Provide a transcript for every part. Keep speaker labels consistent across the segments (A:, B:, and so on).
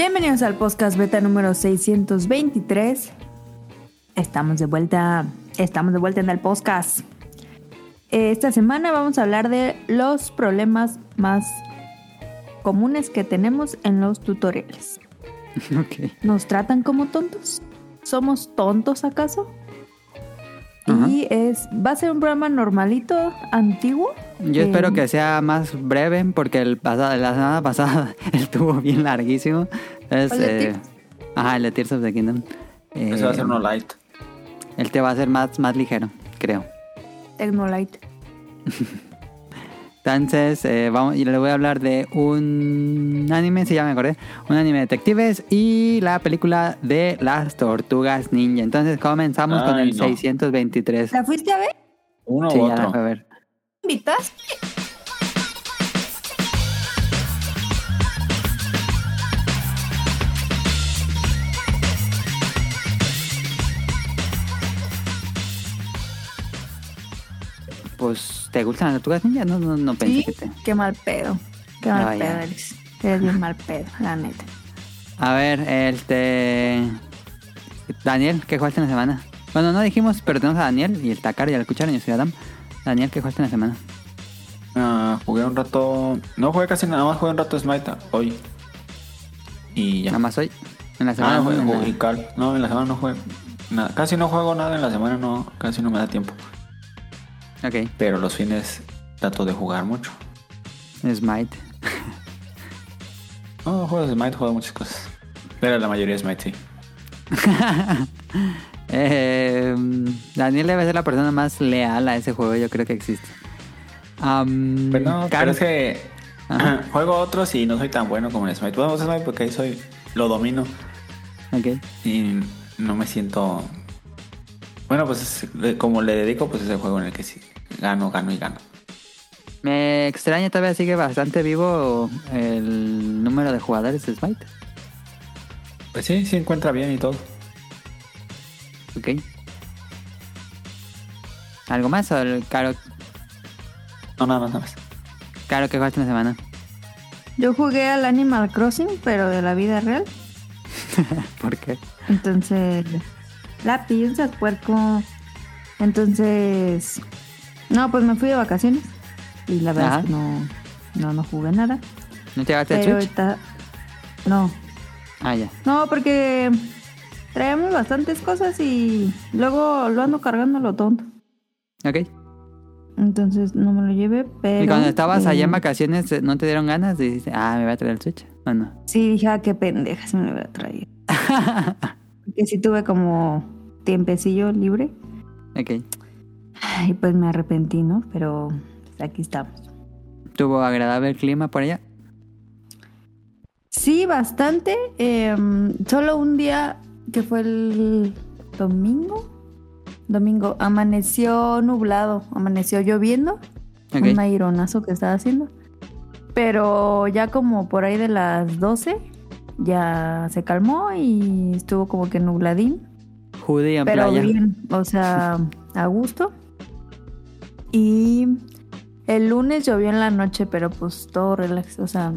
A: Bienvenidos al podcast beta número 623. Estamos de vuelta, estamos de vuelta en el podcast. Esta semana vamos a hablar de los problemas más comunes que tenemos en los tutoriales.
B: Ok.
A: ¿Nos tratan como tontos? ¿Somos tontos acaso? Y es, va a ser un programa normalito, antiguo.
B: Yo
A: Eh,
B: espero que sea más breve porque el pasado, la semana pasada estuvo bien larguísimo. Entonces,
A: ¿El de
B: eh,
A: Tears?
B: ajá, el de Tears of the Kingdom. Eh,
C: Ese va a ser uno light.
B: El te va a ser más, más ligero, creo.
A: Tecnolite.
B: Entonces, eh, vamos, y le voy a hablar de un anime, si ya me acordé, un anime de detectives y la película de las tortugas ninja. Entonces comenzamos con el
C: no.
B: 623.
A: ¿La fuiste a ver?
C: Uno
B: Sí, ya la fui a ver.
A: ¿Me ¿Invitaste?
B: Pues, ¿te gustan las tortugas ninja? No, no, no pensé
A: Sí,
B: que te...
A: qué mal pedo. Qué mal
B: Ah,
A: pedo eres. Eres bien mal pedo, la neta.
B: A ver, este. Daniel, ¿qué jugaste en la semana? Bueno, no dijimos, pero tenemos a Daniel y el Takar y el escucharon, yo soy Adam. Daniel, ¿qué jugaste en la semana?
C: Ah, jugué un rato. No jugué casi nada más, jugué un rato Smite hoy. Y ya.
B: Nada más hoy. En la semana.
C: Ah, jugué,
B: en la-
C: jugué. No, en la semana no jugué nada. Casi no juego nada en la semana, no, casi no me da tiempo.
B: Ok,
C: Pero los fines trato de jugar mucho.
B: Smite.
C: No, juego Smite, juego muchas cosas. Pero la mayoría es Smite, sí.
B: Eh, Daniel debe ser la persona más leal a ese juego, yo creo que existe. Am,
C: Pero no,
B: Car-
C: pero es que
B: Ajá.
C: juego otros y no soy tan bueno como en Smite. Bueno, Smite porque ahí soy, lo domino
B: Ok.
C: y no me siento... Bueno, pues es- como le dedico, pues es el juego en el que sí gano, gano y gano.
B: Me extraña, todavía sigue bastante vivo el número de jugadores de Smite.
C: Pues sí, sí encuentra bien y todo.
B: Ok. ¿Algo más? ¿O el Caro,
C: No, nada más, nada más.
B: Caro que jugaste en la semana?
A: Yo jugué al Animal Crossing, pero de la vida real.
B: ¿Por qué?
A: Entonces, la piensas, puerco. Entonces, no, pues me fui de vacaciones. Y la verdad es que no, no, no jugué nada.
B: ¿No te llevaste el
A: Pero
B: Switch?
A: ahorita, no,
B: Ah, ya.
A: no, porque traemos bastantes cosas y luego lo ando cargando lo tonto.
B: Ok.
A: Entonces no me lo llevé, pero.
B: y cuando estabas allá en
A: eh,
B: vacaciones, ¿no te dieron ganas? Dijiste, ah, me voy a traer el Switch. ¿O no?
A: Sí, dije, ah, qué pendeja, si me lo hubiera traído. Porque sí tuve como tiempecillo libre.
B: ok.
A: Y pues me arrepentí, ¿no? Pero pues, aquí estamos.
B: ¿Tuvo agradable el clima por allá?
A: Sí, bastante. em, solo un día que fue el domingo. Domingo, amaneció nublado, amaneció lloviendo.
B: Ok.
A: Un aironazo que estaba haciendo. Pero ya como por ahí de las 12 ya se calmó y estuvo como que nubladín.
B: Judy en
A: pero
B: playa.
A: bien, o sea, a gusto. Y el lunes llovió en la noche, pero pues todo relax, o sea,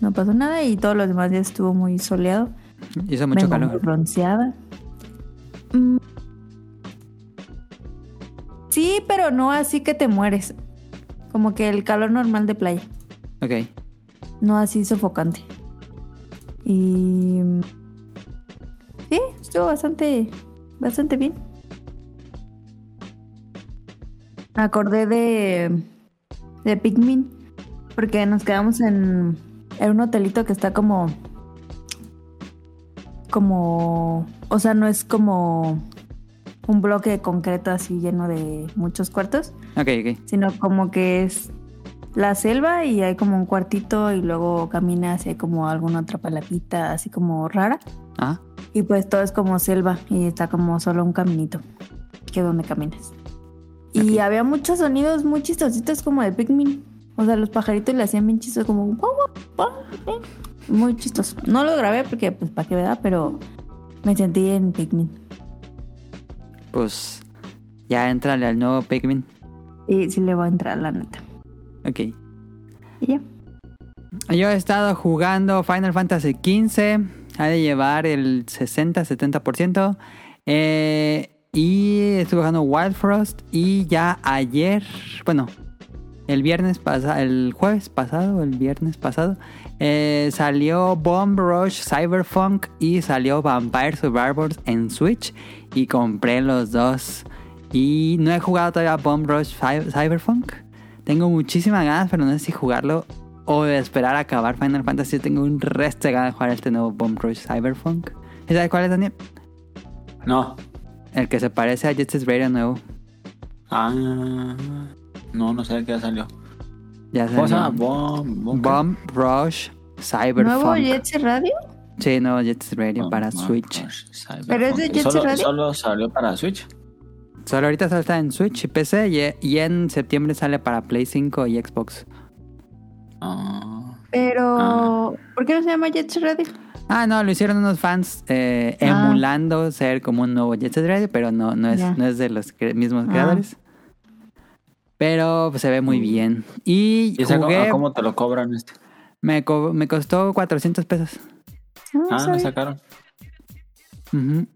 A: no pasó nada y todos los demás días estuvo muy soleado.
B: Hizo mucho
A: Vengo muy
B: calor.
A: bronceada. Mm. Sí, pero no así que te mueres. Como que el calor normal de playa,
B: Ok.
A: no así sofocante. Y sí, estuvo bastante bastante bien. Me acordé de de Pikmin porque nos quedamos en, en un hotelito que está como como o sea, no es como un bloque de concreto así lleno de muchos cuartos,
B: Ok, ok.
A: sino como que es la selva y hay como un cuartito y luego caminas y hay como alguna otra palabrita así como rara.
B: Ah,
A: Y pues todo es como selva y está como solo un caminito que es donde caminas. Y
B: Ok.
A: había muchos sonidos muy chistositos como de Pikmin. O sea, los pajaritos le hacían bien chistosos como eh. muy chistoso. No lo grabé porque pues para qué verdad, pero me sentí en Pikmin.
B: pues ya entrale al nuevo Pikmin.
A: Y sí le voy a entrar la neta.
B: Ok.
A: Y.
B: Yo he estado jugando Final Fantasy XV. Ha de llevar el 60-70%. Eh, y estuve jugando Wild Frost. Y ya ayer, bueno, el viernes pasado, el jueves pasado, el viernes pasado, eh, salió Bomb Rush Cyberpunk y salió Vampire Survivors en Switch. Y compré los dos. Y no he jugado todavía Bomb Rush Cy- Cyberpunk. Tengo muchísimas ganas, pero no sé si jugarlo o esperar a acabar Final Fantasy. Tengo un resto de ganas de jugar este nuevo Bomb Rush Cyberpunk. ¿Y ¿Sabes cuál es, Daniel?
C: No.
B: El que se parece a Jet Set Radio nuevo.
C: Ah. No, no sé qué ya salió.
B: Ya
C: ¿Cómo se llama?
B: salió.
C: Bomb. Bomb.
B: Bomb Rush Cyberpunk.
A: ¿Nuevo Jet Set Radio?
B: Sí, nuevo Jet Set Radio
C: Bomb
B: para
C: Rush
B: Switch.
C: Cyberpunk.
A: ¿Pero es de Jet Set
C: ¿Solo,
A: Radio?
C: ¿Solo salió para Switch?
B: Solo ahorita solo está en Switch y PC y, y en septiembre sale para Play 5 y Xbox.
C: Ah.
A: Pero, ¿por qué no se llama Jet Set Radio?
B: Ah, no, lo hicieron unos fans eh,
A: Ah.
B: emulando ser como un nuevo Jet Set Radio, pero no, no, es, no es de los cre- mismos
A: Ah.
B: creadores. Pero pues, se ve muy bien. Y
C: ¿Y cómo-
B: jugué,
C: a cómo te lo cobran este?
B: me, co- me costó 400 pesos.
A: No,
C: Ah,
A: sabía.
C: me sacaron.
B: Ujú.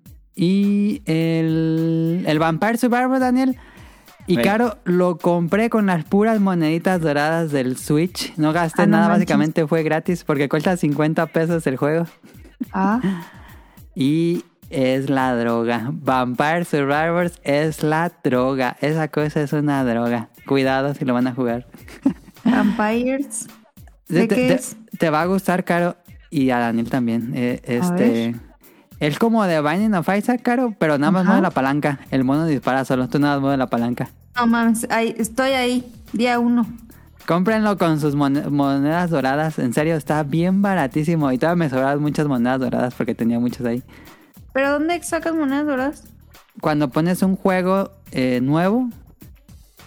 B: Y el, el Vampire Survivor, Daniel. Y
C: Ey.
B: claro, lo compré con las puras moneditas doradas del Switch. No gasté
A: Ah, no
B: nada,
A: manches.
B: básicamente fue gratis porque cuesta 50 pesos el juego.
A: Ah,
B: Y es la droga. Vampire Survivors es la droga. Esa cosa es una droga. Cuidado si lo van a jugar.
A: Vampires. ¿De
B: te,
A: qué
B: te-
A: es?
B: te va a gustar, Caro. Y a Daniel también. Eh,
A: A
B: este. Es como de Binding of Isaac, Caro, pero nada más
A: Ajá.
B: mueve la palanca. El mono dispara solo, tú nada más mueves la palanca.
A: No mames, ahí, estoy ahí, día uno.
B: Cómprenlo con sus mon- monedas doradas. En serio, está bien baratísimo. Y todavía me sobraron muchas monedas doradas porque tenía muchas ahí.
A: ¿Pero dónde sacas monedas doradas?
B: Cuando pones un juego eh, nuevo,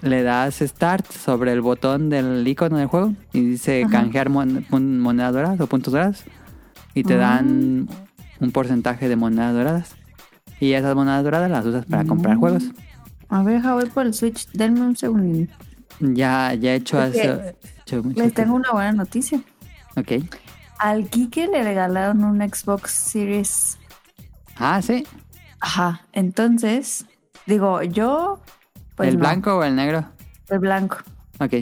B: le das Start sobre el botón del icono del juego y dice
A: Ajá.
B: canjear mon- monedas doradas o puntos dorados. Y te
A: Ah.
B: dan un porcentaje de monedas doradas. Y esas monedas doradas las usas para comprar
A: Mm.
B: juegos.
A: A ver, voy por el Switch. Denme un segundo.
B: Ya, ya he hecho eso. he hecho muchas
A: Les tengo una buena noticia.
B: Ok.
A: Al Kike le regalaron un Xbox Series.
B: Ah, sí.
A: Ajá. Entonces, digo, yo. Pues
B: ¿El
A: no,
B: blanco o el negro?
A: El blanco.
B: Ok.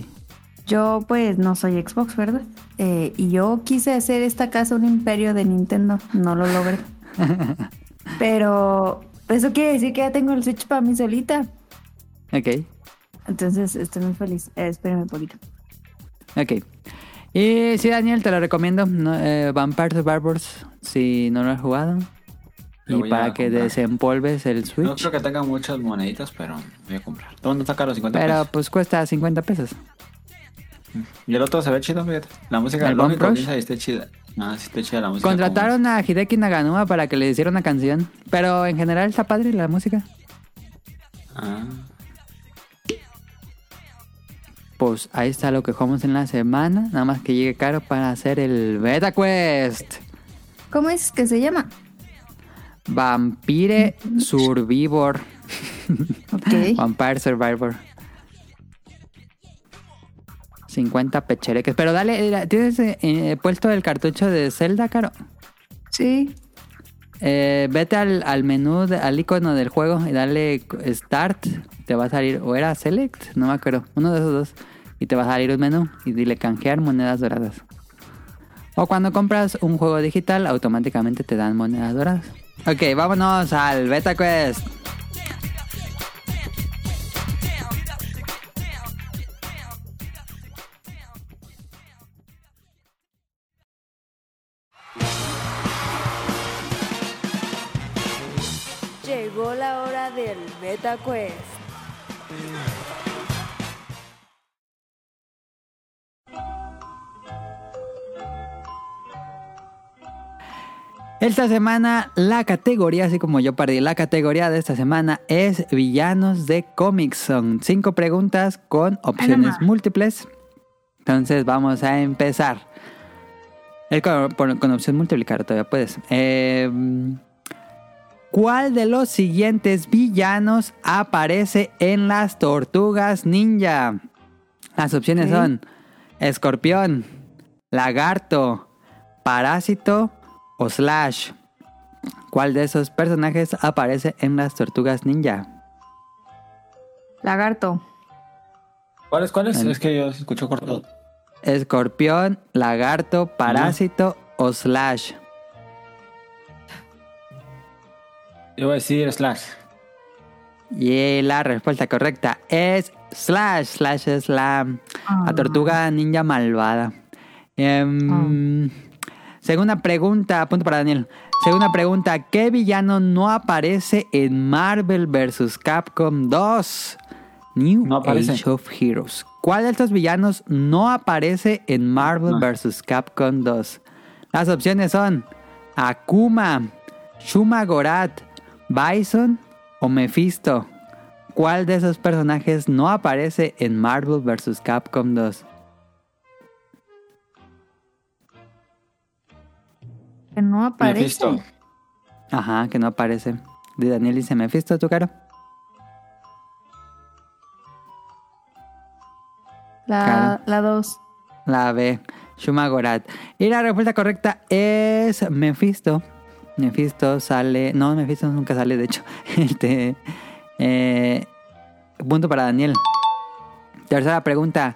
A: Yo, pues, no soy Xbox, ¿verdad? Eh, y yo quise hacer esta casa un imperio de Nintendo. No lo logré. Pero eso quiere decir que ya tengo el Switch para mí solita.
B: Ok.
A: Entonces, estoy muy feliz. Eh, espérenme un poquito.
B: Ok. Y sí, Daniel, te lo recomiendo. no, eh, Vampire Survivors, si no lo has jugado.
C: Lo
B: Y para que desempolves el
C: No
B: Switch.
C: creo que tenga muchas moneditas, pero voy a comprar. ¿Dónde está caro? 50
B: pero
C: pesos.
B: pues cuesta 50 pesos.
C: Y el otro se ve chido, fíjate. La música
B: ¿El
C: del piensa y está chida. Ah, sí está chida la música.
B: Contrataron a Hideki Naganuma para que le hiciera una canción. Pero en general está padre la música.
C: Ah.
B: Pues ahí está lo que jugamos en la semana. Nada más que llegue caro para hacer el Beta Quest.
A: ¿Cómo es que se llama?
B: Vampire Survivor.
A: Ok.
B: Vampire Survivor. 50 pechereques. Pero dale, eh, ¿tienes eh, eh, puesto el cartucho de Zelda, Caro?
A: Sí.
B: Eh, vete al, al menú, de- al icono del juego y dale Start. Te va a salir, o era Select, no me acuerdo, uno de esos dos. Y te va a salir un menú y dile canjear monedas doradas. O cuando compras un juego digital, automáticamente te dan monedas doradas. Ok, vámonos al Beta Quest.
A: Llegó la hora del Beta Quest.
B: Esta semana la categoría, así como yo perdí, la categoría de esta semana es villanos de cómics. Son cinco preguntas con opciones múltiples. Entonces vamos a empezar. El con, con opción múltiple, claro, todavía puedes. Eh, ¿Cuál de los siguientes villanos aparece en las tortugas ninja? Las opciones son escorpión, lagarto, parásito o Slash. ¿Cuál de esos personajes aparece en las tortugas ninja?
A: Lagarto.
C: ¿Cuál es? ¿Cuál es?
B: El-
C: Es que yo escucho corto.
B: Escorpión, lagarto, parásito o Slash.
C: Yo voy a decir Slash.
B: Y la respuesta correcta es Slash. Slash es la, la
A: Ah.
B: tortuga ninja malvada. Em, Segunda pregunta, punto para Daniel. Segunda pregunta, ¿qué villano no aparece en Marvel vs. Capcom 2? New
C: No aparece.
B: Age of Heroes. ¿Cuál de estos villanos no aparece en Marvel
C: No.
B: vs. Capcom 2? Las opciones son Akuma, Shuma Gorath, Bison o Mephisto. ¿Cuál de esos personajes no aparece en Marvel vs. Capcom 2?
A: Que no aparece.
C: Mephisto.
B: Ajá, que no aparece. De Daniel dice Mephisto, tu caro.
A: La,
B: Claro.
A: la dos.
B: La B, Shuma Gorath. Y la respuesta correcta es Mephisto. Mephisto sale. No, Mephisto nunca sale, de hecho. Este. eh, punto para Daniel. Tercera pregunta.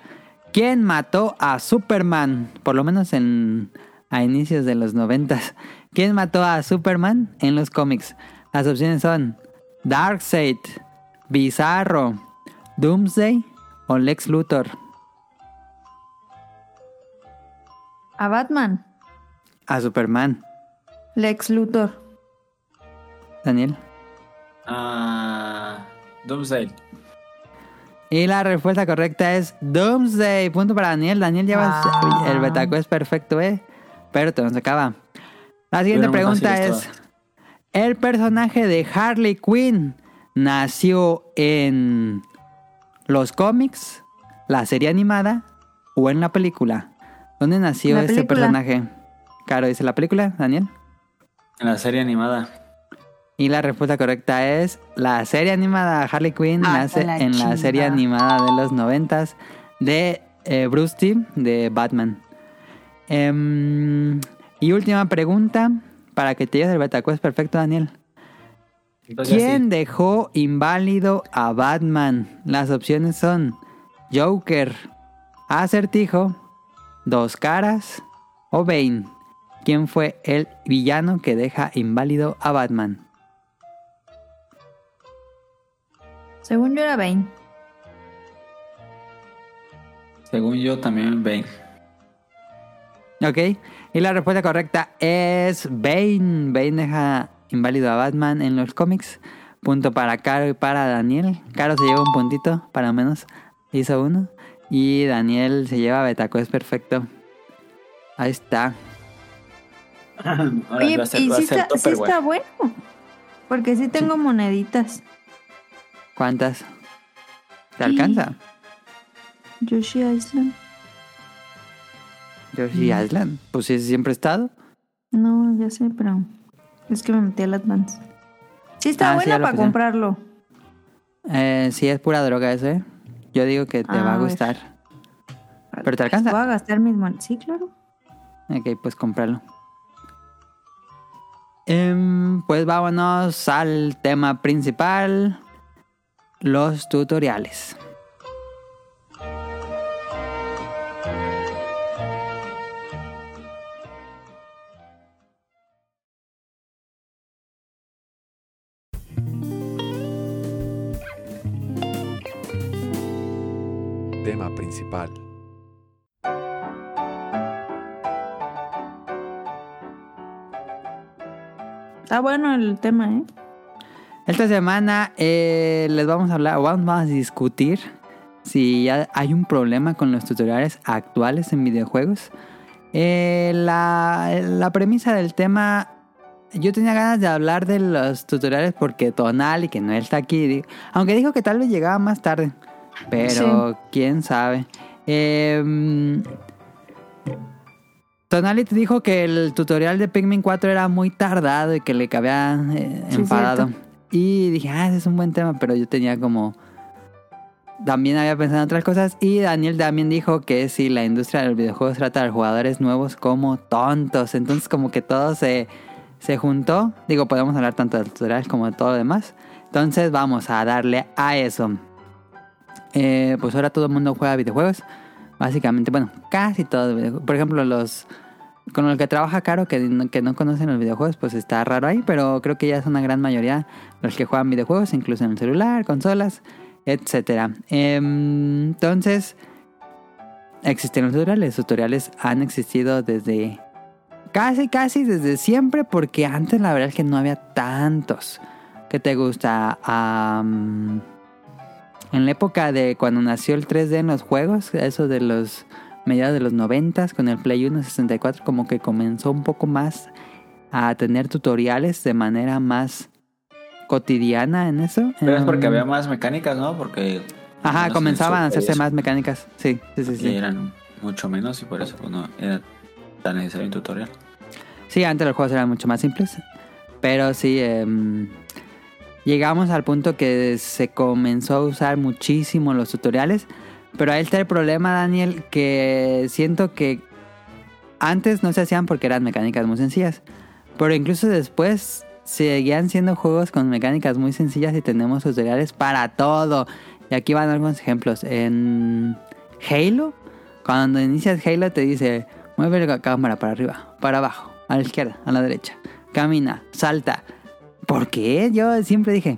B: ¿Quién mató a Superman? Por lo menos en. a inicios de los noventas. ¿Quién mató a Superman en los cómics? Las opciones son Darkseid, Bizarro, Doomsday o Lex Luthor.
A: A Batman.
B: A Superman.
A: Lex Luthor.
B: Daniel.
C: Ah, Doomsday.
B: Y la respuesta correcta es Doomsday. Punto para Daniel. Daniel lleva
A: Ah.
B: el betaco es perfecto, ¿eh? Pero te nos acaba. La siguiente
C: Pero
B: pregunta es. ¿El personaje de Harley Quinn nació en los cómics, la serie animada o en la película? ¿Dónde nació este personaje? Caro dice la película, Daniel.
C: En la serie animada.
B: Y la respuesta correcta es la serie animada Harley Quinn
A: Ah,
B: nace
A: la
B: en la serie animada de los noventas de eh, Bruce Timm de Batman. Em, y última pregunta para que te lleves el Betacuest perfecto, Daniel.
C: Entonces,
B: ¿Quién
C: sí.
B: dejó inválido a Batman? Las opciones son Joker, Acertijo, Dos Caras o Bane. ¿Quién fue el villano que deja inválido a Batman?
A: Según yo era Bane.
C: Según yo también Bane.
B: Ok, y la respuesta correcta es Bane. Bane deja inválido a Batman en los cómics. Punto para Caro y para Daniel. Caro se lleva un puntito, para menos. Hizo uno. Y Daniel se lleva Betaco, es perfecto. Ahí está.
C: Ahora
A: Oye, y sí
C: ser
A: está, sí
C: Tupperware.
A: está bueno. Porque sí tengo moneditas.
B: ¿Cuántas? ¿Te
A: Sí.
B: alcanza?
A: Yoshi Island.
B: Yoshi
A: Mm.
B: Island. Pues sí, siempre he estado.
A: No, ya sé, pero es que me metí al Advance. Sí está
B: Ah, sí, lo
A: para comprarlo.
B: Eh, sí, es pura droga eso, ¿eh? Yo digo que te
A: Ah,
B: va a
A: a ver.
B: gustar. ¿Pero te alcanza?
A: Voy a gastar mis monedas. Sí, claro.
B: Ok, pues cómpralo. Em, pues vámonos al tema principal. Los tutoriales.
D: Tema principal.
A: Está bueno el tema, ¿eh?
B: Esta semana eh, les vamos a hablar, vamos a discutir si ya hay un problema con los tutoriales actuales en videojuegos. Eh, la, la premisa del tema, yo tenía ganas de hablar de los tutoriales porque Tonal y que no está aquí, aunque dijo que tal vez llegaba más tarde, pero quién sabe. Eh, Tonali te dijo que el tutorial de Pikmin 4 era muy tardado y que le cabía eh,
A: Sí,
B: enfadado.
A: cierto.
B: Y dije, ah, ese es un buen tema, pero yo tenía como también había pensado en otras cosas. Y Daniel también dijo que si la industria de los videojuegos trata a los jugadores nuevos como tontos. Entonces como que todo se, se juntó. Digo, podemos hablar tanto del tutorial como de todo lo demás. Entonces vamos a darle a eso. Eh, pues ahora todo el mundo juega videojuegos. Básicamente, bueno, casi todo. Por ejemplo, los con los que trabaja Caro, que no, que no conocen los videojuegos, pues está raro ahí, pero creo que ya es una gran mayoría los que juegan videojuegos, incluso en el celular, consolas, etcétera. Em, entonces, existen los tutoriales. Tutoriales han existido desde casi, casi desde siempre, porque antes la verdad es que no había tantos. ¿Qué te gusta? En la época de cuando nació el 3D en los juegos, eso de los mediados de los 90 con el Play 1 64, como que comenzó un poco más a tener tutoriales de manera más cotidiana en eso.
C: Pero es porque había más mecánicas, ¿no? Porque.
B: Ajá,
C: no
B: comenzaban a hacerse más mecánicas. Sí, sí, sí. Sí,
C: eran mucho menos y por eso pues, no era tan necesario un tutorial.
B: Sí, antes los juegos eran mucho más simples. Pero sí, em, llegamos al punto que se comenzó a usar muchísimo los tutoriales. Pero ahí está el problema, Daniel, que siento que antes no se hacían porque eran mecánicas muy sencillas. Pero incluso después seguían siendo juegos con mecánicas muy sencillas y tenemos tutoriales para todo. Y aquí van algunos ejemplos. En Halo, cuando inicias Halo te dice, mueve la cámara para arriba, para abajo, a la izquierda, a la derecha. Camina, salta. ¿Por qué? Yo siempre dije,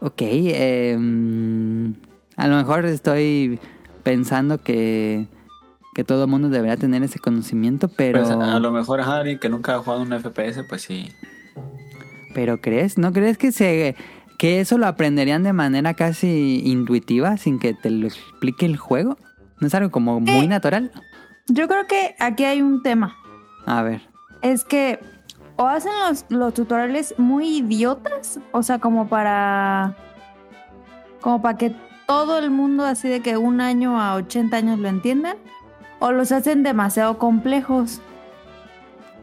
B: ok, em, a lo mejor estoy pensando que, que todo el mundo debería tener ese conocimiento, pero...
C: Pues, a lo mejor a alguien que nunca ha jugado un FPS, pues sí.
B: ¿Pero crees? ¿No crees que se que eso lo aprenderían de manera casi intuitiva sin que te lo explique el juego? ¿No es algo como muy
A: Eh.
B: natural?
A: Yo creo que aquí hay un tema.
B: A ver.
A: Es que o hacen los, los tutoriales muy idiotas, o sea, como para. como para que todo el mundo, así de que un año a 80 años lo entiendan, o los hacen demasiado complejos.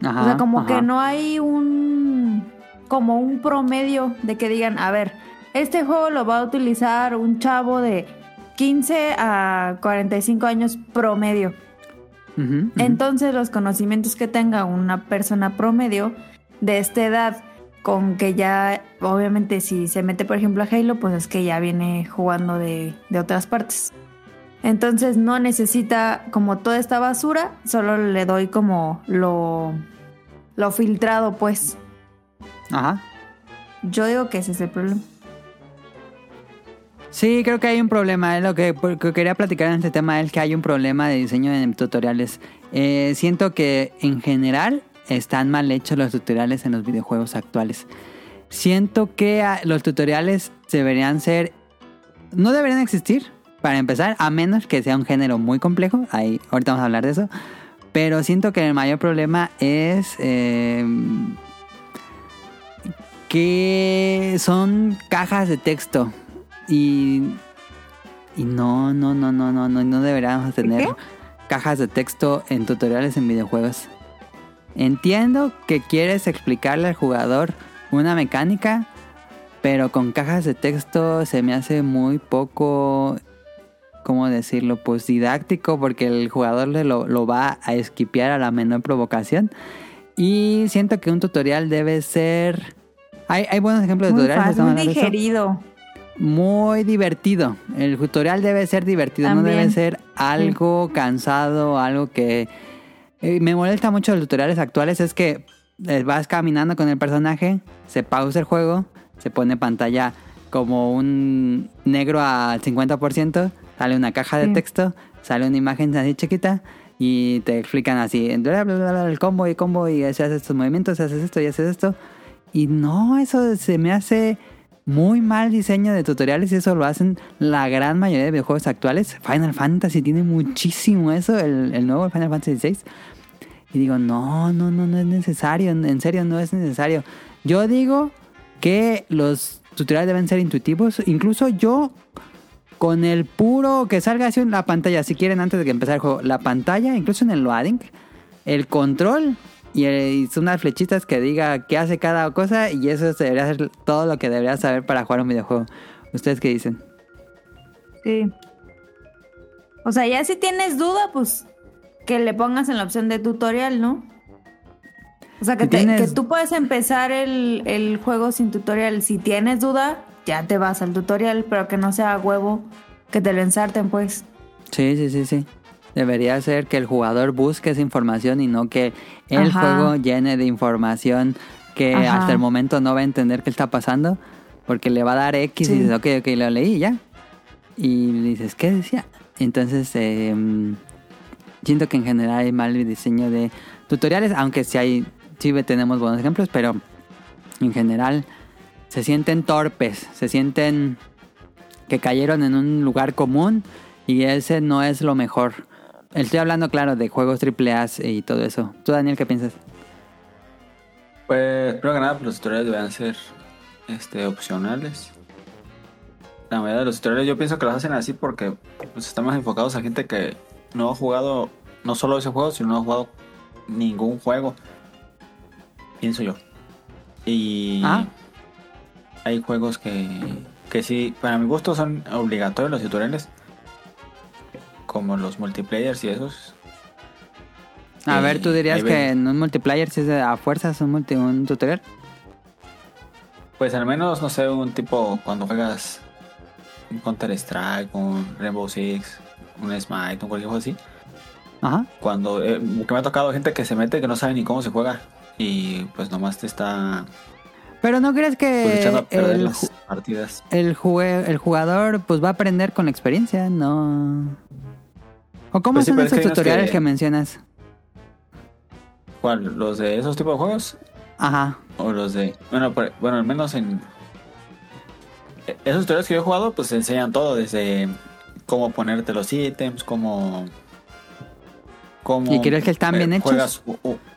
B: Ajá,
A: o sea, como
B: ajá.
A: que no hay un. como un promedio de que digan, a ver, este juego lo va a utilizar un chavo de 15 a 45 años promedio. Entonces los conocimientos que tenga una persona promedio de esta edad, con que ya, obviamente si se mete por ejemplo a Halo, pues es que ya viene jugando de, de otras partes. Entonces no necesita como toda esta basura, solo le doy como lo, lo filtrado pues.
B: Ajá.
A: Yo digo que ese es el problema.
B: Sí, creo que hay un problema. Lo que, que quería platicar en este tema es que hay un problema de diseño en tutoriales. Eh, siento que en general están mal hechos los tutoriales en los videojuegos actuales. Siento que ah, los tutoriales deberían ser... No deberían existir, para empezar, a menos que sea un género muy complejo. Ahí, ahorita vamos a hablar de eso. Pero siento que el mayor problema es... eh, que son cajas de texto. Y, y no, no, no, no, no, no, no deberíamos tener
A: ¿Qué?
B: cajas de texto en tutoriales en videojuegos. Entiendo que quieres explicarle al jugador una mecánica, pero con cajas de texto se me hace muy poco, ¿cómo decirlo? Pues didáctico, porque el jugador le lo, lo va a esquipear a la menor provocación. Y siento que un tutorial debe ser... Hay, hay buenos ejemplos de
A: Muy
B: tutoriales.
A: fácil, muy digerido.
B: muy divertido. El tutorial debe ser divertido, no debe ser algo cansado, algo que... eh, me molesta mucho los tutoriales actuales, es que eh, vas caminando con el personaje, se pausa el juego, se pone pantalla como un negro al 50%, sale una caja de
A: Sí.
B: texto, sale una imagen así chiquita y te explican así, bla, bla, bla, el combo y combo y haces estos movimientos, haces esto y haces esto. Y no, eso se me hace muy mal diseño de tutoriales y eso lo hacen la gran mayoría de videojuegos actuales. Final Fantasy tiene muchísimo eso, el, el nuevo Final Fantasy VI. Y digo, no, no, no, no es necesario, en serio no es necesario. Yo digo que los tutoriales deben ser intuitivos. Incluso yo, con el puro que salga así en la pantalla, si quieren antes de que empezar el juego, la pantalla, incluso en el loading, el control y, unas flechitas que diga qué hace cada cosa y eso debería ser todo lo que deberías saber para jugar un videojuego. ¿Ustedes qué dicen?
A: Sí. O sea, ya si tienes duda, pues que le pongas en la opción de tutorial, ¿no? O sea, que,
B: Si
A: te-
B: tienes-
A: que tú puedes empezar el, el juego sin tutorial. Si tienes duda, ya te vas al tutorial, pero que no sea huevo, que te lo ensarten, pues.
B: Sí, sí, sí, sí. Debería ser que el jugador busque esa información y no que el
A: Ajá.
B: juego llene de información que
A: Ajá.
B: hasta el momento no va a entender qué está pasando, porque le va a dar X
A: Sí.
B: y dices, ok, ok, lo leí ya. Y dices, ¿qué decía? Entonces, eh, siento que en general hay mal diseño de tutoriales, aunque sí hay, sí tenemos buenos ejemplos, pero en general se sienten torpes, se sienten que cayeron en un lugar común y ese no es lo mejor. Estoy hablando, claro, de juegos AAA y todo eso. ¿Tú, Daniel, qué piensas?
C: Pues, primero que nada, pues, los tutoriales deben ser este, opcionales. La mayoría de los tutoriales yo pienso que los hacen así porque pues, están más enfocados a gente que no ha jugado no solo ese juego, sino no ha jugado ningún juego. Pienso yo. Y
B: Ah.
C: hay juegos que, que sí, para mi gusto son obligatorios los tutoriales. Como los multiplayers y esos.
B: A
C: Eh,
B: ver, ¿tú dirías que
C: ven.
B: en un multiplayer si es a fuerzas un, multi- un tutorial?
C: Pues al menos, no sé, un tipo cuando juegas un Counter Strike, un Rainbow Six, un Smite, un cualquier juego así.
B: Ajá.
C: Cuando eh, que me ha tocado gente que se mete que no sabe ni cómo se juega y pues nomás te está
B: Pero ¿no crees
C: pues, echando a
B: que
C: perder
B: el,
C: las partidas.
B: el, jugador pues va a aprender con la experiencia? No... ¿O cómo
C: Pues
B: son
C: que
B: esos tutoriales
C: que-
B: que... mencionas?
C: ¿Cuál? ¿Los de esos tipos de juegos?
B: Ajá.
C: O los de. Bueno, bueno, al menos en. eh, Esos tutoriales que yo he jugado, pues enseñan todo, desde cómo ponerte los ítems, cómo. Cómo
B: ¿Y crees que están bien hechos?
C: Juegas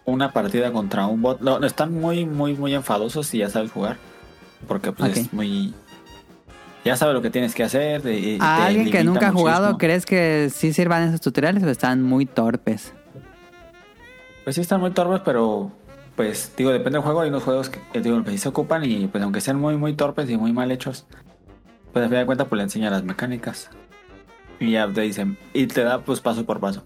C: una partida contra un bot. No, están muy, muy, muy enfadosos si ya sabes jugar. Porque pues
B: Ok.
C: es muy. Ya sabes lo que tienes que hacer. y-
B: ¿A
C: te
B: alguien que nunca ha jugado, crees que sí sirvan esos tutoriales o están muy torpes?
C: Pues sí están muy torpes, pero pues digo, depende del juego. Hay unos juegos que eh, digo, que sí se ocupan y pues aunque sean muy muy torpes y muy mal hechos, pues a fin de cuentas pues le enseña las mecánicas. Y ya te dicen, y te da pues paso por paso.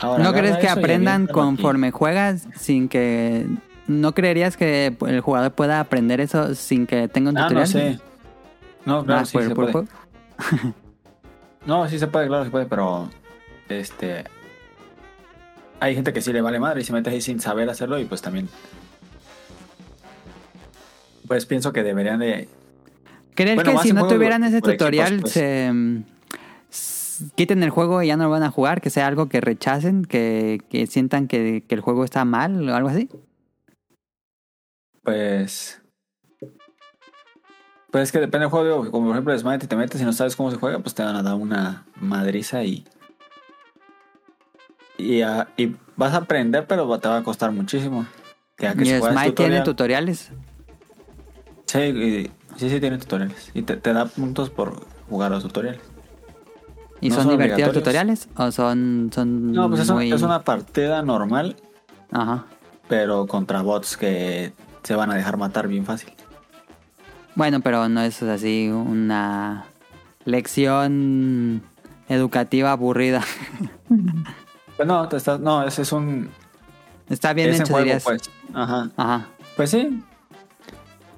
C: Ahora,
B: ¿No crees que aprendan
C: aquí.
B: conforme juegas sin que... ¿No creerías que el jugador pueda aprender eso sin que tenga un
C: Ah,
B: tutorial?
C: no sé. No, claro,
B: Ah,
C: sí
B: por-
C: se
B: por
C: puede. No, sí se puede, claro, se puede, pero este hay gente que sí le vale madre y se mete ahí sin saber hacerlo y pues también pues pienso que deberían de
B: ¿Crees
C: Bueno,
B: que si no tuvieran ese
C: equipos,
B: tutorial
C: pues.
B: se quiten el juego y ya no lo van a jugar? ¿Que sea algo que rechacen? ¿Que, que sientan que, que el juego está mal o algo así?
C: Pues. Pues es que depende del juego. Como por ejemplo, Smite, te metes y no sabes cómo se juega, pues te van a dar una madriza y. Y, y vas a aprender, pero te va a costar muchísimo. Que que
B: ¿Y
C: si
B: Smite tiene
C: tutorial-
B: tutoriales?
C: Sí, y- sí, sí, tiene tutoriales. Y te, te da puntos por jugar los tutoriales.
B: ¿Y
C: No
B: son,
C: son
B: divertidos tutoriales? ¿O son, son
C: No, pues es, un-
B: muy...
C: es una partida normal,
B: Ajá.
C: pero contra bots que se van a dejar matar bien fácil.
B: Bueno, pero no es así una lección educativa aburrida.
C: Pues no, te no, ese es un.
B: Está bien hecho,
C: juego,
B: dirías.
C: pues. Ajá.
B: Ajá.
C: Pues sí.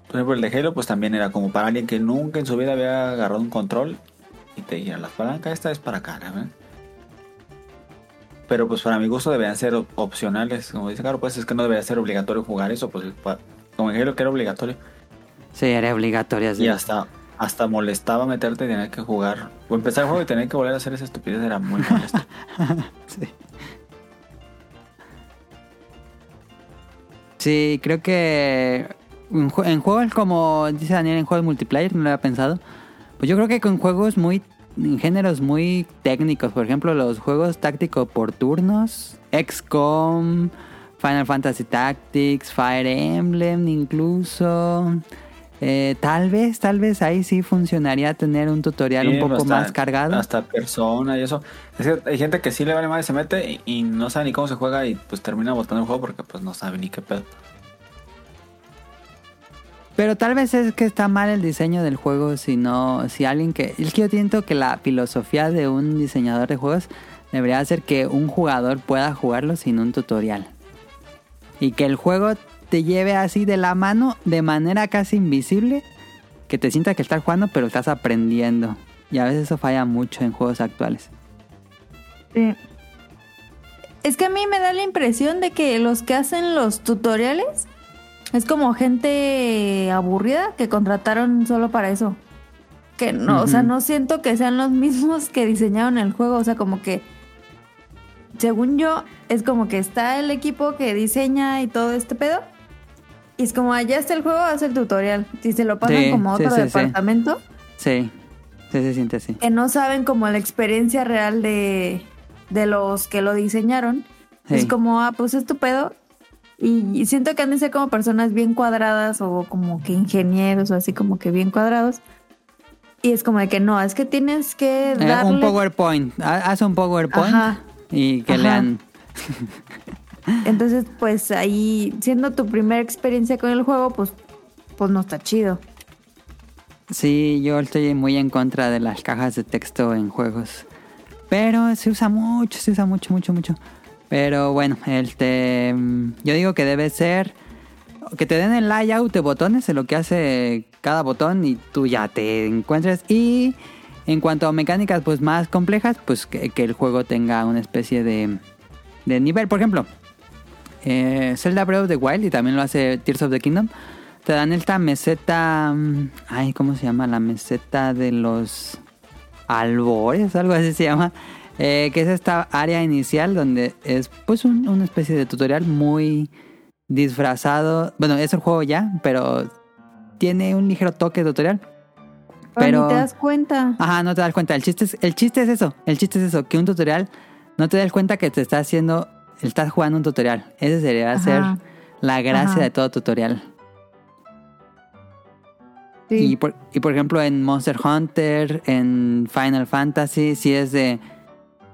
C: Por ejemplo, el de Halo, pues también era como para alguien que nunca en su vida había agarrado un control y te dijera, la palanca esta es para acá, ¿verdad? Pero pues para mi gusto deberían ser op- opcionales. Como dice, claro, pues es que no debería ser obligatorio jugar eso, pues como en Halo que era obligatorio.
B: Sí, era obligatoria. sí.
C: Y hasta, hasta molestaba meterte y tener que jugar. O empezar el juego y tener que volver a hacer esa estupidez era muy molesto.
B: Sí. Sí, creo que en juegos como dice Daniel, en juegos multiplayer, no lo había pensado. Pues yo creo que con juegos muy, en géneros muy técnicos, por ejemplo, los juegos tácticos por turnos, XCOM, Final Fantasy Tactics, Fire Emblem incluso. Eh, tal vez, tal vez ahí sí funcionaría tener un tutorial
C: Sí,
B: un poco
C: hasta-
B: más cargado.
C: Hasta persona y eso. Es que hay gente que sí le vale más y se mete y, y no sabe ni cómo se juega y pues termina botando el juego porque pues no sabe ni qué pedo.
B: Pero tal vez es que está mal el diseño del juego, si no, si alguien que... Es que yo siento que la filosofía de un diseñador de juegos debería ser que un jugador pueda jugarlo sin un tutorial. Y que el juego te lleve así de la mano de manera casi invisible, que te sienta que estás jugando pero estás aprendiendo. Y a veces eso falla mucho en juegos actuales.
A: Sí. Es que a mí me da la impresión de que los que hacen los tutoriales es como gente aburrida que contrataron solo para eso. Que no, o sea, no siento que sean los mismos que diseñaron el juego. O sea, como que, según yo, es como que está el equipo que diseña y todo este pedo. Y es como, allá está el juego, hace el tutorial. Si se lo pasan
B: Sí,
A: como a otro
B: sí, sí.
A: departamento,
B: Sí, sí se siente así.
A: que no saben como la experiencia real de, de los que lo diseñaron. Es como, ah, pues es tu pedo. Y, siento que han de ser como personas bien cuadradas o como que ingenieros o así como que bien cuadrados. Y es como de que no, es que tienes que
B: Eh,
A: darle...
B: un PowerPoint. Ha- Haz un PowerPoint
A: Ajá.
B: y que
A: Ajá.
B: lean.
A: Entonces, pues ahí, siendo tu primera experiencia con el juego, pues, pues no está chido.
B: Sí, yo estoy muy en contra de las cajas de texto en juegos. Pero se usa mucho, se usa mucho, mucho, mucho. Pero bueno, este, mm, yo digo que debe ser que te den el layout de botones de lo que hace cada botón y tú ya te encuentres. Y en cuanto a mecánicas pues más complejas, pues que, el juego tenga una especie de, de nivel. Por ejemplo, eh, Zelda Breath of the Wild y también lo hace Tears of the Kingdom. Te dan esta meseta. mm, Ay, ¿cómo se llama? La meseta de los albores, algo así se llama. Eh, que es esta área inicial donde es pues un- una especie de tutorial muy disfrazado. Bueno, es el juego ya, pero tiene un ligero toque de tutorial.
A: Pero
B: Pero-
A: ni te das cuenta.
B: Ajá, no te das cuenta. El chiste es, el chiste es eso. El chiste es eso. Que un tutorial no te das cuenta que te está haciendo. Estás jugando un tutorial. Ese
A: Ajá.
B: ser la gracia
A: Ajá.
B: de todo tutorial.
A: Sí.
B: Y, por, y por ejemplo en Monster Hunter, en Final Fantasy, si es de...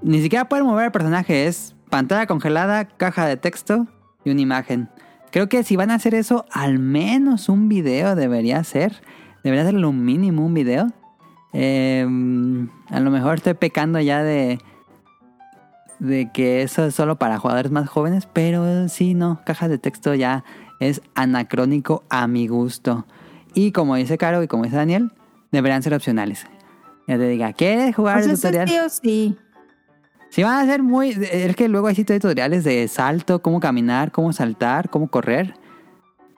B: Ni siquiera poder mover el personaje, es pantalla congelada, caja de texto y una imagen. Creo que si van a hacer eso, al menos un video debería ser. Debería ser lo mínimo un video. Eh, a lo mejor estoy pecando ya de... De que eso es solo para jugadores más jóvenes, pero sí, no, caja de texto ya es anacrónico a mi gusto. Y como dice Caro y como dice Daniel, deberían ser opcionales. Ya te diga, ¿quieres jugar
A: sea,
B: el tutorial?
A: tío sí.
B: Si van a ser muy... Es que luego hay tutoriales de salto, cómo caminar, cómo saltar, cómo correr.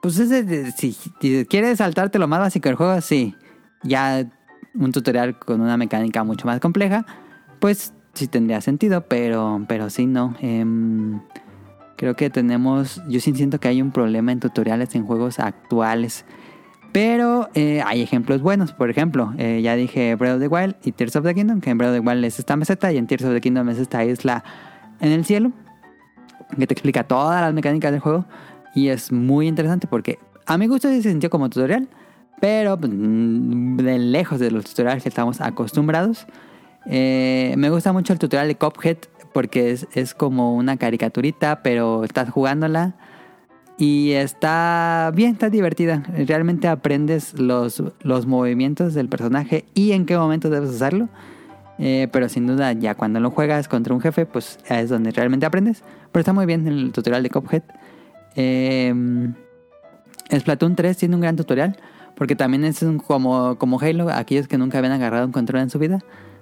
B: Pues ese, si, quieres saltarte lo más básico del juego, sí. Ya un tutorial con una mecánica mucho más compleja, pues sí tendría sentido, pero, pero sí no. Em, creo que tenemos... Yo sí siento que hay un problema en tutoriales en juegos actuales. Pero eh, hay ejemplos buenos. Por ejemplo, eh, ya dije Breath of the Wild y Tears of the Kingdom. Que en Breath of the Wild es esta meseta y en Tears of the Kingdom es esta isla en el cielo. Que te explica todas las mecánicas del juego. Y es muy interesante porque a mi gusto se sintió como tutorial. Pero mm, de lejos de los tutoriales que estamos acostumbrados. Eh, me gusta mucho el tutorial de Cuphead porque es, es como una caricaturita, pero estás jugándola. Y está bien, está divertida. Realmente aprendes los, los movimientos del personaje y en qué momento debes usarlo. Eh, pero sin duda, ya cuando lo juegas contra un jefe, pues es donde realmente aprendes. Pero está muy bien el tutorial de Cuphead. Eh, Splatoon 3 tiene un gran tutorial. Porque también es un, como, como Halo. Aquellos que nunca habían agarrado un control en su vida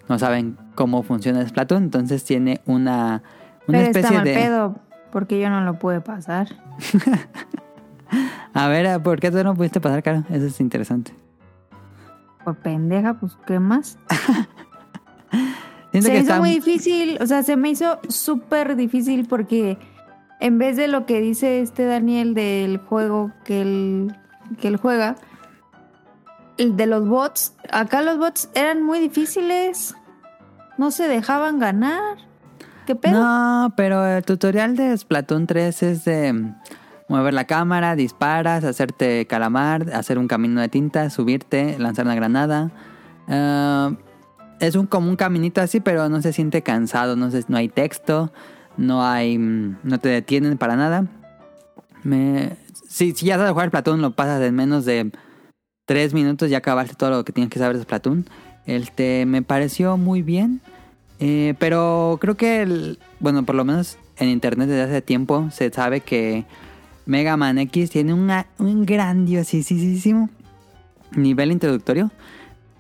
B: no saben cómo funciona Splatoon. Entonces tiene una, una
A: Pero está
B: especie
A: mal
B: de.
A: pedo, porque yo no lo pude pasar.
B: A ver, ¿por qué tú no pudiste pasar, Caro? Eso es interesante.
A: Por pendeja, pues, ¿qué más? Se
B: que
A: hizo
B: está
A: muy difícil, o sea, se me hizo súper difícil porque en vez de lo que dice este Daniel del juego que él, que él juega, el de los bots, acá los bots eran muy difíciles, no se dejaban ganar.
B: No, pero el tutorial de Splatoon 3 es de mover la cámara, disparas, hacerte calamar, hacer un camino de tinta, subirte, lanzar una granada. Ah, es un como un caminito así, pero no se siente cansado, no, se- no hay texto, no hay no te detienen para nada. Me, si, si ya sabes jugar Splatoon, lo pasas en menos de tres minutos ya acabaste todo lo que tienes que saber de Splatoon. Este, me pareció muy bien. Eh, pero creo que, el- bueno, por lo menos en internet desde hace tiempo se sabe que Mega Man X tiene una- un grandiosísimo nivel introductorio.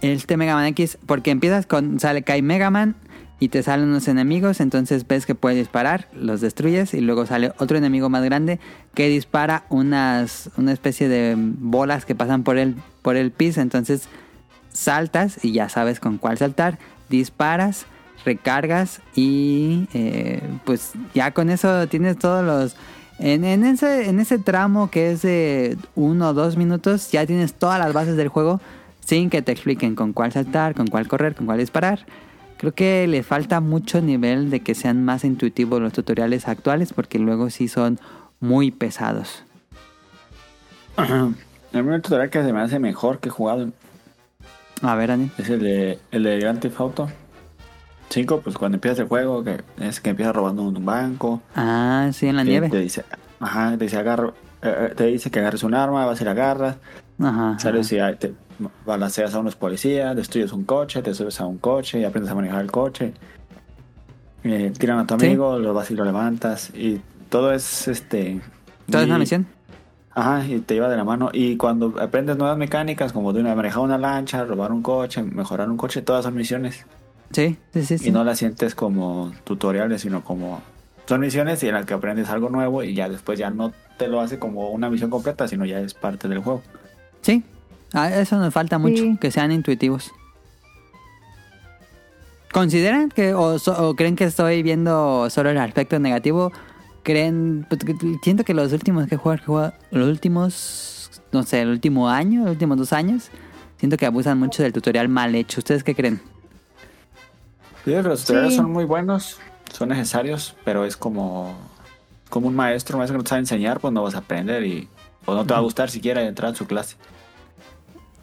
B: Este Mega Man X, porque empiezas con, sale, cae Mega Man y te salen unos enemigos, entonces ves que puedes disparar, los destruyes y luego sale otro enemigo más grande que dispara unas, una especie de bolas que pasan por el, por el piso, entonces saltas y ya sabes con cuál saltar, disparas, recargas y eh, pues ya con eso tienes todos los... En, en ese, en ese tramo que es de uno o dos minutos ya tienes todas las bases del juego sin que te expliquen con cuál saltar, con cuál correr, con cuál disparar. Creo que le falta mucho nivel de que sean más intuitivos los tutoriales actuales porque luego sí son muy pesados.
C: El primer tutorial que se me hace mejor que he jugado
B: A ver, Daniel.
C: es el de, el de Grand Theft Auto 5, pues cuando empiezas el juego, que es que empiezas robando un banco.
B: Ah, sí, en la nieve.
C: Te dice, ajá, te dice, agarro, eh, eh, te dice que agarres un arma, vas y la agarras,
B: Ajá.
C: sales y te balanceas a unos policías, destruyes un coche, te subes a un coche y aprendes a manejar el coche. Eh, tiran a tu
B: Sí.
C: amigo, lo vas y lo levantas y todo es este...
B: ¿Toda es una misión?
C: Ajá, y te lleva de la mano. Y cuando aprendes nuevas mecánicas, como de una, manejar una lancha, robar un coche, mejorar un coche, todas son misiones.
B: Sí, sí, sí. sí.
C: Y no las sientes como tutoriales, sino como... Son misiones y en las que aprendes algo nuevo y ya después ya no te lo hace como una misión completa, sino ya es parte del juego.
B: Sí. Ah, eso nos falta mucho,
A: Sí.
B: que sean intuitivos. ¿Consideran que o, so- o creen que estoy viendo solo el aspecto negativo? ¿Creen? pues, que- siento que los últimos que he jugado, que he jugado- los últimos, no sé, el último año, los últimos dos años, siento que abusan mucho del tutorial mal hecho. ¿Ustedes qué creen?
C: Sí, los tutoriales
A: Sí.
C: son muy buenos, son necesarios, pero es como, como un maestro, un maestro que no te sabe enseñar, pues no vas a aprender y o no te va a gustar siquiera entrar en su clase.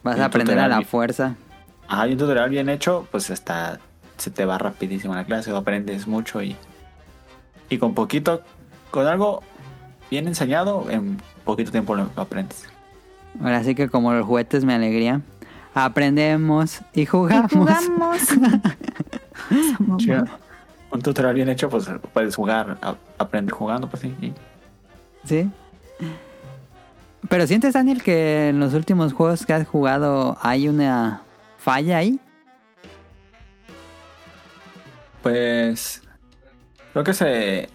B: Vas
C: Y
B: a aprender a la
C: bien-
B: fuerza.
C: Ajá, y un tutorial bien hecho, pues hasta se te va rapidísimo la clase, o aprendes mucho y, y con poquito, con algo bien enseñado, en poquito tiempo lo aprendes.
B: Ahora sí que como los juguetes me alegría. Aprendemos y
A: Y
B: jugamos.
C: Sí. Un tutorial bien hecho, pues puedes jugar, a- aprender jugando, pues sí. y-
B: Sí. Pero sientes, Daniel, que en los últimos juegos que has jugado hay una falla ahí.
C: Pues creo que se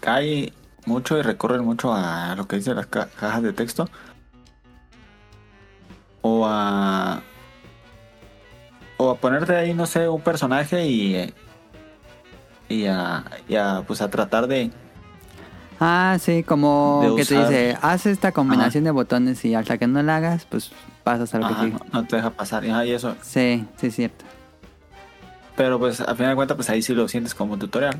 C: cae mucho y recurren mucho a lo que dice las ca- cajas de texto. O a. O a ponerte ahí, no sé, un personaje y. Y a, y a, pues a tratar de.
B: Ah, sí, como que te dice, haz esta combinación de botones y hasta que no la hagas, pues pasas a lo que sigue.
C: no, no te deja pasar. Y, ajá, y eso.
B: Sí, sí, es cierto.
C: Pero pues al final de cuentas, pues ahí sí lo sientes como tutorial.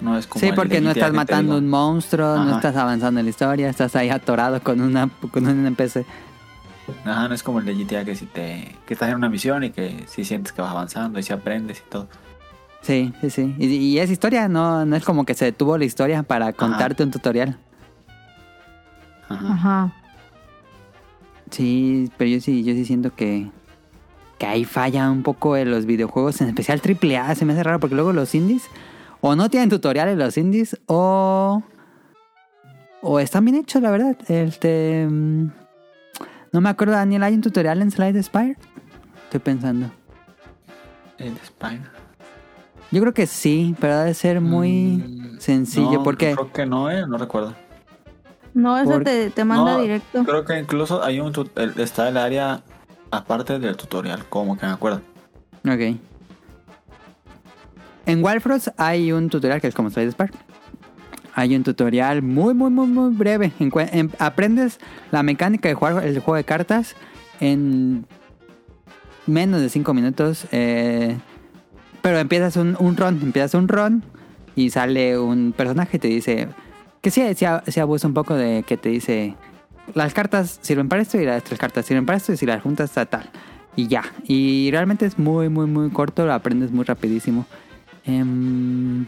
C: No es como
B: Sí, porque no estás matando un monstruo, no estás avanzando en la historia, estás ahí atorado con una con un NPC.
C: Ajá, no es como el de GTA que si te. que estás en una misión y que sí sientes que vas avanzando y si aprendes y todo.
B: Sí, sí, sí. Y, y es historia, no, no es como que se detuvo la historia para contarte un tutorial.
C: Ajá.
A: Ajá.
B: Sí, pero yo sí, yo sí siento que, que ahí falla un poco en los videojuegos, en especial AAA, se me hace raro porque luego los indies o no tienen tutoriales los indies o o están bien hechos, la verdad. Este mm, no me acuerdo, Daniel, ¿hay un tutorial en Slide Spire? Estoy pensando.
C: El Spine.
B: Yo creo que sí, pero debe ser muy
C: Mm,
B: sencillo
C: no,
B: porque
C: Creo que no, eh, no recuerdo.
A: No, eso te, te manda
C: No,
A: directo.
C: Creo que incluso hay un tut- el- está el área aparte del tutorial, como que me acuerdo.
B: Ok. En Wildfrost hay un tutorial que es como Slide Spark. Hay un tutorial muy, muy, muy, muy breve. Aprendes la mecánica de jugar el juego de cartas en menos de 5 minutos. eh, pero empiezas un, un run, empiezas un run y sale un personaje y te dice... Que sí, sí, sí abusa un poco de que te dice... Las cartas sirven para esto y las tres cartas sirven para esto y si las juntas está tal. Y ya. Y realmente es muy, muy, muy corto. Lo aprendes muy rapidísimo. Em,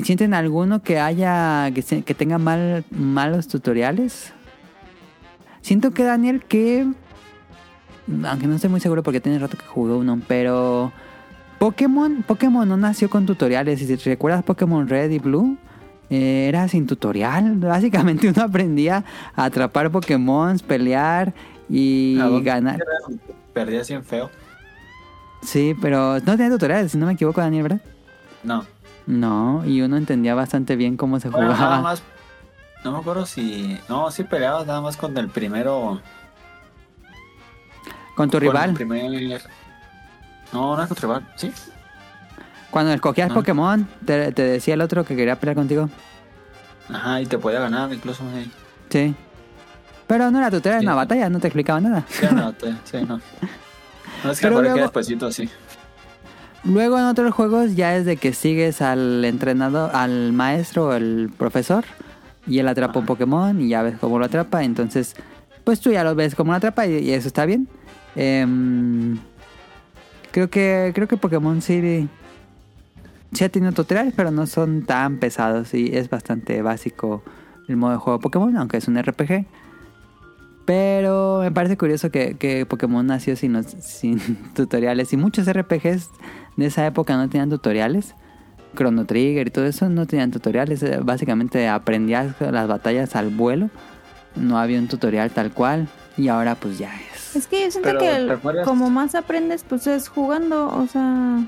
B: ¿Sienten alguno que haya que, se- que tenga mal, malos tutoriales? Siento que Daniel que... Aunque no estoy muy seguro porque tiene rato que jugué uno, pero... Pokémon, Pokémon no nació con tutoriales. Y si te recuerdas Pokémon Red y Blue, eh, era sin tutorial. Básicamente uno aprendía a atrapar Pokémon, pelear y
C: ¿A dónde
B: ganar.
C: era? Perdí así en feo.
B: Sí, pero no tenía tutoriales, si no me equivoco, Daniel, ¿verdad?
C: No.
B: No, y uno entendía bastante bien cómo se
C: Bueno,
B: jugaba.
C: nada más. No me acuerdo si. No, sí peleabas nada más con el primero.
B: Con tu
C: con
B: rival.
C: el primer- No, no es con tu rival. Sí.
B: Cuando escogías
C: Ah.
B: Pokémon, te, te decía el otro que quería pelear contigo.
C: Ajá, y te podía ganar incluso. Sí,
B: Sí. Pero no era tutorial en
C: Sí.
B: la batalla, no te explicaba nada.
C: Sí, no, sí, no. No es que
B: Pero
C: acuerdo que
B: luego-
C: despuésito, sí.
B: Luego en otros juegos ya es de que sigues al entrenador, al maestro o el profesor y él atrapa un. Pokémon y ya ves cómo lo atrapa. Entonces, pues tú ya lo ves cómo lo atrapa y, y eso está bien. Em, creo que creo que Pokémon sí, sí ha tenido tutoriales, pero no son tan pesados y es bastante básico el modo de juego de Pokémon, aunque es un RPG. Pero me parece curioso que, que Pokémon nació sin, los- sin tutoriales. Y muchos RPGs de esa época no tenían tutoriales. Chrono Trigger y todo eso no tenían tutoriales. Eh, Básicamente aprendías las batallas al vuelo. No había un tutorial tal cual. Y ahora pues ya es.
A: Es que yo siento
C: Pero,
A: que como más aprendes, pues es jugando, o sea...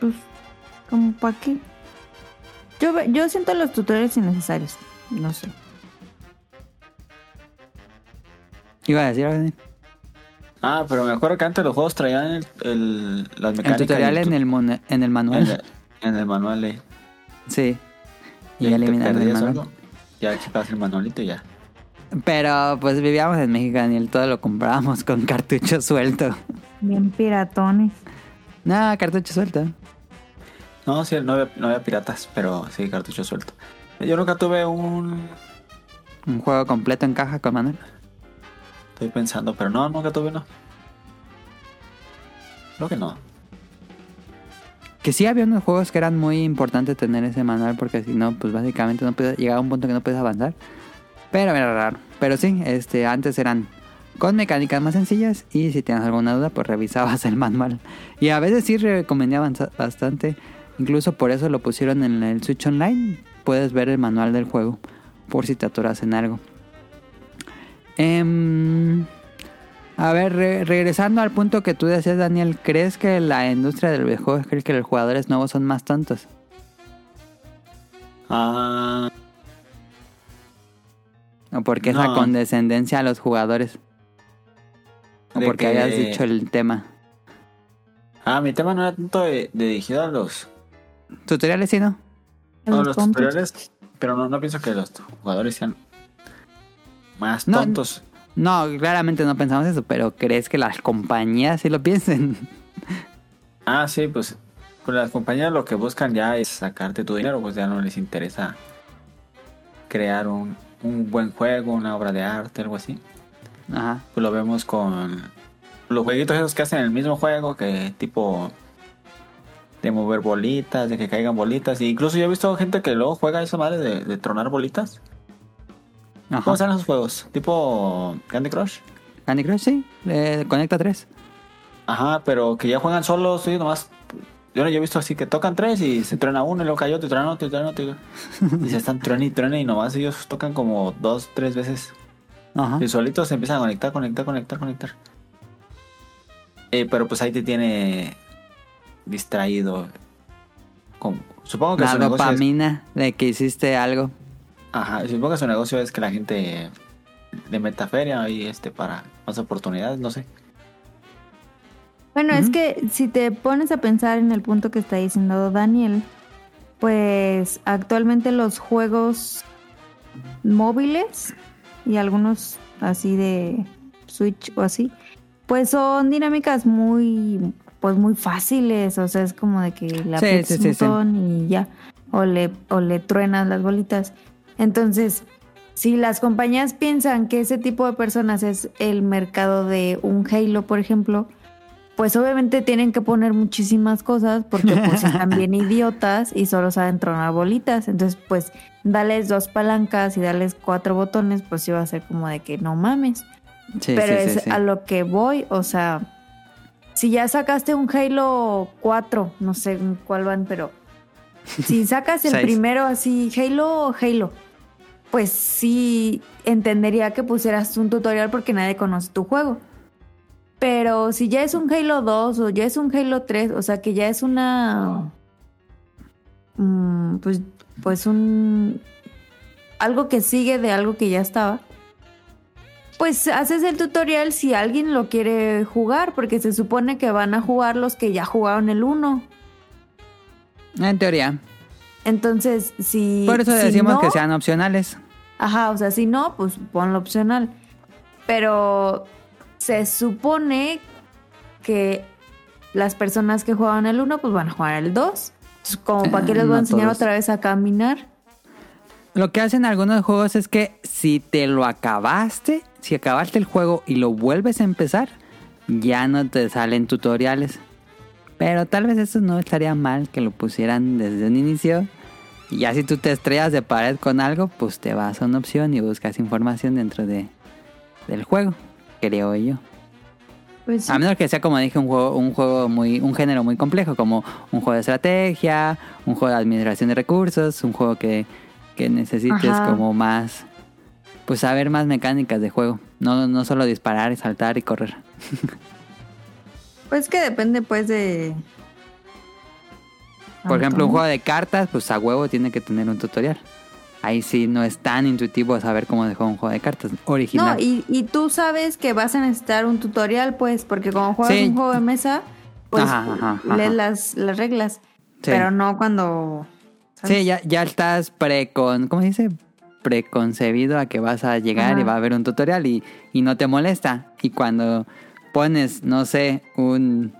A: Pues, como para qué. Yo, yo siento los tutoriales innecesarios, no sé.
B: Iba a decir Daniel?
C: Ah, pero me acuerdo que antes los juegos traían el, el- las
B: el
C: mecánicas.
B: tutorial
C: y
B: en
C: tu-
B: el, mon- en el
C: en
B: manual.
C: el, en el manual. eh.
B: Sí. Y
C: ahí te
B: eliminar el manual.
C: algo, Ya quitas el manualito y ya.
B: Pero pues vivíamos en México, Daniel. Todo lo comprábamos con cartucho suelto.
A: Bien piratones.
B: Nada, cartucho suelto.
C: No, sí, no había, no había piratas, pero sí, cartucho suelto. Yo nunca tuve un.
B: Un juego completo en caja con manual.
C: Estoy pensando, pero no, nunca tuve uno. Creo que no.
B: Que sí había unos juegos que eran muy importantes tener ese manual porque si no, pues básicamente no podías, llegaba a un punto que no puedes avanzar. Pero era raro. Pero sí, este, antes eran con mecánicas más sencillas y si tenías alguna duda, pues revisabas el manual. Y a veces sí recomendé bastante. Incluso por eso lo pusieron en el Switch Online. Puedes ver el manual del juego por si te atoras en algo. Em, a ver, re- regresando al punto que tú decías, Daniel, ¿crees que la industria del videojuego, crees que los jugadores nuevos son más tontos?
C: Ah,
B: ¿O porque es la
C: No.
B: condescendencia a los jugadores? ¿O
C: De
B: porque
C: que-
B: hayas dicho el tema?
C: ah, mi tema no era tanto de, de dirigido a los,
B: ¿Tutoriales sí, no?
A: A los
C: tutoriales, pero no, no pienso que los jugadores sean más
B: No,
C: tontos.
B: No, claramente no pensamos eso, pero ¿crees que las compañías sí lo piensen?
C: Ah, sí, pues, pues las compañías lo que buscan ya es sacarte tu dinero, pues ya no les interesa crear un, un buen juego, una obra de arte, algo así.
B: Ajá.
C: Pues lo vemos con los jueguitos esos que hacen el mismo juego, que tipo de mover bolitas, de que caigan bolitas. E incluso yo he visto gente que luego juega esa madre de, de tronar bolitas.
B: Ajá.
C: ¿Cómo se llaman esos juegos? Tipo Candy Crush.
B: Candy Crush, sí. Eh, Conecta 3.
C: Ajá, pero que ya juegan solos, y nomás. Yo no yo he visto así que tocan tres y se truena uno y luego cae otro y truena otro y truena otro. Y se están truena y truena y nomás ellos tocan como dos, tres veces.
B: Ajá.
C: Y solitos se empiezan a conectar, conectar, conectar, conectar. Eh, pero pues ahí te tiene distraído. Con- supongo que
B: La
C: es,
B: dopamina de que hiciste algo.
C: Ajá, supongo que su negocio es que la gente de metaferia y este para más oportunidades, no sé.
A: Bueno, es que si te pones a pensar en el punto que está diciendo Daniel, pues actualmente los juegos móviles y algunos así de Switch o así, pues son dinámicas muy, pues muy fáciles, o sea, es como de que le
B: Sí, sí, sí,
A: y ya, o le, o le truenas las bolitas. Entonces, si las compañías piensan que ese tipo de personas es el mercado de un Halo, por ejemplo, pues obviamente tienen que poner muchísimas cosas porque pues están bien idiotas y solo saben tronar bolitas. Entonces, pues, dales dos palancas y darles cuatro botones, pues sí va a ser como de que no mames.
B: Sí,
A: Pero
B: sí,
A: es
B: sí.
A: a lo que voy, o sea, si ya sacaste un Halo 4, no sé en cuál van, pero si sacas el primero así, Halo, Halo, pues sí entendería que pusieras un tutorial porque nadie conoce tu juego. Pero si ya es un Halo 2 o ya es un Halo 3, o sea que ya es una... mm, pues, pues un... Algo que sigue de algo que ya estaba. Pues haces el tutorial si alguien lo quiere jugar, porque se supone que van a jugar los que ya jugaron el 1.
B: En teoría.
A: Entonces, si...
B: Por eso
A: si
B: decimos
A: no-
B: que sean opcionales.
A: Ajá, o sea, si no, pues ponlo opcional. Pero se supone que las personas que jugaban el 1, pues van a jugar el 2. Entonces, Como para qué les voy a enseñar otra vez a caminar.
B: Lo que hacen algunos juegos es que si te lo acabaste, si acabaste el juego y lo vuelves a empezar, ya no te salen tutoriales. Pero tal vez eso no estaría mal que lo pusieran desde un inicio. Y ya si tú te estrellas de pared con algo, pues te vas a una opción y buscas información dentro de, del juego, creo yo.
A: Pues sí.
B: A menos que sea como dije un juego, un juego muy, un género muy complejo, como un juego de estrategia, un juego de administración de recursos, un juego que, que necesites
A: Ajá.
B: como más, pues saber más mecánicas de juego, no, no solo disparar, saltar y correr.
A: Pues que depende pues de...
B: Por ejemplo, un juego de cartas, pues a huevo tiene que tener un tutorial. Ahí sí no es tan intuitivo saber cómo juega un juego de cartas original.
A: No, y, y tú sabes que vas a necesitar un tutorial, pues, porque cuando juegas
B: Sí.
A: un juego de mesa, pues
B: Ajá, ajá, ajá.
A: lees las, las reglas.
B: Sí.
A: Pero no cuando... ¿sabes?
B: Sí, ya, ya estás precon, ¿cómo se dice? Preconcebido a que vas a llegar y va a haber un tutorial y, y no te molesta. Y cuando pones, no sé, un,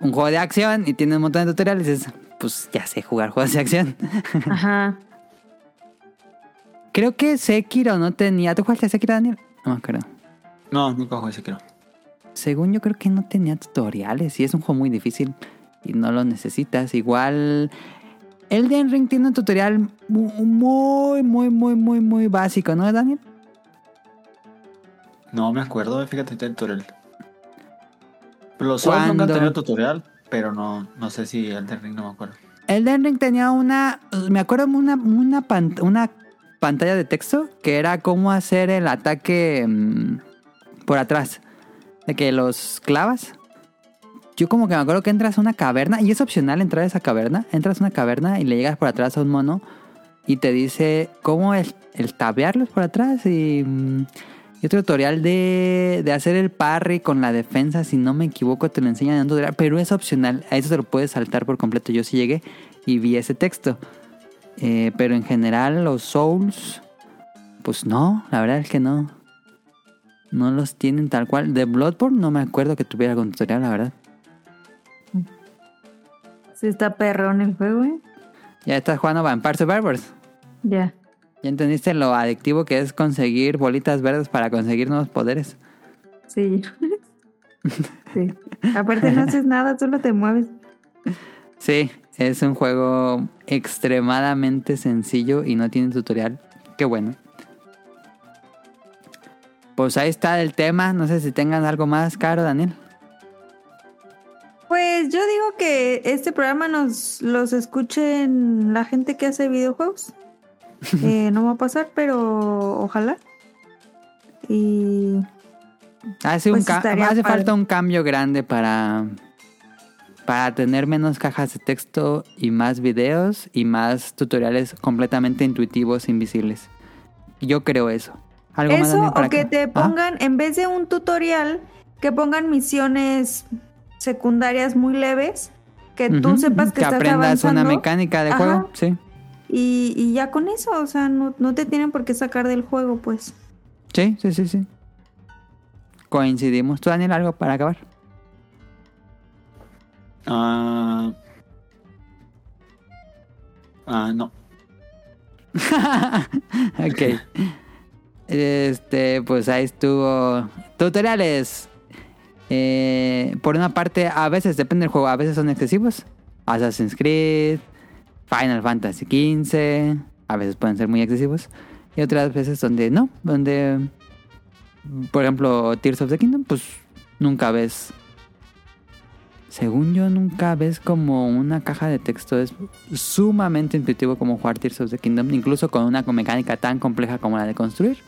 B: un juego de acción y tienes un montón de tutoriales, dices, pues ya sé jugar juegos de acción.
A: Ajá.
B: Creo que Sekiro no tenía. ¿Tú jugaste a Sekiro, Daniel? No me acuerdo.
C: No, nunca jugué Sekiro.
B: Según yo creo que no tenía tutoriales y es un juego muy difícil y no lo necesitas. Igual Elden Ring tiene un tutorial mu- muy, muy, muy, muy, muy básico, ¿no, Daniel?
C: No me acuerdo, fíjate el tutorial. Los Souls nunca han tenido tutorial, pero no, no sé si Elden Ring no me acuerdo.
B: Elden Ring tenía una, me acuerdo una, una, pan- una pantalla de texto que era cómo hacer el ataque mm, por atrás, de que los clavas. Yo como que me acuerdo que entras a una caverna y es opcional entrar a esa caverna. Entras a una caverna y le llegas por atrás a un mono y te dice cómo el, el tabearlos por atrás y, mm, y otro tutorial de, de hacer el parry con la defensa, si no me equivoco, te lo enseñan en un tutorial, pero es opcional, a eso te lo puedes saltar por completo. Yo sí llegué y vi ese texto. Eh, pero en general los Souls, pues no, la verdad es que no. No los tienen tal cual. De Bloodborne no me acuerdo que tuviera algún tutorial, la verdad.
A: Sí está perrón el juego, ¿eh?
B: Ya estás jugando Vampire Survivors.
A: Ya.
B: ¿Ya entendiste lo adictivo que es conseguir bolitas verdes para conseguir nuevos poderes?
A: Sí. sí. Aparte no haces nada, solo te mueves.
B: Sí, es un juego extremadamente sencillo y no tiene tutorial. Qué bueno. Pues ahí está el tema. No sé si tengan algo más caro, Daniel.
A: Pues yo digo que este programa nos los escuchen la gente que hace videojuegos. Eh, no va a pasar, pero ojalá. Y
B: Hace,
A: Pues
B: un ca-
A: estaría
B: hace falta un cambio grande para, para tener menos cajas de texto y más videos y más tutoriales completamente intuitivos, invisibles. Yo creo eso. ¿Algo más,
A: eso
B: para
A: o que te
B: Ah,
A: pongan, en vez de un tutorial, que pongan misiones secundarias muy leves, que tú sepas que, estás
B: aprendas una mecánica de
A: Ajá.
B: juego. Sí,
A: Y, y ya con eso, o sea, no, no te tienen por qué sacar del juego, pues.
B: sí, sí, sí. sí. Coincidimos. ¿Tú, Daniel, algo para acabar?
C: Ah, ah, no.
B: ok. Este, pues ahí estuvo. Tutoriales. Eh, por una parte, a veces depende del juego, a veces son excesivos. Assassin's Creed, Final Fantasy XV, a veces pueden ser muy excesivos. Y otras veces donde no, donde, por ejemplo, Tears of the Kingdom, pues nunca ves. Según yo, nunca ves como una caja de texto. Es sumamente intuitivo como jugar Tears of the Kingdom, incluso con una mecánica tan compleja como la de construir.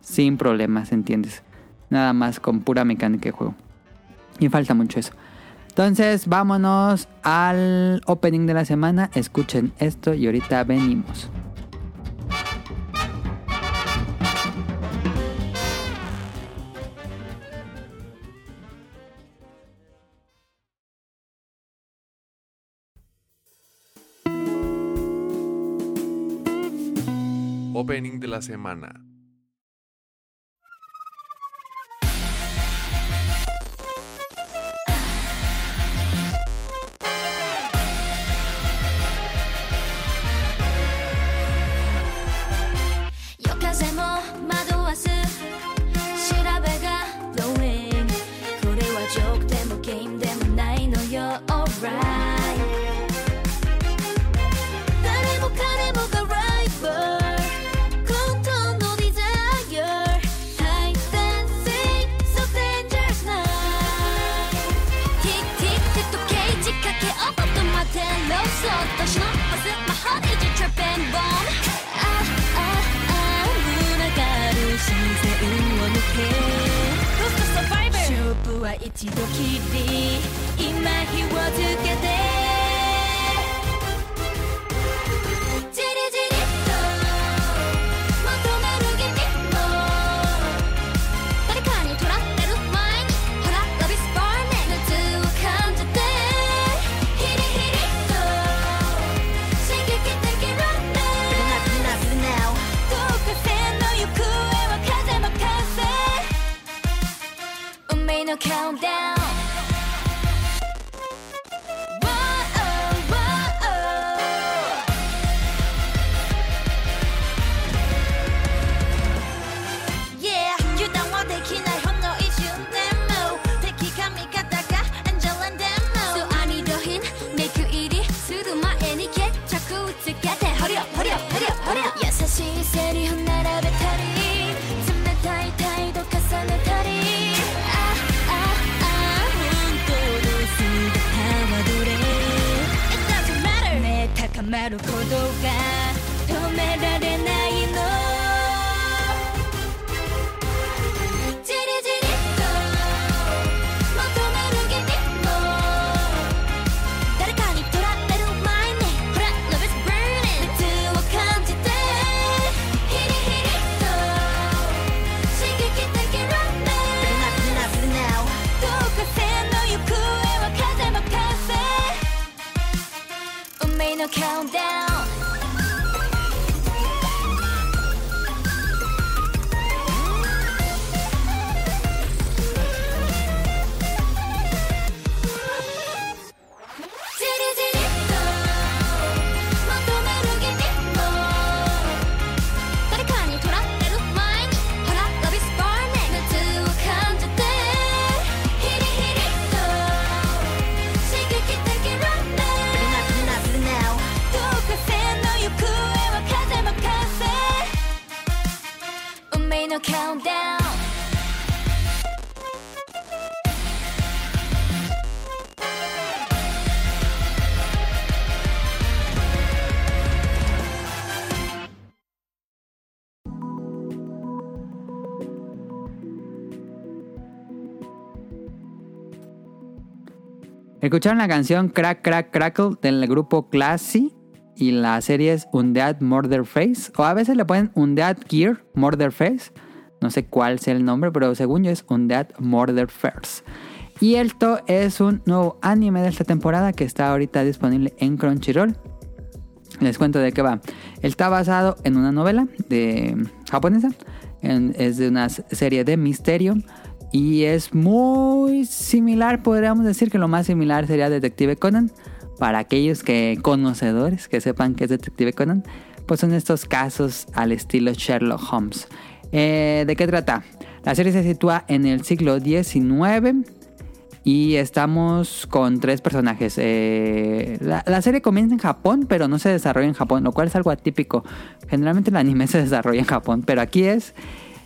B: Sin problemas, ¿entiendes? Nada más con pura mecánica de juego. Y falta mucho eso. Entonces, vámonos al opening de la semana. Escuchen esto y ahorita venimos.
D: Opening de la semana. 一度きり。今火をつけて子供
B: Escucharon la canción Crack Crack Crackle del grupo Classy y la serie es Undead Murder Face o a veces le ponen Undead Gear Murder Face. No sé cuál sea el nombre, pero según yo es Undead Murder Face. Y esto es un nuevo anime de esta temporada que está ahorita disponible en Crunchyroll. Les cuento de qué va. Está basado en una novela de japonesa. es de una serie de misterio y es muy similar, podríamos decir que lo más similar sería Detective Conan. Para aquellos que conocedores que sepan que es Detective Conan, pues son estos casos al estilo Sherlock Holmes. Eh, ¿De qué trata? La serie se sitúa en el siglo XIX. Y estamos con tres personajes. Eh, la, la serie comienza en Japón, pero no se desarrolla en Japón, lo cual es algo atípico. Generalmente el anime se desarrolla en Japón, pero aquí es...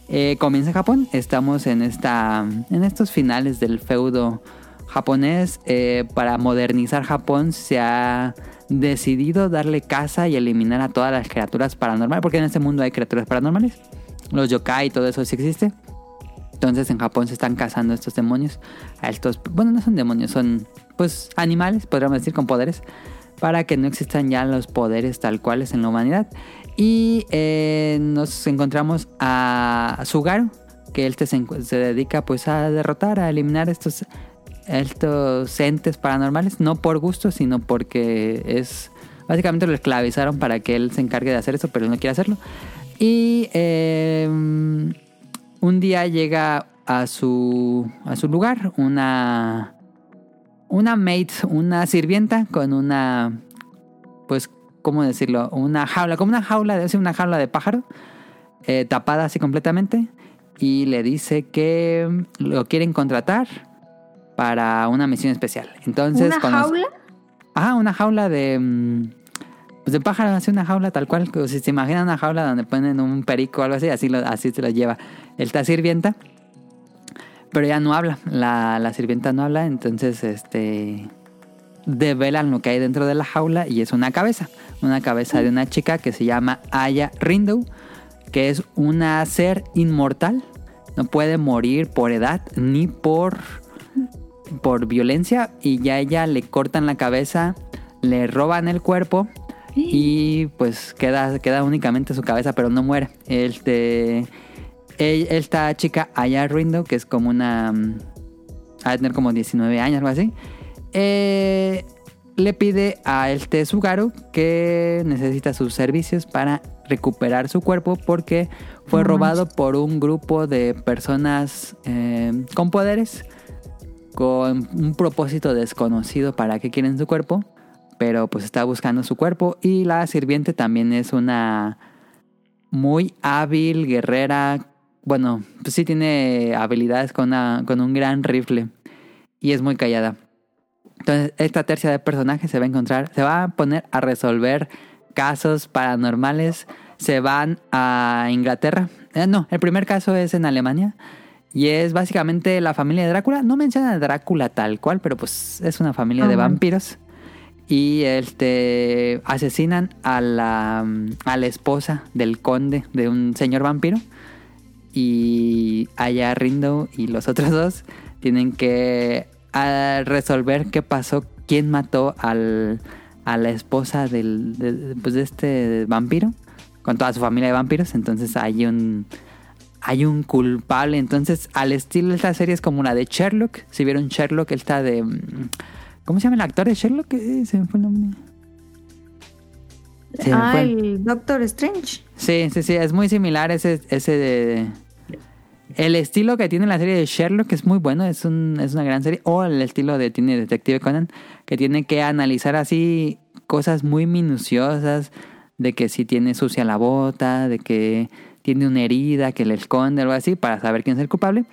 B: eh, comienza en Japón. Estamos en, esta, en estos finales del feudo japonés. Eh, para modernizar Japón se ha decidido darle caza y eliminar a todas las criaturas paranormales. Porque en este mundo hay criaturas paranormales. Los yokai y todo eso sí existe. Entonces en Japón se están cazando estos demonios. A estos, bueno, no son demonios, son pues animales, podríamos decir, con poderes. Para que no existan ya los poderes tal cuales en la humanidad. Y eh, nos encontramos a Sugaru, que él se, se dedica pues a derrotar, a eliminar estos, estos entes paranormales. No por gusto, sino porque es... Básicamente lo esclavizaron para que él se encargue de hacer eso, pero él no quiere hacerlo. Y eh, un día llega a su, a su lugar una, una maid, una sirvienta con una, pues, ¿cómo decirlo? Una jaula, como una jaula, debe ser una jaula de pájaro, eh, tapada así completamente. Y le dice que lo quieren contratar para una misión especial. Entonces,
A: ¿Una
B: los-
A: jaula?
B: Ajá, una jaula de. mm, Pues de pájaro, así una jaula tal cual. Si se imaginan una jaula donde ponen un perico o algo así, así, lo, así se lo lleva. Esta sirvienta. Pero ya no habla. La, la sirvienta no habla, entonces este. Develan lo que hay dentro de la jaula y es una cabeza. Una cabeza de una chica que se llama Aya Rindow. Que es una ser inmortal. No puede morir por edad ni por por violencia y ya ella le cortan la cabeza, le roban el cuerpo y pues queda, queda únicamente su cabeza, pero no muere. Este, esta chica, Aya Rindo, que es como una... mm, Ha de tener como 19 años, algo así. eh, le pide a este Sugaru que necesita sus servicios para recuperar su cuerpo porque fue robado por un grupo de personas eh, con poderes con un propósito desconocido para qué quieren su cuerpo, pero pues está buscando su cuerpo y la sirviente también es una muy hábil guerrera, bueno, pues sí tiene habilidades con, una- con un gran rifle y es muy callada. Entonces esta tercia de personajes se va a encontrar, se va a poner a resolver casos paranormales, se van a Inglaterra, Eh, no, el primer caso es en Alemania. Y es básicamente la familia de Drácula. No menciona a Drácula tal cual, pero pues es una familia de vampiros. Y este asesinan a la, a la esposa del conde de un señor vampiro. Y allá Rindo y los otros dos tienen que resolver qué pasó, quién mató al, a la esposa del, de, pues, de este vampiro, con toda su familia de vampiros. Entonces hay un, hay un culpable. Entonces, al estilo de esta serie es como la de Sherlock. Si vieron Sherlock, él está de. ¿Cómo se llama el actor de Sherlock? Eh, Se me fue el nombre. Se
A: ah, el Doctor Strange.
B: Sí, sí, sí, es muy similar ese, ese de... El estilo que tiene la serie de Sherlock es muy bueno, es, un, es una gran serie. O el estilo de tiene Detective Conan, que tiene que analizar así cosas muy minuciosas, de que si tiene sucia la bota, de que tiene una herida que le esconde, algo así, para saber quién es el culpable.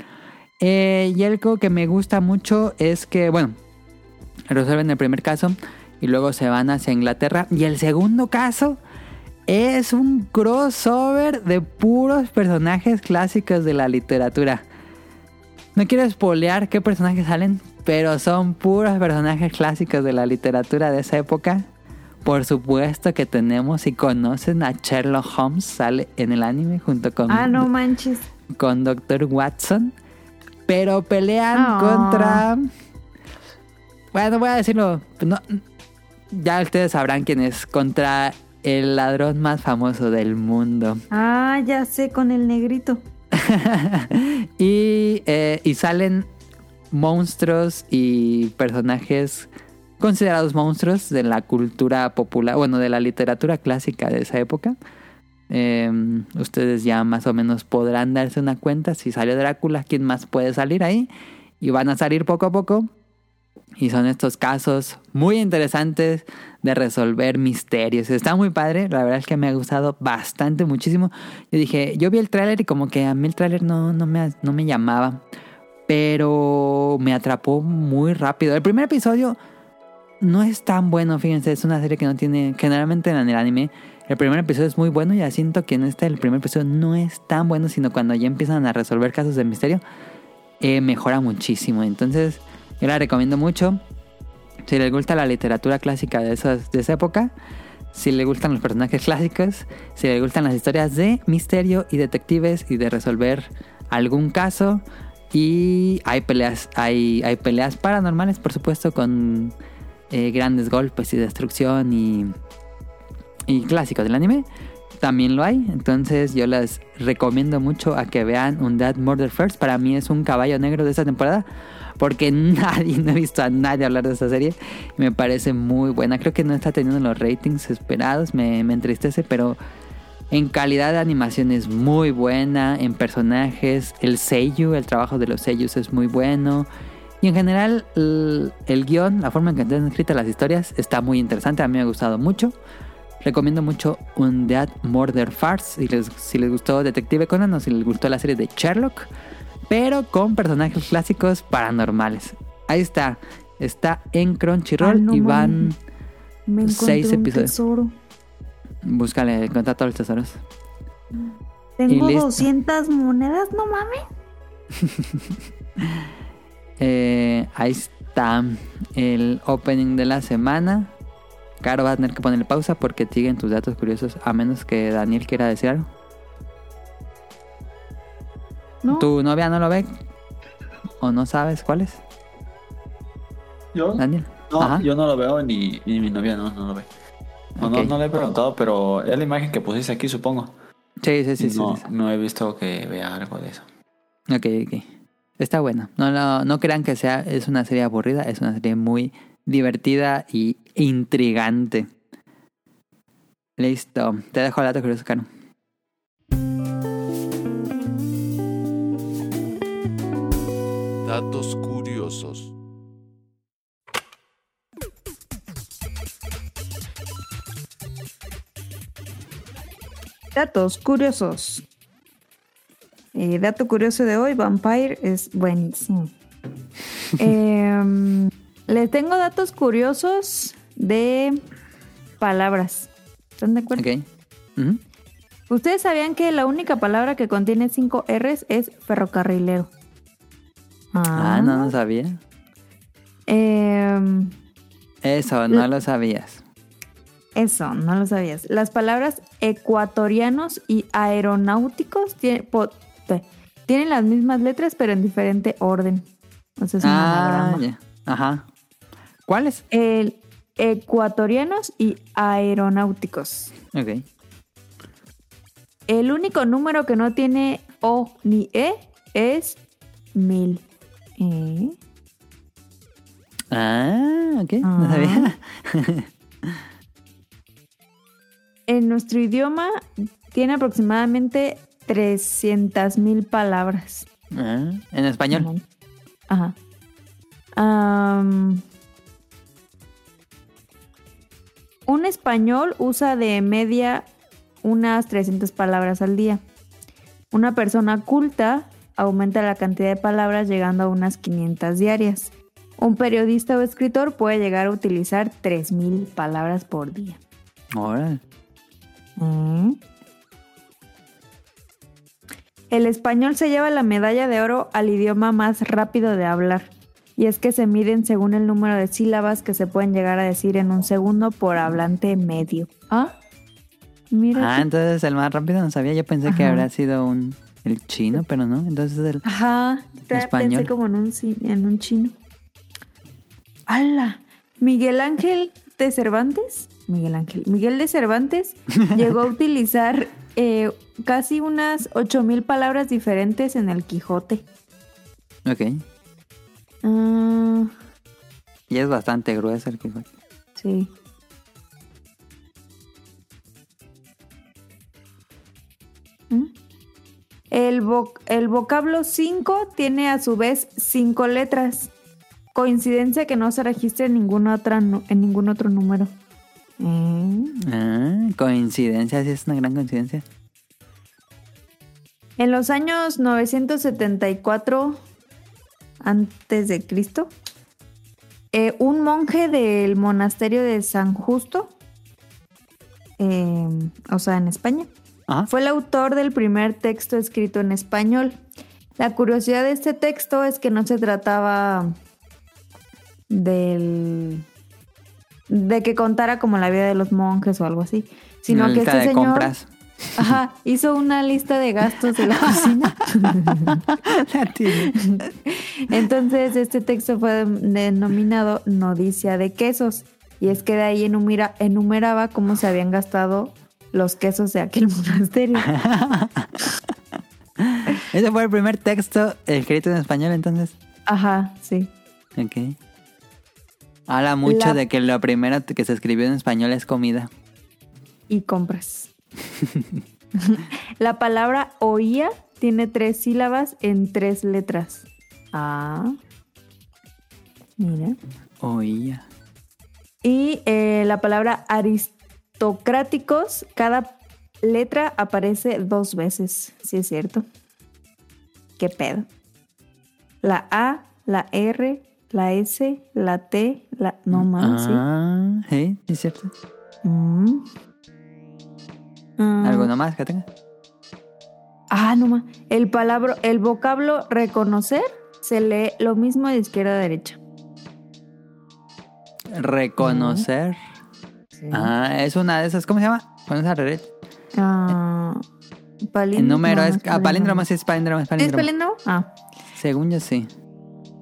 B: Eh, y algo que me gusta mucho es que, bueno, resuelven el primer caso y luego se van hacia Inglaterra. Y el segundo caso es un crossover de puros personajes clásicos de la literatura. No quiero espolear qué personajes salen, pero son puros personajes clásicos de la literatura de esa época. Por supuesto que tenemos, si conocen a Sherlock Holmes, sale en el anime junto con,
A: Ah, no manches.
B: con Dr. Watson. Pero pelean contra... Bueno, voy a decirlo. No, ya ustedes sabrán quién es. Contra el ladrón más famoso del mundo.
A: Ah, ya sé, con el negrito.
B: y, eh, y salen monstruos y personajes considerados monstruos de la cultura popular, bueno, de la literatura clásica de esa época. Eh, ustedes ya más o menos podrán darse una cuenta si salió Drácula, quién más puede salir ahí. Y van a salir poco a poco. Y son estos casos muy interesantes de resolver misterios. Está muy padre, la verdad es que me ha gustado bastante, muchísimo. Yo dije, yo vi el tráiler y como que a mí el tráiler no, no, me, no me llamaba. pero me atrapó muy rápido. El primer episodio no es tan bueno, fíjense, es una serie que no tiene, generalmente en el anime, el primer episodio es muy bueno y ya siento que en este el primer episodio no es tan bueno, sino cuando ya empiezan a resolver casos de misterio, eh, mejora muchísimo. Entonces, yo la recomiendo mucho. Si les gusta la literatura clásica de, esas, de esa época, si les gustan los personajes clásicos, si les gustan las historias de misterio y detectives y de resolver algún caso. Y hay peleas, hay, hay peleas paranormales, por supuesto, con eh, grandes golpes y destrucción y, y clásicos del anime. También lo hay. Entonces yo les recomiendo mucho a que vean un Dead Murder First. Para mí es un caballo negro de esta temporada. Porque nadie, no he visto a nadie hablar de esta serie. Me parece muy buena. Creo que no está teniendo los ratings esperados. Me, me entristece, pero en calidad de animación es muy buena. En personajes, el sello, el trabajo de los sellos es muy bueno. Y en general, el, el guion, la forma en que están escritas las historias, está muy interesante. A mí me ha gustado mucho. Recomiendo mucho un Dead Murder Farce. Si les, si les gustó Detective Conan o si les gustó la serie de Sherlock. Pero con personajes clásicos paranormales. Ahí está. Está en Crunchyroll
A: Ah, no
B: y van.
A: Me
B: seis
A: un
B: episodios.
A: tesoro.
B: Búscale, encuentra todos los tesoros.
A: Tengo
B: listo.
A: 200 monedas, no mames.
B: Eh, ahí está el opening de la semana. Caro va a tener que ponerle pausa porque siguen tus datos curiosos, a menos que Daniel quiera decir algo.
A: No.
B: ¿Tu novia no lo ve? ¿O no sabes cuál es?
C: ¿Yo?
B: Daniel.
C: No,
B: Ajá.
C: yo no lo veo ni, ni mi novia no, no lo ve. No, no- no, le he preguntado, pero es la imagen que pusiste aquí, supongo.
B: Sí, sí, sí. sí,
C: no,
B: sí.
C: no he visto que vea algo de eso.
B: Ok, ok. Está bueno. No, no, no crean que sea, es una serie aburrida, es una serie muy divertida y intrigante. Listo. Te dejo el dato curioso, Caro.
D: Datos curiosos.
A: Datos curiosos. Eh, dato curioso de hoy, Vampire es buenísimo. Em, les tengo datos curiosos de palabras. ¿Están de acuerdo? ¿Ustedes sabían que la única palabra que contiene cinco R's es ferrocarrilero?
B: Ah, no, no sabía.
A: Em,
B: Eso, no lo sabías.
A: Eso, no lo sabías. Las palabras ecuatorianos y aeronáuticos tie- po- te- tienen las mismas letras, pero en diferente orden. O sea, es un
B: Ah, ya. Ajá. ¿Cuáles?
A: El ecuatorianos y aeronáuticos.
B: Ok.
A: El único número que no tiene O ni E es mil. ¿Eh?
B: Ah, ok. No
A: Ah.
B: sabía.
A: En nuestro idioma tiene aproximadamente 300 mil palabras.
B: Ah, en español.
A: Ajá. Un español usa de media unas 300 palabras al día. Una persona culta aumenta la cantidad de palabras llegando a unas 500 diarias. Un periodista o escritor puede llegar a utilizar 3000 palabras por día.
B: Órale.
A: Mm. El español se lleva la medalla de oro al idioma más rápido de hablar. Y es que se miden según el número de sílabas que se pueden llegar a decir en un segundo por hablante medio. ¿Ah? Mira.
B: Ah, entonces el más rápido no sabía. Yo pensé que habría sido un el chino, pero no. Entonces el
A: Ajá.
B: Español.
A: Pensé como en un, ci- en un chino. ¡Hala! Miguel Ángel de Cervantes. Miguel Ángel. Miguel de Cervantes llegó a utilizar eh, casi unas 8000 palabras diferentes en el Quijote.
B: Ok.
A: Ah,
B: Y es bastante grueso el Quijote.
A: sí. ¿Mm? El, vo- el vocablo 5 tiene a su vez 5 letras. Coincidencia que no se registra en otra, en ningún otro número. Mm.
B: Ah, coincidencia, sí es una gran coincidencia.
A: En los años 974 antes de Cristo. Eh, un monje del monasterio de San Justo, eh, o sea, en España,
B: Ajá.
A: fue el autor del primer texto escrito en español. La curiosidad de este texto es que no se trataba del de que contara como la vida de los monjes o algo así, sino
B: Una
A: que este
B: de
A: señor
B: compras.
A: ajá, hizo una lista de gastos de la cocina. Entonces, este texto fue denominado Nodicia de quesos. Y es que de ahí enumera- enumeraba cómo se habían gastado los quesos de aquel monasterio.
B: Ese fue el primer texto escrito en español, entonces.
A: Ajá, sí.
B: Ok. Habla mucho
A: La-
B: de que lo primero que se escribió en español es comida.
A: Y compras. La palabra oía tiene tres sílabas en tres letras. Ah. Mira.
B: Oía.
A: Y eh, la palabra aristocráticos, cada letra aparece dos veces, si es cierto. ¿Qué pedo? La A, la R, la S, la T, la... No más,
B: Ah, sí, es cierto.
A: Mm. Ah,
B: ¿Alguno más que tenga?
A: Ah, no más. El, palabra, el vocablo reconocer se lee lo mismo de izquierda a derecha.
B: Reconocer. Ah, es una de esas. ¿Cómo se llama? Pones al revés.
A: Ah,
B: El número
A: no, no
B: es. Ah,
A: palíndromo.
B: sí, es palíndromo, es
A: ¿Es
B: palíndromo.
A: palíndromo? Ah.
B: Según yo sí.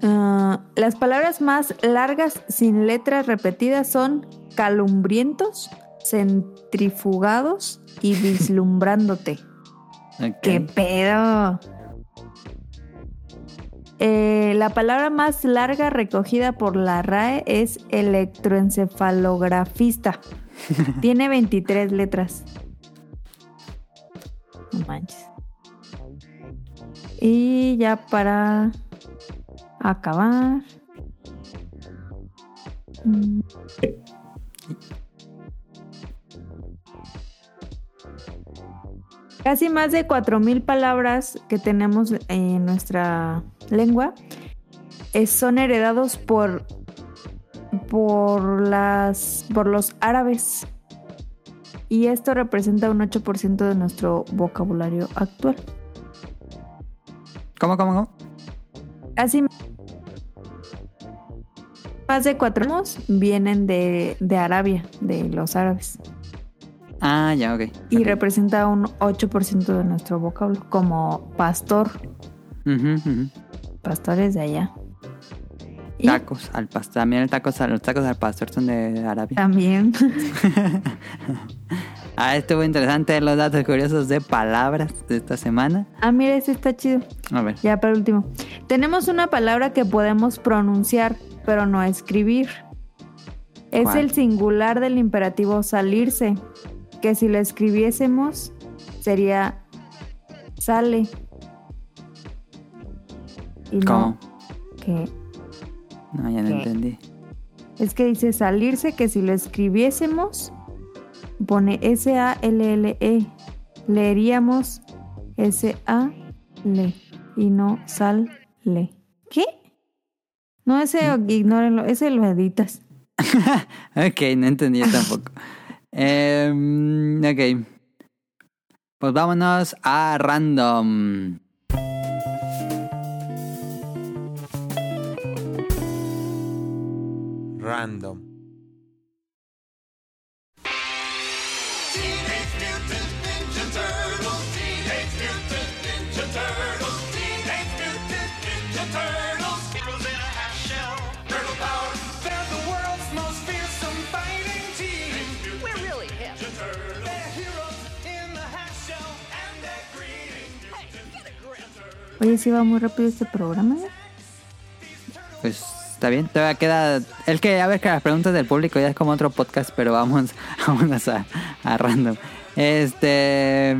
A: Ah, las palabras más largas sin letras repetidas son calumbrientos, centrifugados y vislumbrándote.
B: Ok.
A: ¡Qué pedo! Eh, la palabra más larga recogida por la RAE es electroencefalografista. Tiene 23 letras. No manches. Y ya para acabar. Mm. Casi más de 4.000 palabras que tenemos en nuestra lengua eh, son heredados por, por, las, por los árabes. Y esto representa un 8% de nuestro vocabulario actual.
B: ¿Cómo, cómo, cómo?
A: Casi más de cuatro vienen de, de Arabia, de los árabes.
B: Ah, ya, ok.
A: Y representa un 8% de nuestro vocablo, como pastor,
B: Ujú, ujú.
A: pastores de allá.
B: Tacos al pastor. También el tacos, los tacos al pastor son de Arabia.
A: también,
B: Ah, estuvo interesante los datos curiosos de palabras de esta semana.
A: ah, mira, este está chido.
B: A ver.
A: Ya para último. Tenemos una palabra que podemos pronunciar, pero no escribir. Es el singular del imperativo salirse, que si lo escribiésemos sería sale. Y no
B: ¿Cómo?
A: que
B: No, ya no entendí.
A: es que dice salirse, que si lo escribiésemos pone S A L L E. Leeríamos S A L y no sal le. ¿Qué? No, ese ignórenlo, ese lo editas.
B: Ok, no entendí tampoco. Em, ok. Pues vámonos a random.
D: Random.
A: Oye, sí va muy rápido este programa.
B: Pues está bien, todavía queda. El que, a ver, que las preguntas del público ya es como otro podcast, pero vamos, vámonos a, a random. Este.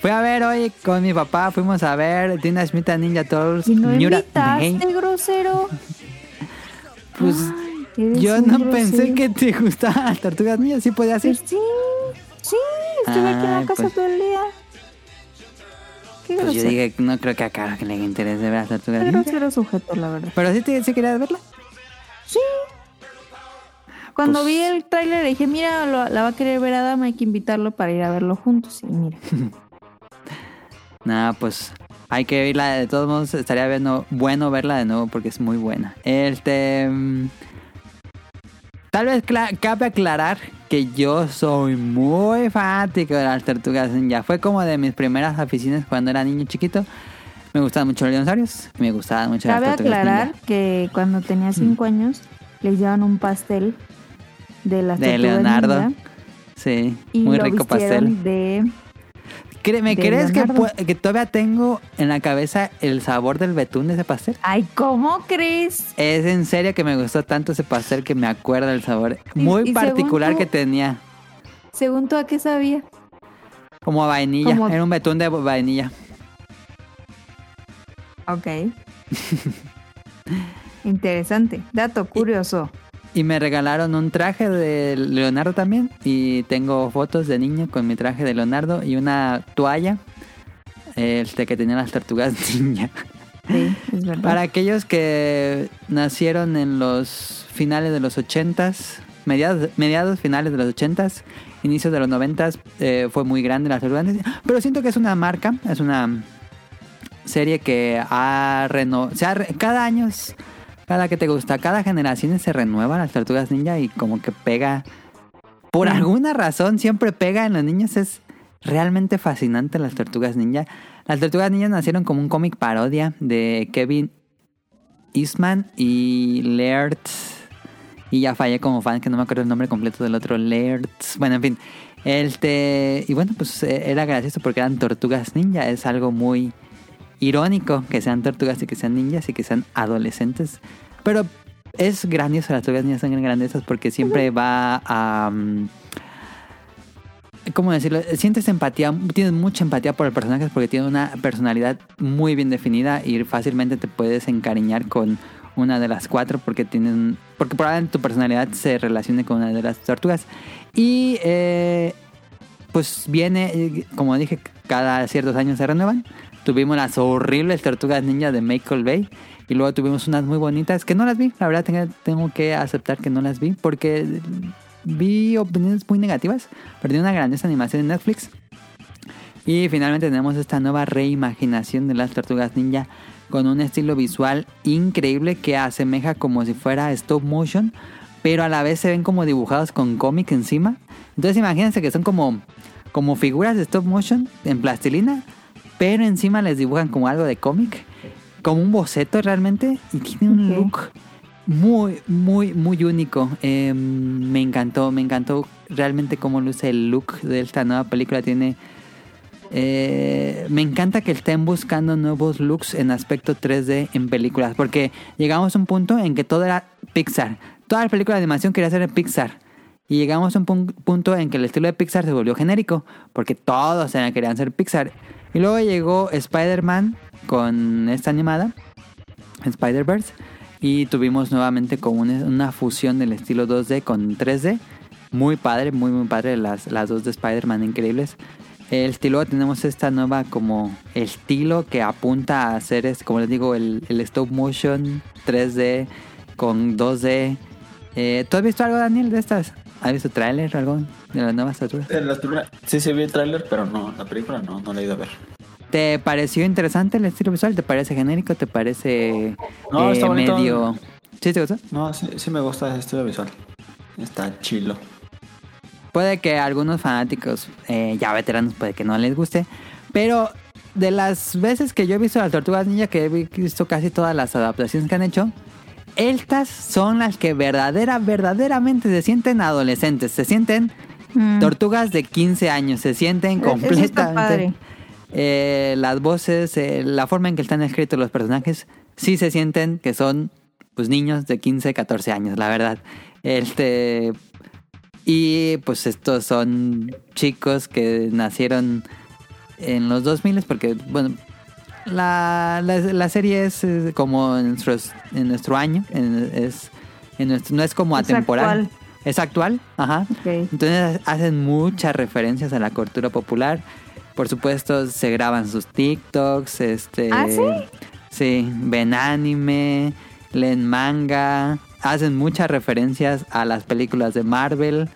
B: Fui a ver hoy con mi papá, fuimos a ver Teenage Mutant Ninja Turtles.
A: Y no invitaste, grosero.
B: Pues
A: Ay,
B: yo no
A: grosero.
B: pensé que te gustaban las tortugas ninja, sí podía ser.
A: Pues sí, sí, estuve aquí en la
B: Ay,
A: casa
B: pues.
A: todo el día. Qué
B: Pues yo dije, no creo que a Caro que le interese ver las tortugas ninja.
A: grosero sujeto, la verdad.
B: Pero sí, te, sí querías verla.
A: Cuando
B: Pues-
A: vi el tráiler dije, mira, lo- la va a querer ver Adam, hay que invitarlo para ir a verlo juntos. Y mira,
B: Nada, pues hay que verla. De todos modos, estaría viendo, bueno verla de nuevo porque es muy buena. Este. mm, Tal vez cla- cabe aclarar que yo soy muy fanático de las tortugas ninja. Fue como de mis primeras aficiones cuando era niño chiquito. Me gustaban mucho los dinosaurios y me gustaban mucho
A: cabe
B: las tortugas
A: aclarar
B: ninja.
A: que cuando tenía cinco años les llevaban un pastel de las
B: De
A: tortugas
B: Leonardo.
A: ninja
B: Sí,
A: y
B: muy
A: lo
B: rico pastel.
A: de
B: ¿Me crees que, todavía tengo en la cabeza el sabor del betún de ese pastel?
A: ay cómo crees
B: Es en serio que me gustó tanto ese pastel que me acuerdo del sabor muy
A: y
B: particular
A: tú-
B: que tenía.
A: según tú a qué sabía
B: Como a vainilla.
A: Como-
B: Era un betún de vainilla.
A: ok interesante dato curioso
B: Y me regalaron un traje de Leonardo también. Y tengo fotos de niño con mi traje de Leonardo y una toalla este, que tenía las tortugas ninja.
A: sí es verdad
B: Para aquellos que nacieron en los finales de los 80s, mediados, mediados finales de los 80s, inicios de los 90s, eh, fue muy grande las tortugas ninja. Pero siento que es una marca, es una serie que ha renovado. cada año, es- cada que te gusta, cada generación se renueva las tortugas ninja y como que pega. Por
A: Mm.
B: alguna razón siempre pega en los niños. Es realmente fascinante las tortugas ninja. Las tortugas ninja nacieron como un cómic parodia de Kevin Eastman y Laird. Y ya fallé como fan, que no me acuerdo el nombre completo del otro Laird. Bueno, en fin. Este, y bueno, pues eh, era gracioso porque eran tortugas ninja. Es algo muy irónico que sean tortugas y que sean ninjas y que sean adolescentes. Pero es grandioso, las tortugas ninjas son grandiosas porque siempre va a... mm, ¿Cómo decirlo? Sientes empatía, tienes mucha empatía por el personaje porque tiene una personalidad muy bien definida y fácilmente te puedes encariñar con una de las cuatro porque tienen porque probablemente tu personalidad se relacione con una de las tortugas y eh, pues viene eh, como dije cada ciertos años se renuevan tuvimos las horribles tortugas ninja de Michael Bay y luego tuvimos unas muy bonitas que no las vi. La verdad tengo, que aceptar que no las vi porque vi opiniones muy negativas. Tiene una grandiosa animación en Netflix. Y finalmente tenemos esta nueva reimaginación de las tortugas ninja con un estilo visual increíble que asemeja como si fuera stop motion, pero a la vez se ven como dibujados con cómic encima. Entonces imagínense que son como, como figuras de stop motion en plastilina, pero encima les dibujan como algo de cómic, como un boceto realmente, y tiene un
A: Ok.
B: look muy, muy, muy único. Eh, me encantó, me encantó realmente cómo luce el look de esta nueva película. Tiene eh, me encanta que estén buscando nuevos looks en aspecto 3D en películas, porque llegamos a un punto en que todo era Pixar. Toda la película de animación quería ser Pixar. Y llegamos a un pun- punto en que el estilo de Pixar se volvió genérico, porque todos querían ser Pixar. Y luego llegó Spider-Man con esta animada, Spider-Verse, y tuvimos nuevamente como una, una fusión del estilo 2D con 3D. Muy padre, muy muy padre las, las dos de Spider-Man increíbles. El estilo tenemos esta nueva como estilo que apunta a hacer es como les digo el, el stop motion 3D con 2D. Eh, ¿Tú has visto algo Daniel de estas? ¿Has visto tráiler o algo de las nuevas
C: primeras- Sí, sí vi el tráiler, pero no, la película no, no la he ido a ver.
B: ¿Te pareció interesante el estilo visual? ¿Te parece genérico? ¿Te parece
C: No,
B: eh,
C: está
B: medio... ¿Sí te gustó?
C: No, sí, sí me gusta ese estilo visual. Está chilo.
B: Puede que a algunos fanáticos eh, ya veteranos puede que no les guste, pero de las veces que yo he visto las tortugas ninja, que he visto casi todas las adaptaciones que han hecho, estas son las que verdadera, verdaderamente se sienten adolescentes, se sienten
A: Mm.
B: tortugas de 15 años, se sienten completamente... Eh, las voces, eh, la forma en que están escritos los personajes, sí se sienten que son pues niños de 15, 14 años, la verdad. Este y pues estos son chicos que nacieron en los 2000 porque bueno, la, la, la serie es eh, como en, nuestros- en nuestro año, en- es en nuestro- no es como
A: Es
B: atemporal.
A: actual.
B: Es actual, ajá. Entonces hacen muchas referencias a la cultura popular. Por supuesto, se graban sus TikToks, este...
A: ¿Ah, sí?
B: Sí, ven anime, leen manga, hacen muchas referencias a las películas de Marvel,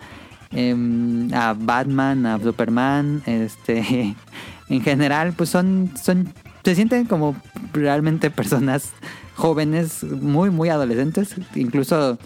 B: em, a Batman, a Superman, este... En general, pues son, son... Se sienten como realmente personas jóvenes, muy, muy adolescentes, incluso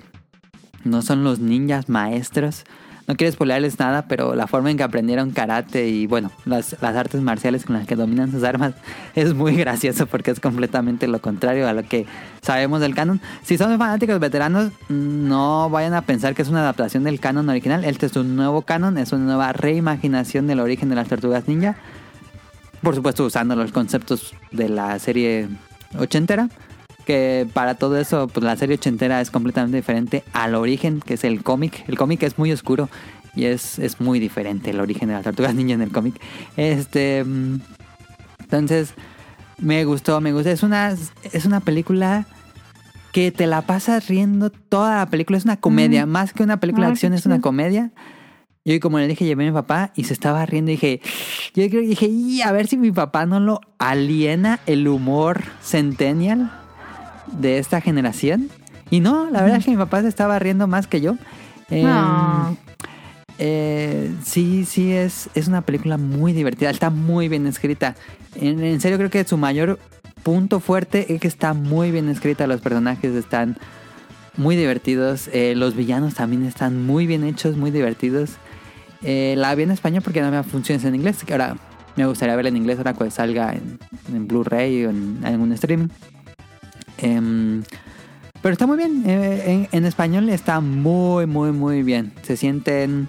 B: no son los ninjas maestros. No quiero spoilerles nada, pero la forma en que aprendieron karate y bueno, las, las artes marciales con las que dominan sus armas es muy gracioso porque es completamente lo contrario a lo que sabemos del canon. Si son fanáticos veteranos, no vayan a pensar que es una adaptación del canon original. Este es un nuevo canon, es una nueva reimaginación del origen de las tortugas ninja. Por supuesto, usando los conceptos de la serie ochentera que para todo eso, pues la serie ochentera es completamente diferente al origen, que es el cómic. El cómic es muy oscuro y es, es muy diferente el origen de las tortugas ninja en el cómic. Este. mm, Entonces, me gustó, me gustó. Es una, es una película que te la pasas riendo toda la película. Es una comedia, más que una película de
A: Ah,
B: acción, es una comedia. Yo, como le dije, llevé a mi papá y se estaba riendo y dije, yo creo que dije, y a ver si mi papá no lo aliena el humor centennial de esta generación. Y no, la verdad es que mi papá se estaba riendo más que yo. Eh,
A: No.
B: eh, sí, sí, es, es una película muy divertida. Está muy bien escrita. En, en serio, creo que su mayor punto fuerte es que está muy bien escrita. Los personajes están muy divertidos. Eh, los villanos también están muy bien hechos, muy divertidos. Eh, la vi en español porque no me funciones en inglés. Ahora me gustaría verla en inglés ahora cuando salga en, en Blu-ray o en algún streaming. Em, pero está muy bien. eh, en, en español está muy, muy, muy bien. Se sienten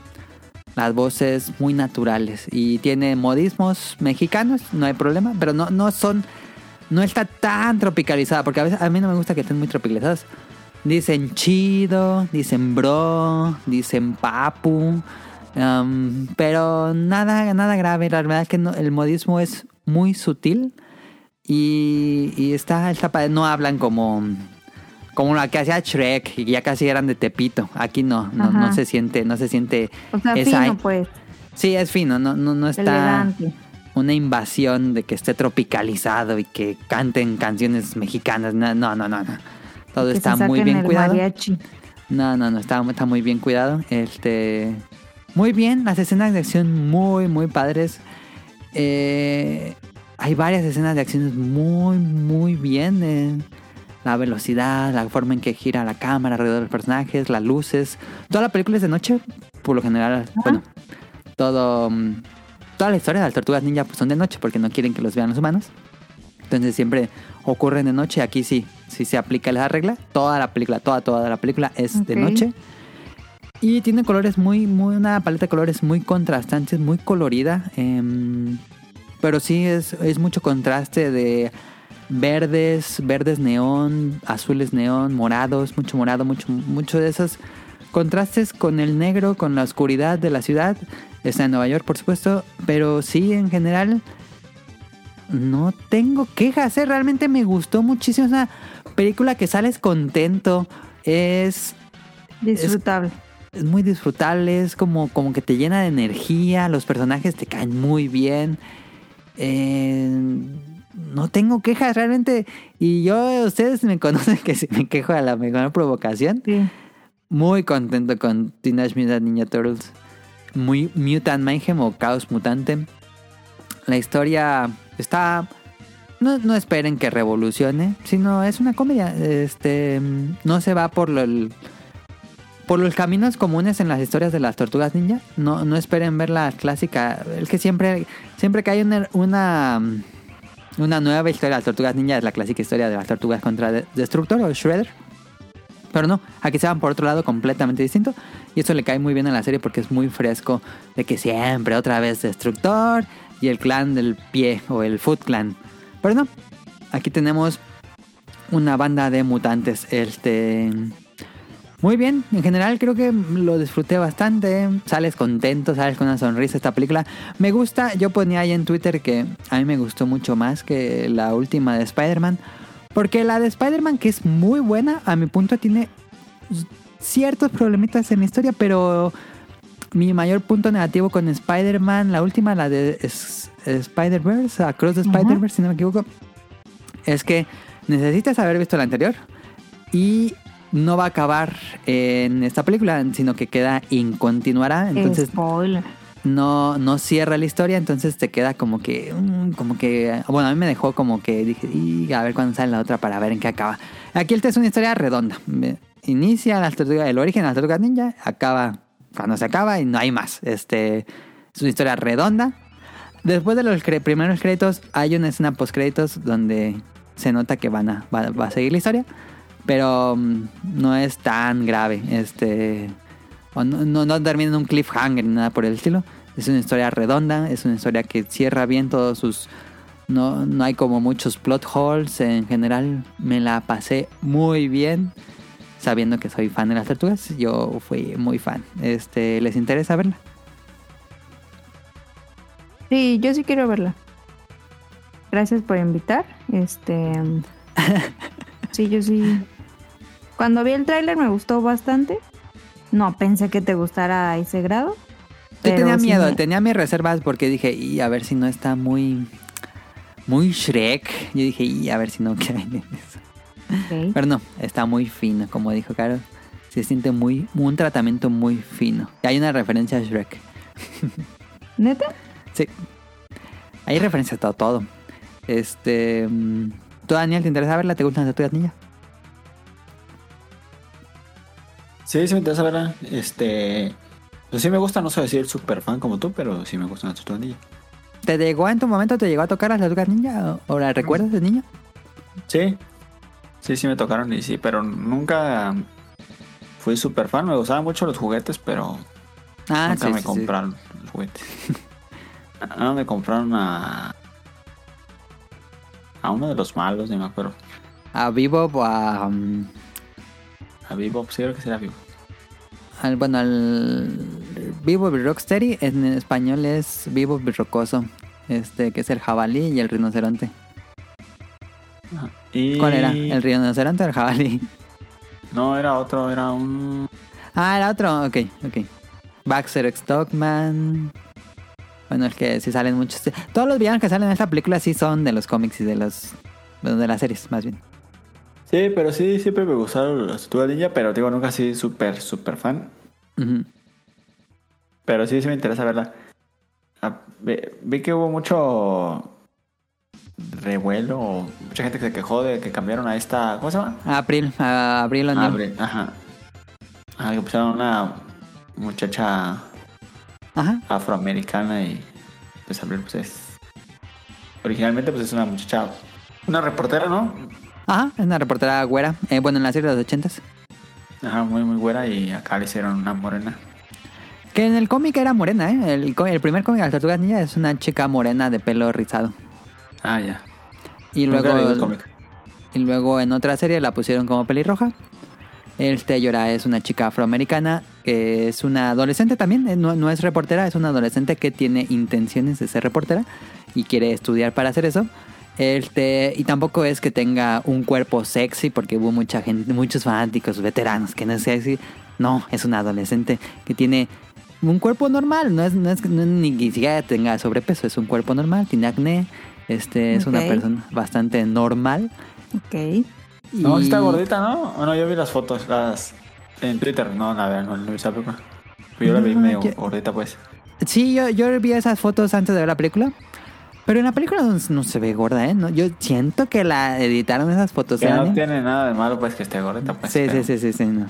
B: las voces muy naturales. Y tiene modismos mexicanos, no hay problema. Pero no, no son. No está tan tropicalizada. Porque a veces a mí no me gusta que estén muy tropicalizadas. Dicen chido, dicen bro, dicen papu. Um, pero nada, nada grave. La verdad es que no- el modismo es muy sutil. Y, y está, está. No hablan como, como la que hacía Shrek, y ya casi eran de Tepito. Aquí no, no, no se siente, no se siente
A: O sea,
B: esa-
A: fino, pues.
B: Sí, es fino, no, no, no está
A: Elegante.
B: una invasión de que esté tropicalizado y que canten canciones mexicanas. No, no, no, no. Todo está muy bien cuidado.
A: mariachi.
B: No, no, no, está, está muy bien cuidado. Este. Muy bien, las escenas de acción muy, muy padres. Eh, hay varias escenas de acción muy, muy bien. eh. La velocidad, la forma en que gira la cámara alrededor de los personajes, las luces. Toda la película es de noche, por lo general. Bueno, todo. mm, Toda la historia de las tortugas ninja pues, son de noche porque no quieren que los vean los humanos. Entonces siempre ocurren de noche. Aquí sí, sí se aplica esa regla. Toda la película, toda, toda la película es de noche. Y tiene colores muy, muy, una paleta de colores muy contrastantes, muy colorida. em, pero sí es, es mucho contraste de verdes, verdes neón, azules neón, morados, mucho morado, mucho, mucho de esos contrastes con el negro, con la oscuridad de la ciudad. Está en Nueva York, por supuesto, pero sí, en general, no tengo quejas. ¿eh? Realmente me gustó muchísimo. Es una película que sales contento. Es,
A: Disfrutable.
B: Muy disfrutable. Es como, como que te llena de energía. Los personajes te caen muy bien. Eh, no tengo quejas realmente. Y yo, ustedes me conocen que si me quejo a la mejor provocación.
A: Sí.
B: Muy contento con Teenage Mutant Ninja Turtles. Muy Mutant Mayhem o Caos Mutante. La historia está. No, no esperen que revolucione, sino es una comedia. Este no se va por lo- el- por los caminos comunes en las historias de las tortugas ninja. No, no esperen ver la clásica. El que siempre, siempre que hay una, una, una nueva historia de las tortugas ninja es la clásica historia de las tortugas contra De- Destructor o Shredder. Pero no, aquí se van por otro lado completamente distinto. Y eso le cae muy bien a la serie porque es muy fresco de que siempre otra vez Destructor y el clan del pie o el Foot Clan. Pero no, aquí tenemos una banda de mutantes. Este. Muy bien, en general creo que lo disfruté bastante. Sales contento, sales con una sonrisa esta película. Me gusta, yo ponía ahí en Twitter que a mí me gustó mucho más que la última de Spider-Man. Porque la de Spider-Man, que es muy buena, a mi punto tiene ciertos problemitas en la historia, pero mi mayor punto negativo con Spider-Man, la última, la de Spider-Verse, Across the Spider-Verse, si no me equivoco, es que necesitas haber visto la anterior y no va a acabar en esta película, sino que queda incontinuará. Entonces
A: Spoiler.
B: no, no cierra la historia, entonces te queda como que, mm, como que, bueno, a mí me dejó como que dije, "Y, a ver cuándo sale la otra para ver en qué acaba. Aquí esta es una historia redonda. Inicia las tortugas, el origen de las tortugas ninja, acaba cuando se acaba y no hay más. Este, es una historia redonda. Después de los cre- primeros créditos hay una escena post créditos donde se nota que van a, va, va a seguir la historia, pero mm, no es tan grave. Este, o no, no, no termina en un cliffhanger ni nada por el estilo. Es una historia redonda, es una historia que cierra bien todos sus... No, no hay como muchos plot holes. En general me la pasé muy bien. Sabiendo que soy fan de las tortugas, yo fui muy fan. Este, ¿Les interesa verla?
A: Sí, yo sí quiero verla. Gracias por invitar. Este. sí, yo sí. Cuando vi el tráiler me gustó bastante. No pensé que te gustara a ese grado.
B: Yo tenía miedo, tenía mis reservas porque dije, y a ver si no está muy... Muy Shrek. Yo dije, y a ver si no queda en eso. Pero no, está muy fino, como dijo Caro. Se siente muy, un tratamiento muy fino. Hay una referencia a Shrek.
A: ¿Neta?
B: Sí. Hay referencias a todo, todo. Este. mm, ¿Tú, Daniel, te interesa verla? ¿Te gustan las tortugas ninja?
C: Sí, sí me interesa verla. Este. Pues sí me gusta, no soy decir super fan como tú, pero sí me gustan las tortugas ninja.
B: ¿Te llegó en tu momento, te llegó a tocar las tortugas ninja? ¿O, o la recuerdas de niño?
C: Sí. Sí, sí me tocaron y sí, pero nunca fui super fan. Me gustaban mucho los juguetes, pero
B: Ah,
C: nunca
B: sí,
C: me
B: sí, sí.
C: compraron los juguetes. ah, me compraron a. A uno de los malos, ni me acuerdo.
B: A Vivo o a. um,
C: A Vivo, sí, creo que será Vivo.
B: al, bueno, al Vivo y Rocksteady en español es Vivo y Rocoso. Este, que es el jabalí y el rinoceronte.
C: Y...
B: ¿Cuál era? ¿El rinoceronte o el jabalí?
C: No, era otro, era un.
B: Ah, era otro, ok, ok. Baxter Stockman. Bueno, es que sí salen muchos. Todos los villanos que salen en esta película sí son de los cómics y de los. de las series, más bien.
C: Sí, pero sí, siempre me gustaron las tortugas ninja, pero digo, nunca así súper, súper fan. Pero sí, sí me interesa verla. Ah, vi, vi que hubo mucho revuelo, mucha gente que se quejó de que cambiaron a esta. ¿Cómo se llama?
B: April, a Abril O'Neil.
C: Abre, ajá. Ajá, que pusieron una muchacha
B: Ajá.
C: afroamericana y pues Abril pues es... Originalmente pues es una muchacha, una reportera, ¿no?
B: Ajá, es una reportera güera. Eh, bueno, en la serie de los ochentas.
C: Ajá, muy muy güera y acá le hicieron una morena.
B: Que en el cómic era morena, ¿eh? El, el primer cómic de las tortugas ninja es una chica morena de pelo rizado.
C: Ah, ya.
B: Y
C: Nunca leí el
B: luego,
C: cómic.
B: y luego en otra serie la pusieron como pelirroja. Este Yora es una chica afroamericana que es una adolescente también, eh, no, no es reportera, es una adolescente que tiene intenciones de ser reportera y quiere estudiar para hacer eso. Este, y tampoco es que tenga un cuerpo sexy, porque hubo mucha gente, muchos fanáticos veteranos que no es sexy. No, es una adolescente que tiene un cuerpo normal, no es, no es no ni siquiera tenga sobrepeso, es un cuerpo normal, tiene acné, este es una persona bastante normal.
A: Ok.
C: No,
B: y-
C: está gordita, ¿no? Bueno, yo vi las fotos, las en Twitter, no, la verdad, no, no vi esa película. Pero yo la vi
B: No,
C: medio
B: yo-
C: gordita, pues.
B: Sí, yo, yo vi esas fotos antes de ver la película. Pero en la película no, no se ve gorda, ¿eh? No, yo siento que la editaron esas fotos.
C: Que
B: ¿eh,
C: no
B: Dani?
C: tiene nada de malo, pues, que esté gordita, pues.
B: sí, sí,
C: pero-
B: sí, sí, sí, no.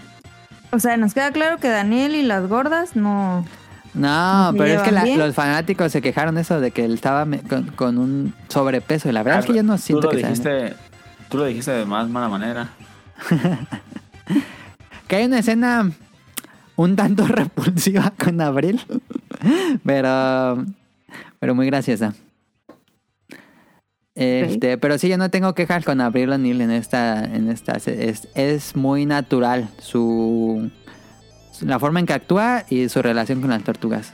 A: O sea, nos queda claro que Daniel y las gordas no.
B: No,
A: ¿Se
B: pero es que la- los fanáticos se quejaron de eso, de que él estaba me- con, con un sobrepeso. Y la verdad
C: Ah,
B: es que yo no
C: tú
B: siento
C: lo
B: que sea.
C: dijiste, Tú lo dijiste de más mala manera.
B: Que hay una escena un tanto repulsiva con Abril. pero. Pero muy graciosa. Este, pero sí, yo no tengo quejas con Abril O'Neil en esta, en esta, es, es muy natural su, la forma en que actúa y su relación con las tortugas.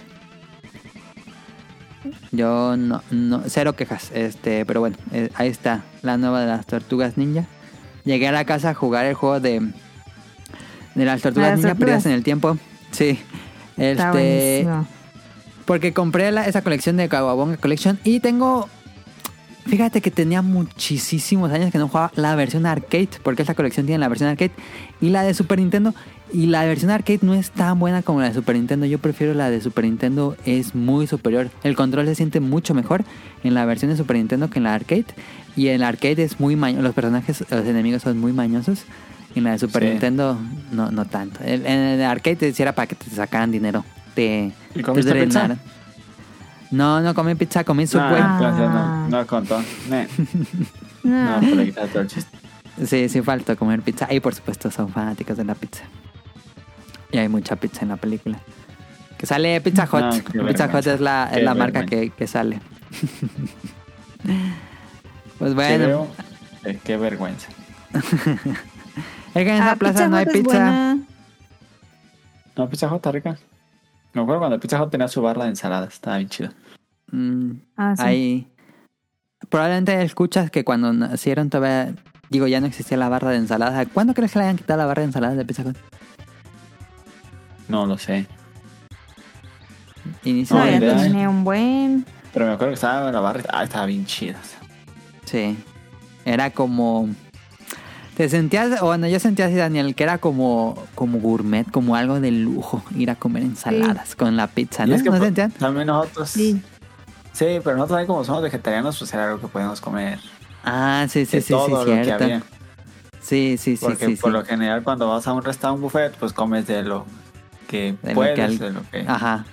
B: Yo no, no cero quejas, este, pero bueno, eh, ahí está la nueva de las tortugas ninja. Llegué a la casa a jugar el juego de de las tortugas ninja
A: tortugas.
B: perdidas en el tiempo. Sí. Este. Porque compré la- esa colección de Kawabonga Collection y tengo... Fíjate que tenía muchísimos años que no jugaba la versión arcade, porque esta colección tiene la versión arcade y la de Super Nintendo. Y la versión arcade no es tan buena como la de Super Nintendo. Yo prefiero la de Super Nintendo, es muy superior. El control se siente mucho mejor en la versión de Super Nintendo que en la arcade. Y en la arcade es muy mañoso. Los personajes, los enemigos son muy mañosos. En la de Super
C: Sí.
B: Nintendo, no, no tanto. En el arcade decía era para que te sacaran dinero. Te,
C: ¿Y
B: te drenaran. No, no comí pizza, comí Subway.
C: Ah,
A: Ah.
C: gracias, no, no contó. No,
A: Ah,
C: pues le quitaste todo el chiste.
B: Sí, sí falta comer pizza. Y por supuesto son fanáticos de la pizza. Y hay mucha pizza en la película. Que sale Pizza Hut.
C: No,
B: pizza Hut
C: vergüenza.
B: es la, es la marca que, que sale. pues bueno.
C: Eh, qué vergüenza.
B: es que en esa
A: ah,
B: plaza no hay
A: Hut
B: pizza.
C: No, Pizza Hut está rica. Me acuerdo cuando Pizza Hut tenía su barra de ensaladas. Estaba bien chido.
B: Mm,
A: Ah, sí.
B: Ahí. Probablemente escuchas que cuando nacieron todavía. Digo, ya no existía la barra de ensaladas. ¿Cuándo crees que le hayan quitado la barra de ensaladas de Pizza Hut?
C: No lo sé.
B: Inicio
A: No, tiene un buen.
C: Pero me acuerdo que estaba en la barra. Ah, estaba bien chida.
B: Sí. Era como. Te sentías, o bueno, yo sentía así, Daniel, que era como, como gourmet, como algo de lujo, ir a comer ensaladas con la pizza, ¿no?
C: es que
B: ¿No sentían?
C: también nosotros.
A: Sí.
C: Sí, pero nosotros también como somos vegetarianos, pues era algo que podíamos comer.
B: Ah, sí, sí,
C: de
B: sí,
C: todo
B: sí,
C: lo que
B: cierto.
C: había.
B: Sí, sí, sí,
C: Porque
B: sí,
C: por
B: sí.
C: lo general cuando vas a un restaurante, un buffet, pues comes de lo que
B: De lo
C: puedes,
B: que al-
C: de lo que...
B: Ajá.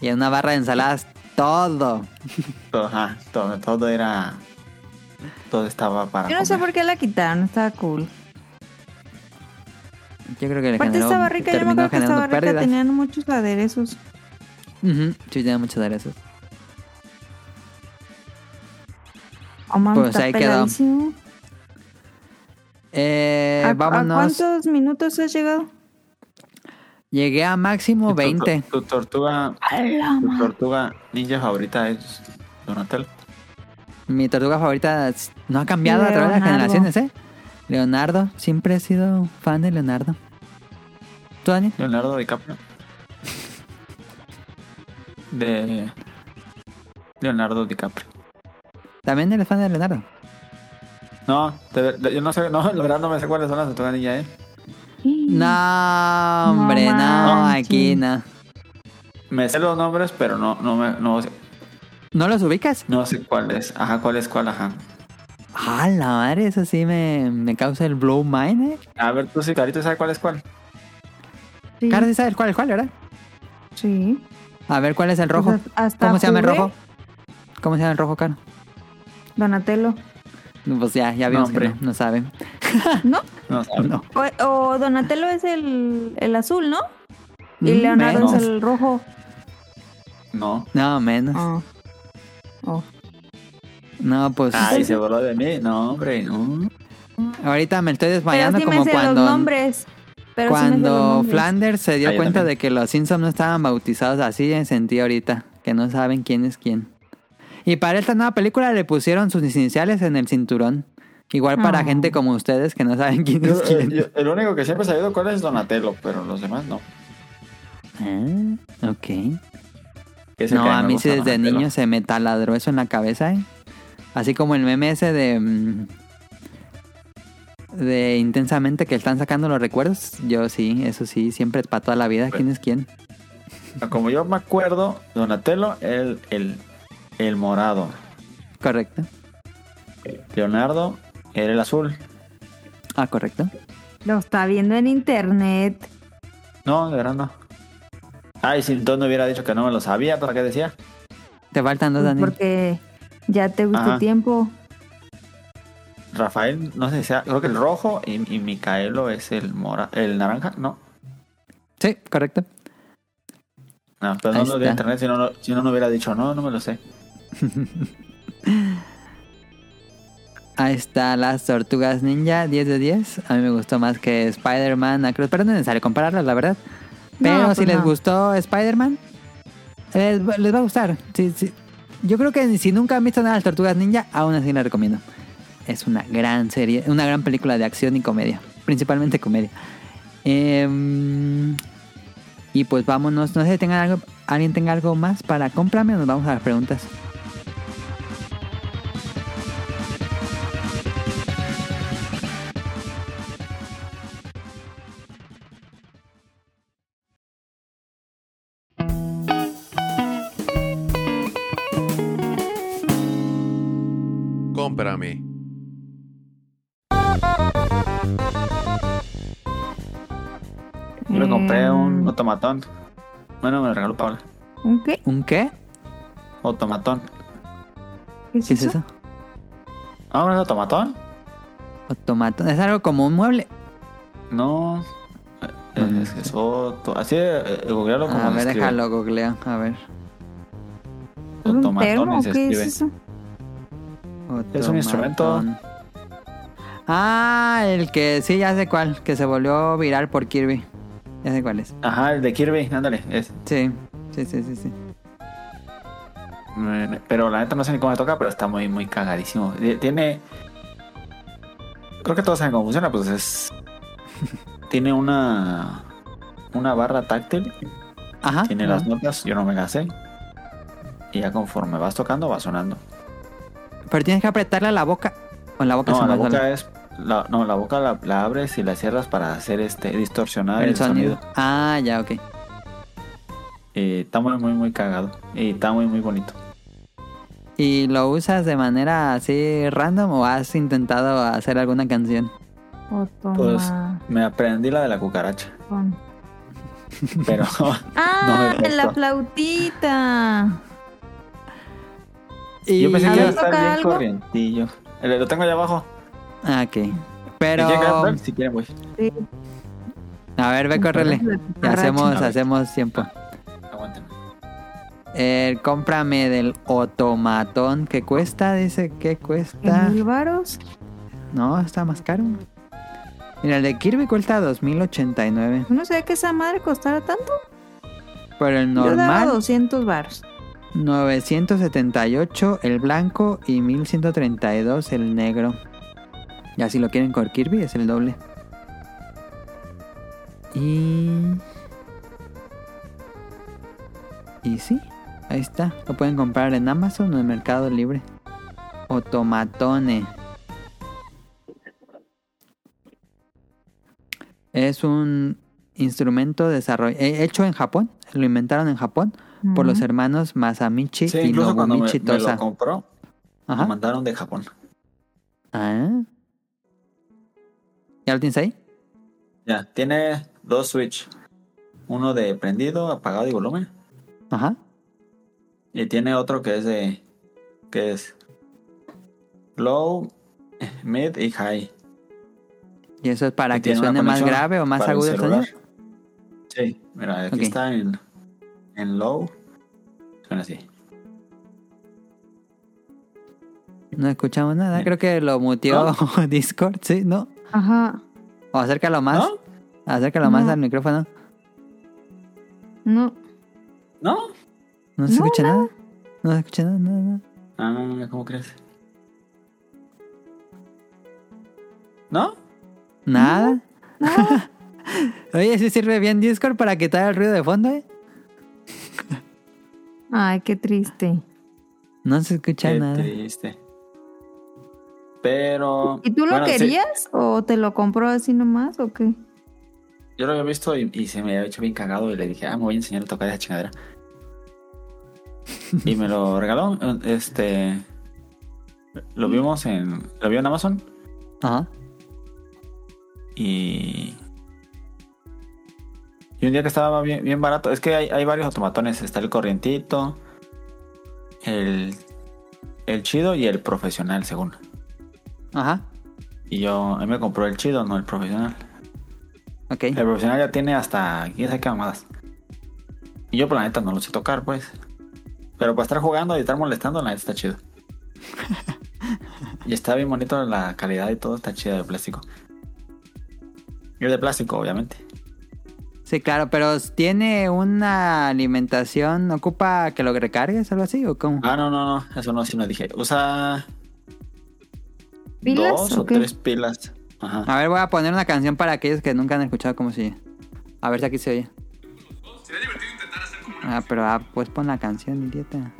B: Y en una barra de ensaladas, todo.
C: Todo, ajá, todo, todo era... Todo estaba para
A: Yo no sé por qué la quitaron, estaba cool.
B: Yo creo que le
A: Aparte
B: generó,
A: estaba rica, yo me acuerdo que estaba rica,
B: pérdidas.
A: tenían muchos aderezos.
B: Ujú, Sí, tiene muchos aderezos.
A: Oh,
B: Pues ahí quedó. Eh,
A: ¿A, a
B: vámonos.
A: cuántos minutos has llegado?
B: Llegué a máximo
C: Tu- tu-
B: 20.
C: Tu, tortuga,
A: A
C: tu tortuga ninja favorita es Donatello.
B: Mi tortuga favorita no ha cambiado a través de las generaciones, ¿eh? Leonardo. Siempre he sido fan de Leonardo. ¿Tú, Daniel?
C: Leonardo DiCaprio. De Leonardo DiCaprio.
B: También eres fan de Leonardo.
C: No, de- de- yo no sé, no, la verdad no me sé cuáles son las tortugas ninja, eh.
B: No, hombre, no, aquí no.
C: Me sé los nombres, pero no, no me, no, sé-
B: ¿No los ubicas?
C: no sé cuál es. Ajá, cuál es cuál, ajá.
B: Ah, la madre, eso sí me, me causa el blow mind, ¿eh?
C: A ver, tú sí, Carito, ¿sabes cuál es cuál?
A: Sí,
B: Cara, sí sabes cuál es cuál, ¿verdad?
A: sí.
B: A ver, ¿cuál es el rojo?
A: Pues hasta
B: ¿Cómo se llama el rojo? ¿Cómo se llama el rojo, Caro?
A: Donatello.
B: Pues ya, ya vimos
C: No,
B: que no, no saben.
A: ¿No?
C: No, sabe.
B: No.
A: O, o Donatello es el, el azul, ¿no? Y
B: Mm,
A: Leonardo
B: menos.
A: es el rojo.
C: No.
B: No, menos.
A: Ah. Oh.
B: No, pues
C: Ay, se voló de mí. No, hombre, no.
B: ahorita me estoy
A: Pero
B: desmayando
A: sí me
B: como
A: sé
B: cuando...
A: los nombres. Pero sí me sé los
B: Cuando
A: nombres.
B: Flanders se dio
C: Ah,
B: cuenta
C: también.
B: de que los Simpsons no estaban bautizados, así me sentí ahorita, que no saben quién es quién. Y para esta nueva película le pusieron sus iniciales en el cinturón. Igual para
A: Oh.
B: gente como ustedes que no saben quién
C: Yo,
B: es
C: eh,
B: quién.
C: yo- el único que siempre he sabido cuál es Donatello, pero los demás no.
B: Ah, ok.
C: Es
B: No,
C: que
B: a mí sí desde niño se me taladró eso en la cabeza, ¿eh? Así como el meme ese de... mm, De intensamente que están sacando los recuerdos. Yo sí, eso sí, siempre para toda la vida. ¿Quién es quién?
C: Como yo me acuerdo, Donatello, el, el, el morado.
B: Correcto.
C: Leonardo, era el azul.
B: Ah, correcto.
A: Lo está viendo en internet.
C: No, de verdad no. Ay, si no hubiera dicho que no me lo sabía, ¿para qué decía?
B: Te faltan dos,
A: Pues
B: Daniel.
A: porque ya te gustó
C: Ajá.
A: tiempo.
C: Rafael, no sé si sea, creo que el rojo y, y Micaelo es el mora, el naranja, no.
B: Sí, correcto.
C: No, pero
B: Ahí
C: no lo vi en
B: está.
C: internet, si no, no- si no, no hubiera dicho, no, no me lo sé.
B: Ahí está las tortugas ninja, 10 de 10. A mí me gustó más que Spider-Man, Across, pero no es necesario compararlas, la verdad. Pero
A: No,
B: si
A: pues
B: les
A: no.
B: gustó Spider-Man, les, va- les va a gustar. Sí, sí. Yo creo que si nunca han visto nada de las tortugas ninja, aún así la recomiendo. Es una gran serie, una gran película de acción y comedia. Principalmente comedia. Em, Y pues vámonos. No sé si tengan algo, alguien tenga algo más para cómprame o nos vamos a las preguntas.
D: Cómprame.
C: Yo me compré
A: Eh,
C: un automatón. Bueno, me lo regaló Paula.
A: ¿Un qué?
B: ¿Un qué?
C: Automatón.
A: ¿Qué es,
B: ¿Qué es
A: eso?
C: Ah, ¿un automatón?
B: Automato. Es algo como un mueble.
C: No. eh, Es, es otro. Así, eh, googlealo como
B: A ver,
C: escribe.
B: déjalo, googleo. A ver.
A: ¿Es un
C: Automatones
A: termo o
C: se
A: qué es
C: escribe.
A: eso?
C: Es un instrumento.
B: Ah, el que sí, ya sé cuál. Que se volvió viral por Kirby. Ya sé cuál es.
C: Ajá, el de Kirby, ándale. Es.
B: Sí, sí, sí, sí. sí.
C: Eh, Pero la neta no sé ni cómo me toca, pero está muy, muy cagadísimo. Ti- Tiene. Creo que todos saben cómo funciona, pues es. Tiene una. Una barra táctil.
B: Ajá.
C: Tiene
B: ajá.
C: las notas, yo no me las sé. Y ya conforme vas tocando, va sonando.
B: Pero tienes que apretarle a la boca. Con la boca
C: No,
B: se
C: la boca es. la- no, la boca la, la abres y la cierras para hacer este distorsionar
B: el,
C: el,
B: sonido.
C: sonido.
B: Ah, ya, ok.
C: Y está muy, muy, muy cagado. Y está muy, muy bonito.
B: ¿Y lo usas de manera así random o has intentado hacer alguna canción?
C: Pues
A: Automatón.
C: me aprendí la de la cucaracha. Pero
A: Ah,
C: me
A: la flautita.
B: Y...
C: yo pensé que iba a estar bien
A: algo.
C: corrientillo. El- Lo tengo allá abajo.
B: Ah, ok. Pero...
C: si quieren, voy.
A: Sí.
B: A ver, ve, córrele. Hacemos, hacemos tiempo.
C: Aguanten.
B: Eh, cómprame del automatón. ¿Qué cuesta? Dice que cuesta.
A: ¿En mil varos?
B: No, está más caro. Mira, el de Kirby cuesta 2089.
A: Yo No sé que esa madre costara tanto.
B: Pero el
A: Yo daba
B: normal,
A: 200 varos.
B: 978 el blanco y 1132 el negro. Ya si lo quieren con Kirby es el doble. Y... Y sí, ahí está. Lo pueden comprar en Amazon o en Mercado Libre. Otomatone. Es un instrumento desarroll- hecho en Japón. Lo inventaron en Japón por los hermanos Masamichi
C: Sí,
B: y
C: incluso cuando me,
B: Nobumichi
C: me
B: Tosa.
C: lo compró,
B: Ajá.
C: lo mandaron de Japón.
B: Ah. ¿Ya lo tienes ahí?
C: Ya, tiene dos switch. Uno de prendido, apagado y volumen.
B: Ajá.
C: Y tiene otro que es de. que es. Low, mid y high.
B: ¿Y eso es para
C: Y
B: que suene más grave o más agudo el
C: celular.
B: sonido?
C: Mira, aquí está en, en low. Suena así.
B: No escuchamos nada.
C: Bien.
B: Creo que lo muteó Discord, ¿sí? ¿No?
A: Ajá.
B: O acércalo más.
C: ¿No?
B: Acércalo más al micrófono.
A: No.
C: ¿No?
B: No se
A: No,
B: escucha nada. No se escucha nada, nada, nada.
C: Ah, ¿cómo crees? ¿No?
B: Nada. Oye, sí sirve bien Discord para quitar el ruido de fondo, ¿eh?
A: Ay, qué triste.
B: No se escucha
C: Qué
B: nada.
C: triste. Pero.
A: ¿Y tú lo
C: bueno, sí,
A: querías o te lo compró así nomás o qué?
C: yo lo había visto y, y se me había hecho bien cagado y le dije, ah, me voy a enseñar a tocar esa chingadera. y me lo regaló. Este. Lo vimos en. Lo vio en Amazon
B: Ajá.
C: y. Y un día que estaba bien, bien barato, es que hay, hay varios automatones. Está el corrientito, el, el chido y el profesional, según.
B: Ajá.
C: Y yo, a mí me compró el chido, no el profesional.
B: Ok.
C: El profesional ya tiene hasta quién sabe qué mamadas. Y yo, por la neta, no lo sé tocar, pues. Pero para estar jugando y estar molestando, la neta está chido. y está bien bonito la calidad y todo, está chido de plástico. Y es de plástico, obviamente.
B: Sí, claro, pero ¿tiene una alimentación? ¿Ocupa que lo recargues o algo así? ¿O cómo?
C: Ah, no, no, no, eso no, sí no dije. Usa
A: ¿Pilas
C: dos
A: o qué?
C: tres pilas. Ajá.
B: A ver, voy a poner una canción para aquellos que nunca han escuchado cómo se A ver si aquí se oye. Ah, pero ah, pues pon la canción, idiota.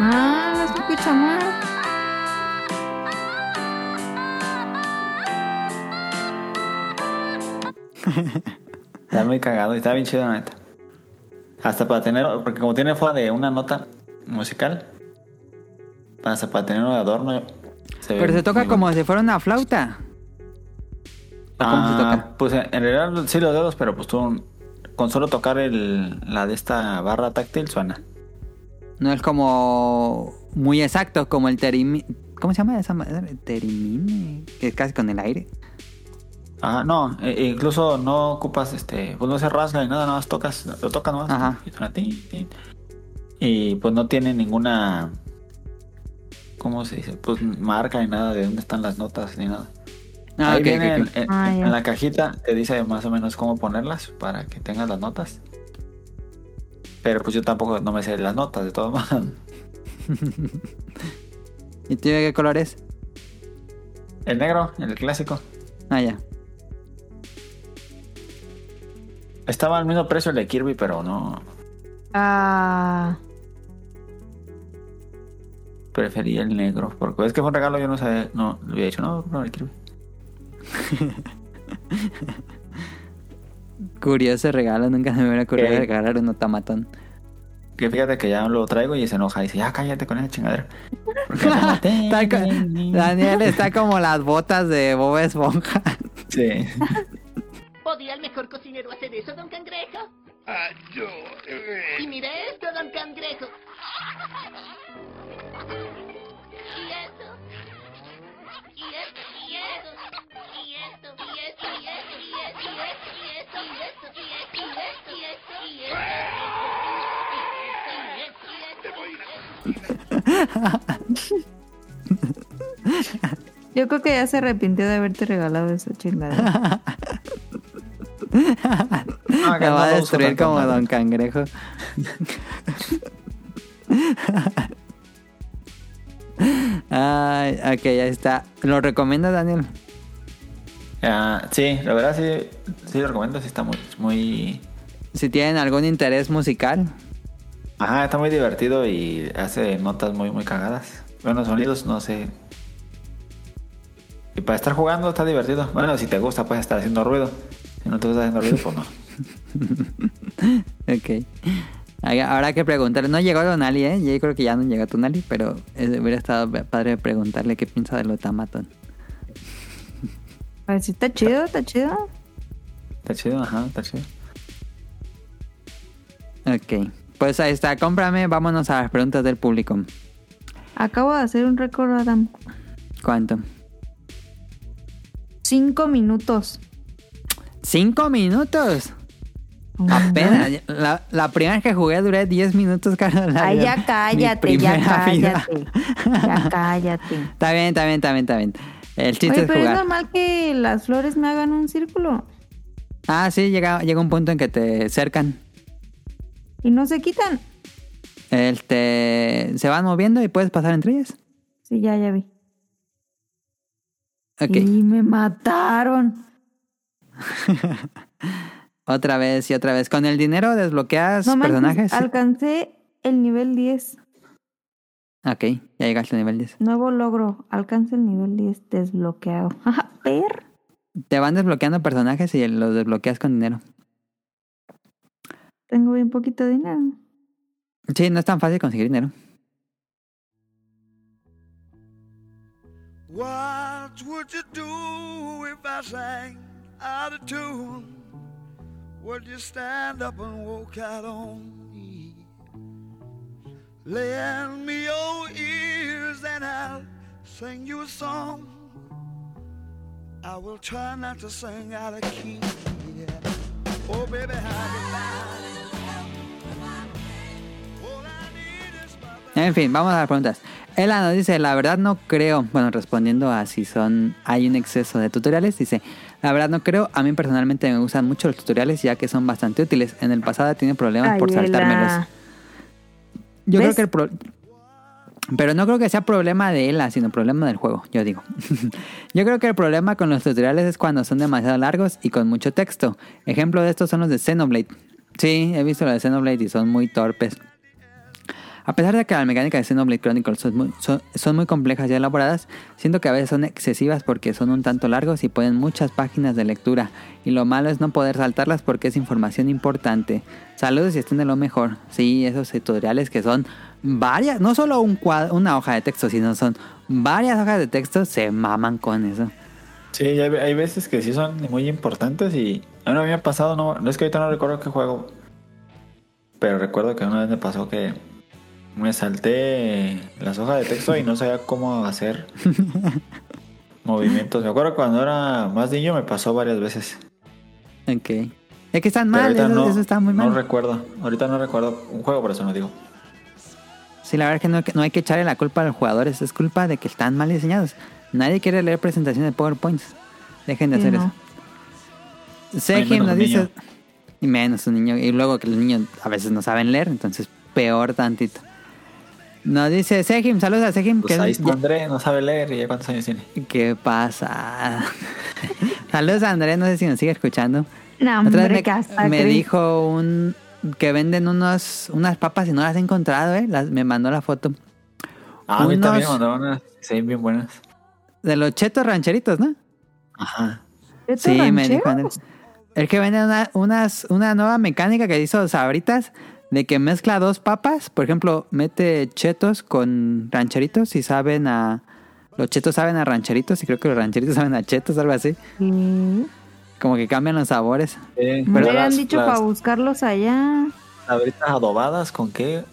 A: Ah, no se escucha mal.
C: Está muy cagado y está bien chido, la neta. Hasta para tener, porque como tiene fuera de una nota musical, hasta para tenerlo de adorno. se
B: Pero se toca como si fuera una flauta. ¿O ¿Cómo se
C: Ah,
B: toca?
C: Pues en realidad sí los dedos, pero pues tú con solo tocar el, la de esta barra táctil suena.
B: No es como muy exacto, como el terimi... ¿Cómo se llama esa madre? Terimine. Que es casi con el aire.
C: Ah, no, e- e incluso no ocupas este, pues no se rasga ni nada, nada más tocas, lo tocas nomás
B: Ajá.
C: y pues no tiene ninguna ¿cómo se dice? Pues marca ni nada de dónde están las notas ni nada.
B: Ah,
C: Ahí
B: ok,
C: viene. En, en-
A: Ah,
C: en la cajita te dice más o menos cómo ponerlas para que tengas las notas. Pero pues yo tampoco no me sé las notas de todos modos.
B: ¿Y tiene qué color es?
C: El negro, el clásico.
B: Ah, ya.
C: Estaba al mismo precio el de Kirby, pero no
A: Ah,
C: prefería el negro. Porque es que fue un regalo, yo no sabía, no, le había dicho, no, no, el Kirby.
B: Curioso regalo, nunca se me hubiera ocurrido regalar un otamatón.
C: Que fíjate que ya lo traigo y se enoja y dice, ya cállate con esa chingadera.
B: Daniel está como las botas de Bob Esponja.
C: Sí.
E: ¿Podría el mejor cocinero hacer eso, don Cangrejo? Y mire esto, don Cangrejo. Y esto. Y esto, y esto. Y esto, y esto, y esto, y esto, y esto, y esto, y esto, y esto, y esto, y esto, y esto,
A: yo creo que ya se arrepintió de haberte regalado esa chingada.
C: Ah,
B: La
C: no
B: va a destruir como. Don Cangrejo. Ay, ok, ya está. ¿Lo recomienda Daniel?
C: Ah, sí, la verdad sí, sí lo recomiendo, sí está muy, muy...
B: Si tienen algún interés musical.
C: Ajá, está muy divertido y hace notas muy, muy cagadas. Bueno, sonidos, no sé. Y para estar jugando está divertido. Bueno, si te gusta, puedes estar haciendo ruido. Si no te gusta haciendo ruido, pues no.
B: Ok. Habrá que preguntarle. No llegó Donali, ¿eh? Yo creo que ya no llegó Tonali, pero hubiera estado padre preguntarle qué piensa del Otamatón.
A: A ver si está chido, está chido.
C: Está chido, ajá, está chido.
B: Ok. Pues ahí está. Cómprame. Vámonos a las preguntas del público.
A: Acabo de hacer un récord, Adam.
B: ¿Cuánto?
A: Cinco minutos.
B: ¡Cinco minutos! Apenas. La, la primera vez que jugué duré 10 minutos, Carlos.
A: Ay, ya cállate, ya
B: vida.
A: cállate. Ya cállate.
B: Está bien, está bien, está bien, está bien. El chiste
A: Oye,
B: es
A: pero es
B: jugar.
A: normal que las flores me hagan un círculo
B: Ah, sí, llega, llega un punto en que te cercan.
A: y no se quitan.
B: Este, se van moviendo y puedes pasar entre ellas.
A: Sí, ya, ya vi.
B: Ok.
A: Y me mataron.
B: Otra vez y otra vez. Con el dinero desbloqueas
A: No
B: personajes.
A: alcancé el nivel 10.
B: Ok, ya llegaste al nivel 10.
A: Nuevo logro. Alcance el nivel 10 desbloqueado. Ajá, Per.
B: Te van desbloqueando personajes y los desbloqueas con dinero.
A: Tengo bien poquito dinero.
B: Sí, no es tan fácil conseguir dinero.
F: What would you do if I sang out of tune? Would you stand up and walk out on me? Me sing you a song. I will try not to sing out of. Oh,
B: En fin, vamos a las preguntas. Nos dice, la verdad no creo, bueno, respondiendo a si son, hay un exceso de tutoriales, dice, la verdad no creo, a mí personalmente me gustan mucho los tutoriales ya que son bastante útiles. En el pasado tiene problemas por saltármelos.
A: Ela.
B: Yo creo que el, pro- Pero no creo que sea problema de él, sino problema del juego, yo digo. yo creo que el problema con los tutoriales es cuando son demasiado largos y con mucho texto. Ejemplo de estos son los de Xenoblade. Sí, he visto los de Xenoblade y son muy torpes. A pesar de que las mecánicas de Xenoblade Chronicles son muy, son- muy complejas y elaboradas, siento que a veces son excesivas porque son un tanto largos y ponen muchas páginas de lectura. Y lo malo es no poder saltarlas porque es información importante. Saludos y estén de lo mejor. Sí, esos tutoriales que son varias, no solo una hoja de texto, sino son varias hojas de texto, se maman con eso.
C: Sí, hay, veces que sí son muy importantes y a mí me había pasado, no es que ahorita no recuerdo qué juego, pero recuerdo que una vez me pasó que me salté las hojas de texto y no sabía cómo hacer movimientos. Me acuerdo cuando era más niño me pasó varias veces.
B: Ok. Es que están mal, eso,
C: no,
B: eso está muy
C: no
B: mal.
C: recuerdo, ahorita no recuerdo un juego, por eso no digo.
B: Sí, la verdad es que no, no hay que echarle la culpa a los jugadores, es culpa de que están mal diseñados. Nadie quiere leer presentaciones de PowerPoints. Dejen de
A: Sí,
B: hacer
A: no.
B: eso.
C: Menos
B: nos dice.
C: niño.
B: Y menos un niño. Y luego que los niños a veces no saben leer, entonces peor tantito. Nos dice Sejim, saludos a Sejim.
C: Pues
B: que
C: ahí está André, no sabe leer y ya cuántos años tiene.
B: ¿Qué pasa? saludos a Andrés, no sé si nos sigue escuchando.
A: No,
B: Otra vez me, dijo un que venden unos unas papas y no las he encontrado, ¿eh? Las, me mandó la foto.
C: Ah, a mí también me mandaron unas, sí, bien buenas.
B: De los chetos rancheritos, ¿no?
C: Ajá.
A: ¿Chetos
B: Sí, me dijo? Andrés. El que vende una, unas, una nueva mecánica que hizo Sabritas de que mezcla dos papas. Por ejemplo, mete chetos con rancheritos y saben a... Los chetos saben a rancheritos y creo que los rancheritos saben a chetos, algo así.
A: Sí.
B: Como que cambian los sabores.
A: Me
C: Sí, pero
A: hubieran dicho
C: las
A: para buscarlos allá.
C: sabritas adobadas con qué?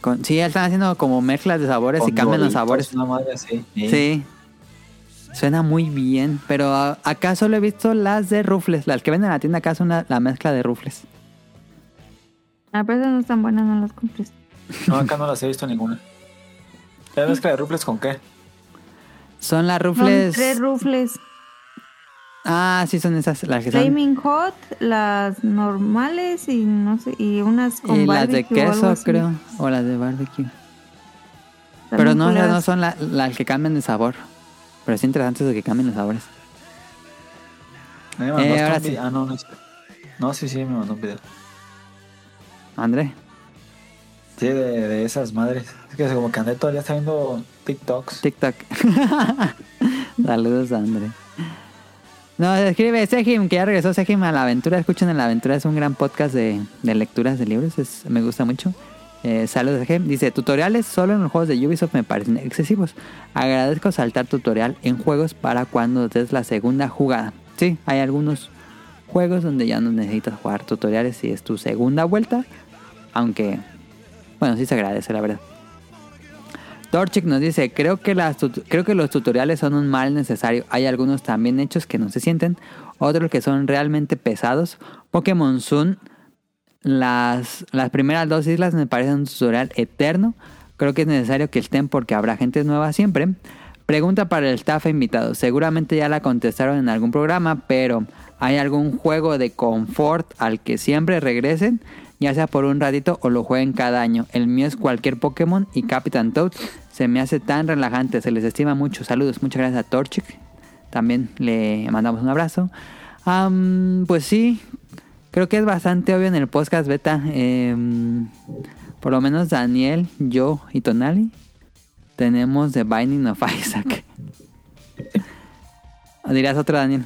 B: Con, sí, están haciendo como mezclas de sabores y cambian los sabores.
C: Una madre así.
B: Sí. Suena muy bien, pero acá solo he visto las de rufles. Las que venden en la tienda acá son la, la mezcla de rufles.
A: A veces no están buenas, no las compres.
C: No, acá no las he visto ninguna. ¿La mezcla de rufles con qué?
B: Son las
A: Son
B: rufles...
A: tres rufles.
B: Ah, sí, son esas las que son...
A: Flaming Hot, las normales y no sé, y unas con
B: Y las de
A: o
B: queso, creo. O las de barbecue. Pero no, no son la- las que cambian de sabor. Pero es interesante eso de que cambien los sabores. Eh, ahora sí.
C: Ah, no, no es- No, sí, sí, me mandó un video.
B: André.
C: Sí, de, de esas madres. Es que como que el día está viendo TikToks.
B: TikTok. Saludos, André. No, escribe Sejim, que ya regresó Sejim a la aventura. Escuchen en la aventura, es un gran podcast de, de lecturas de libros. Es, me gusta mucho. Eh, saludos, Sejim. Dice: Tutoriales solo en los juegos de Ubisoft me parecen excesivos. Agradezco saltar tutorial en juegos para cuando des la segunda jugada. Sí, hay algunos juegos donde ya no necesitas jugar tutoriales si es tu segunda vuelta. Aunque, bueno, sí se agradece, la verdad. Torchic nos dice, creo que, los tutoriales son un mal necesario. Hay algunos también hechos que no se sienten, otros que son realmente pesados. Pokémon Sun, las, las primeras dos islas me parecen un tutorial eterno. Creo que es necesario que estén porque habrá gente nueva siempre. Pregunta para el staff invitado. Seguramente ya la contestaron en algún programa, pero ¿hay algún juego de confort al que siempre regresen? Ya sea por un ratito o lo jueguen cada año. El mío es cualquier Pokémon y Captain Toad. Se me hace tan relajante, se les estima mucho. Saludos, muchas gracias a Torchic. También le mandamos un abrazo. Pues sí, creo que es bastante obvio en el podcast beta. Em, por lo menos Daniel, yo y Tonali tenemos The Binding of Isaac. ¿O dirías otro, Daniel?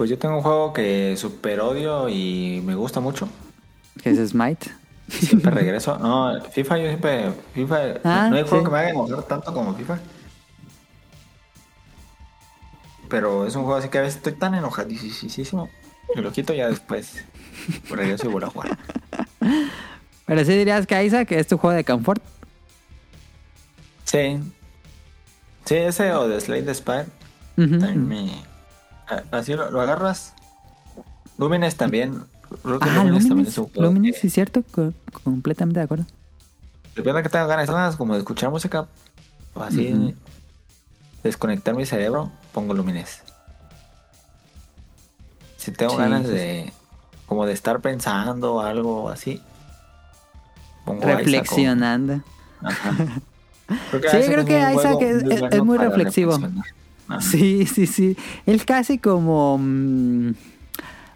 C: Pues yo tengo un juego que super odio y me gusta mucho.
B: Que es Smite.
C: Siempre regreso. No, FIFA yo siempre... FIFA...
B: Ah,
C: no hay juego
B: sí.
C: que me haga emocionar tanto como FIFA. Pero es un juego así que a veces estoy tan enojadísimo. Y lo quito ya después. Regreso y vuelvo a jugar.
B: Pero sí dirías que Isaac es tu juego de confort.
C: Sí. Sí, ese o de Slade the Spire.
B: Ujú.
C: También me... Así lo, lo agarras. Lumines también. Creo que
B: Ah,
C: Lumines también
B: Lumines.
C: es un juego
B: Lumines,
C: que-
B: sí, cierto. co- completamente de acuerdo.
C: Depende de que tenga ganas, ganas como de escuchar música, o así desconectar mi cerebro, pongo Lumines. Si tengo
B: Sí,
C: ganas
B: sí,
C: de como de estar pensando algo así, pongo Isaac
B: Reflexionando.
C: Ajá. Creo
B: Sí,
C: Isaac
B: creo que Isaac es- es-
C: bueno
B: es muy reflexivo. Sí, sí, sí. Él casi como... mm,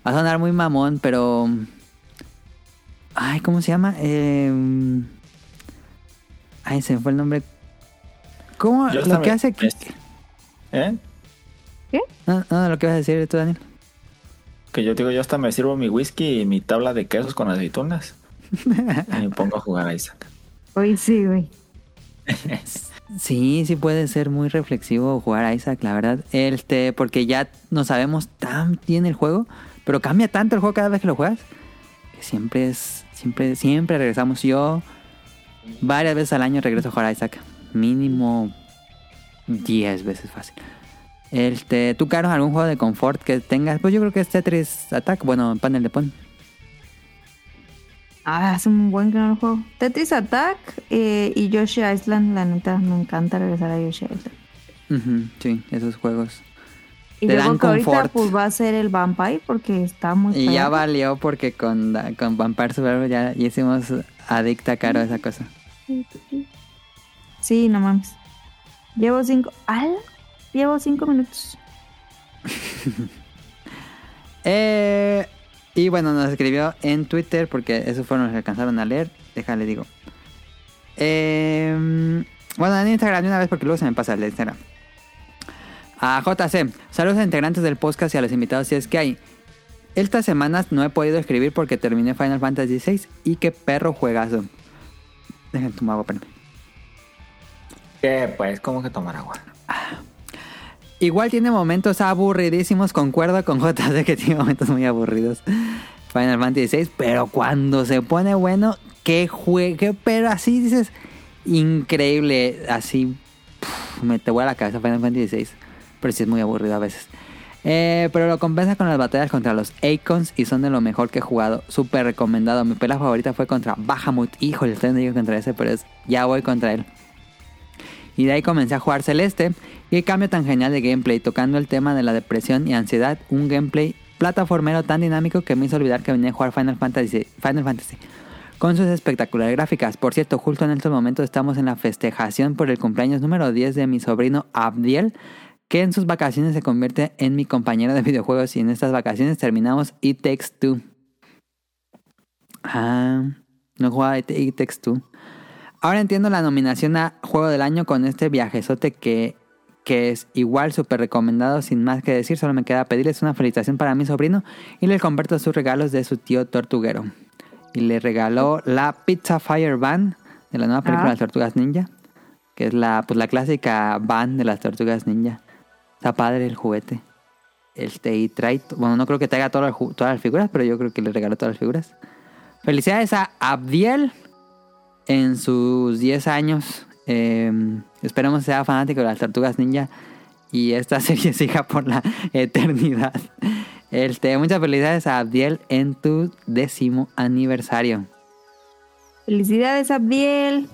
B: va a sonar muy mamón, pero... Ay, ¿cómo se llama? Eh, ay, se me fue el nombre. ¿Cómo?
C: Yo
B: lo que hace... que-
C: ¿Eh?
B: No, no, lo que vas a decir tú, Daniel.
C: Que yo digo, yo hasta me sirvo mi whisky y mi tabla de quesos con aceitunas. y me pongo a jugar a Isaac.
A: Hoy sí, güey.
B: Sí, sí puede ser muy reflexivo jugar a Isaac, la verdad. Este, porque ya no sabemos tan bien el juego, pero cambia tanto el juego cada vez que lo juegas. Que siempre es, siempre, siempre regresamos. Yo varias veces al año regreso a jugar a Isaac. Mínimo 10 veces fácil. Este, ¿tú, Caro, algún juego de confort que tengas? Pues yo creo que es Tetris Attack, bueno, panel de pon.
A: Ah, hace un buen que no lo juego. Tetris Attack eh, y Yoshi Island, la neta, me encanta regresar a Yoshi Island.
B: Sí, esos juegos.
A: Y
B: Te dan
A: que ahorita
B: confort.
A: pues va a ser el Vampire porque está muy
B: Y ya valió porque con, con Vampire Survivor ya, ya hicimos adicta caro a esa cosa.
A: Sí, no mames. Llevo cinco... ¿Al? Llevo cinco minutos.
B: Eh, y bueno, nos escribió en Twitter porque esos fueron los que alcanzaron a leer. Déjale, digo. Eh, bueno, en Instagram de una vez porque luego se me pasa el de Instagram. A JC, saludos a integrantes del podcast y a los invitados si es que hay. Estas semanas no he podido escribir porque terminé Final Fantasy VI y qué perro juegazo. Dejen tu agua, espérame.
C: ¿Qué? Pues, ¿cómo que tomar agua?
B: Igual tiene momentos aburridísimos, concuerdo con JC que tiene momentos muy aburridos. Final Fantasy VI, pero cuando se pone bueno, que juegue, pero así dices, increíble, así, me te vuela la cabeza Final Fantasy VI, pero sí es muy aburrido a veces. Eh, pero lo compensa con las batallas contra los Icons y son de lo mejor que he jugado. Súper recomendado. Mi pelea favorita fue contra Bahamut. Híjole, estoy no contra ese, pero es, ya voy contra él. Y de ahí comencé a jugar Celeste. El cambio tan genial de gameplay, tocando el tema de la depresión y ansiedad. Un gameplay plataformero tan dinámico que me hizo olvidar que venía a jugar Final Fantasy. Final Fantasy. Con sus espectaculares gráficas. Por cierto, justo en estos momentos estamos en la festejación por el cumpleaños número 10 de mi sobrino Abdiel. Que en sus vacaciones se convierte en mi compañero de videojuegos. Y en estas vacaciones terminamos It Takes Two. Ah, no jugaba It Takes Two. Ahora entiendo la nominación a Juego del Año con este viajezote que, que es igual súper recomendado, sin más que decir, solo me queda pedirles una felicitación para mi sobrino y le comparto sus regalos de su tío tortuguero. Y le regaló la Pizza Fire Van de la nueva película
A: Ah.
B: Las Tortugas Ninja, que es la, pues, la clásica van de las Tortugas Ninja. Está padre el juguete. Este, y trae, bueno, no creo que traiga todas las, todas las figuras, pero yo creo que le regaló todas las figuras. Felicidades a Abdiel en sus 10 años. Eh, esperamos sea fanático de las tortugas ninja y esta serie siga por la eternidad. Este, muchas felicidades a Abdiel en tu décimo aniversario.
A: Felicidades, Abdiel.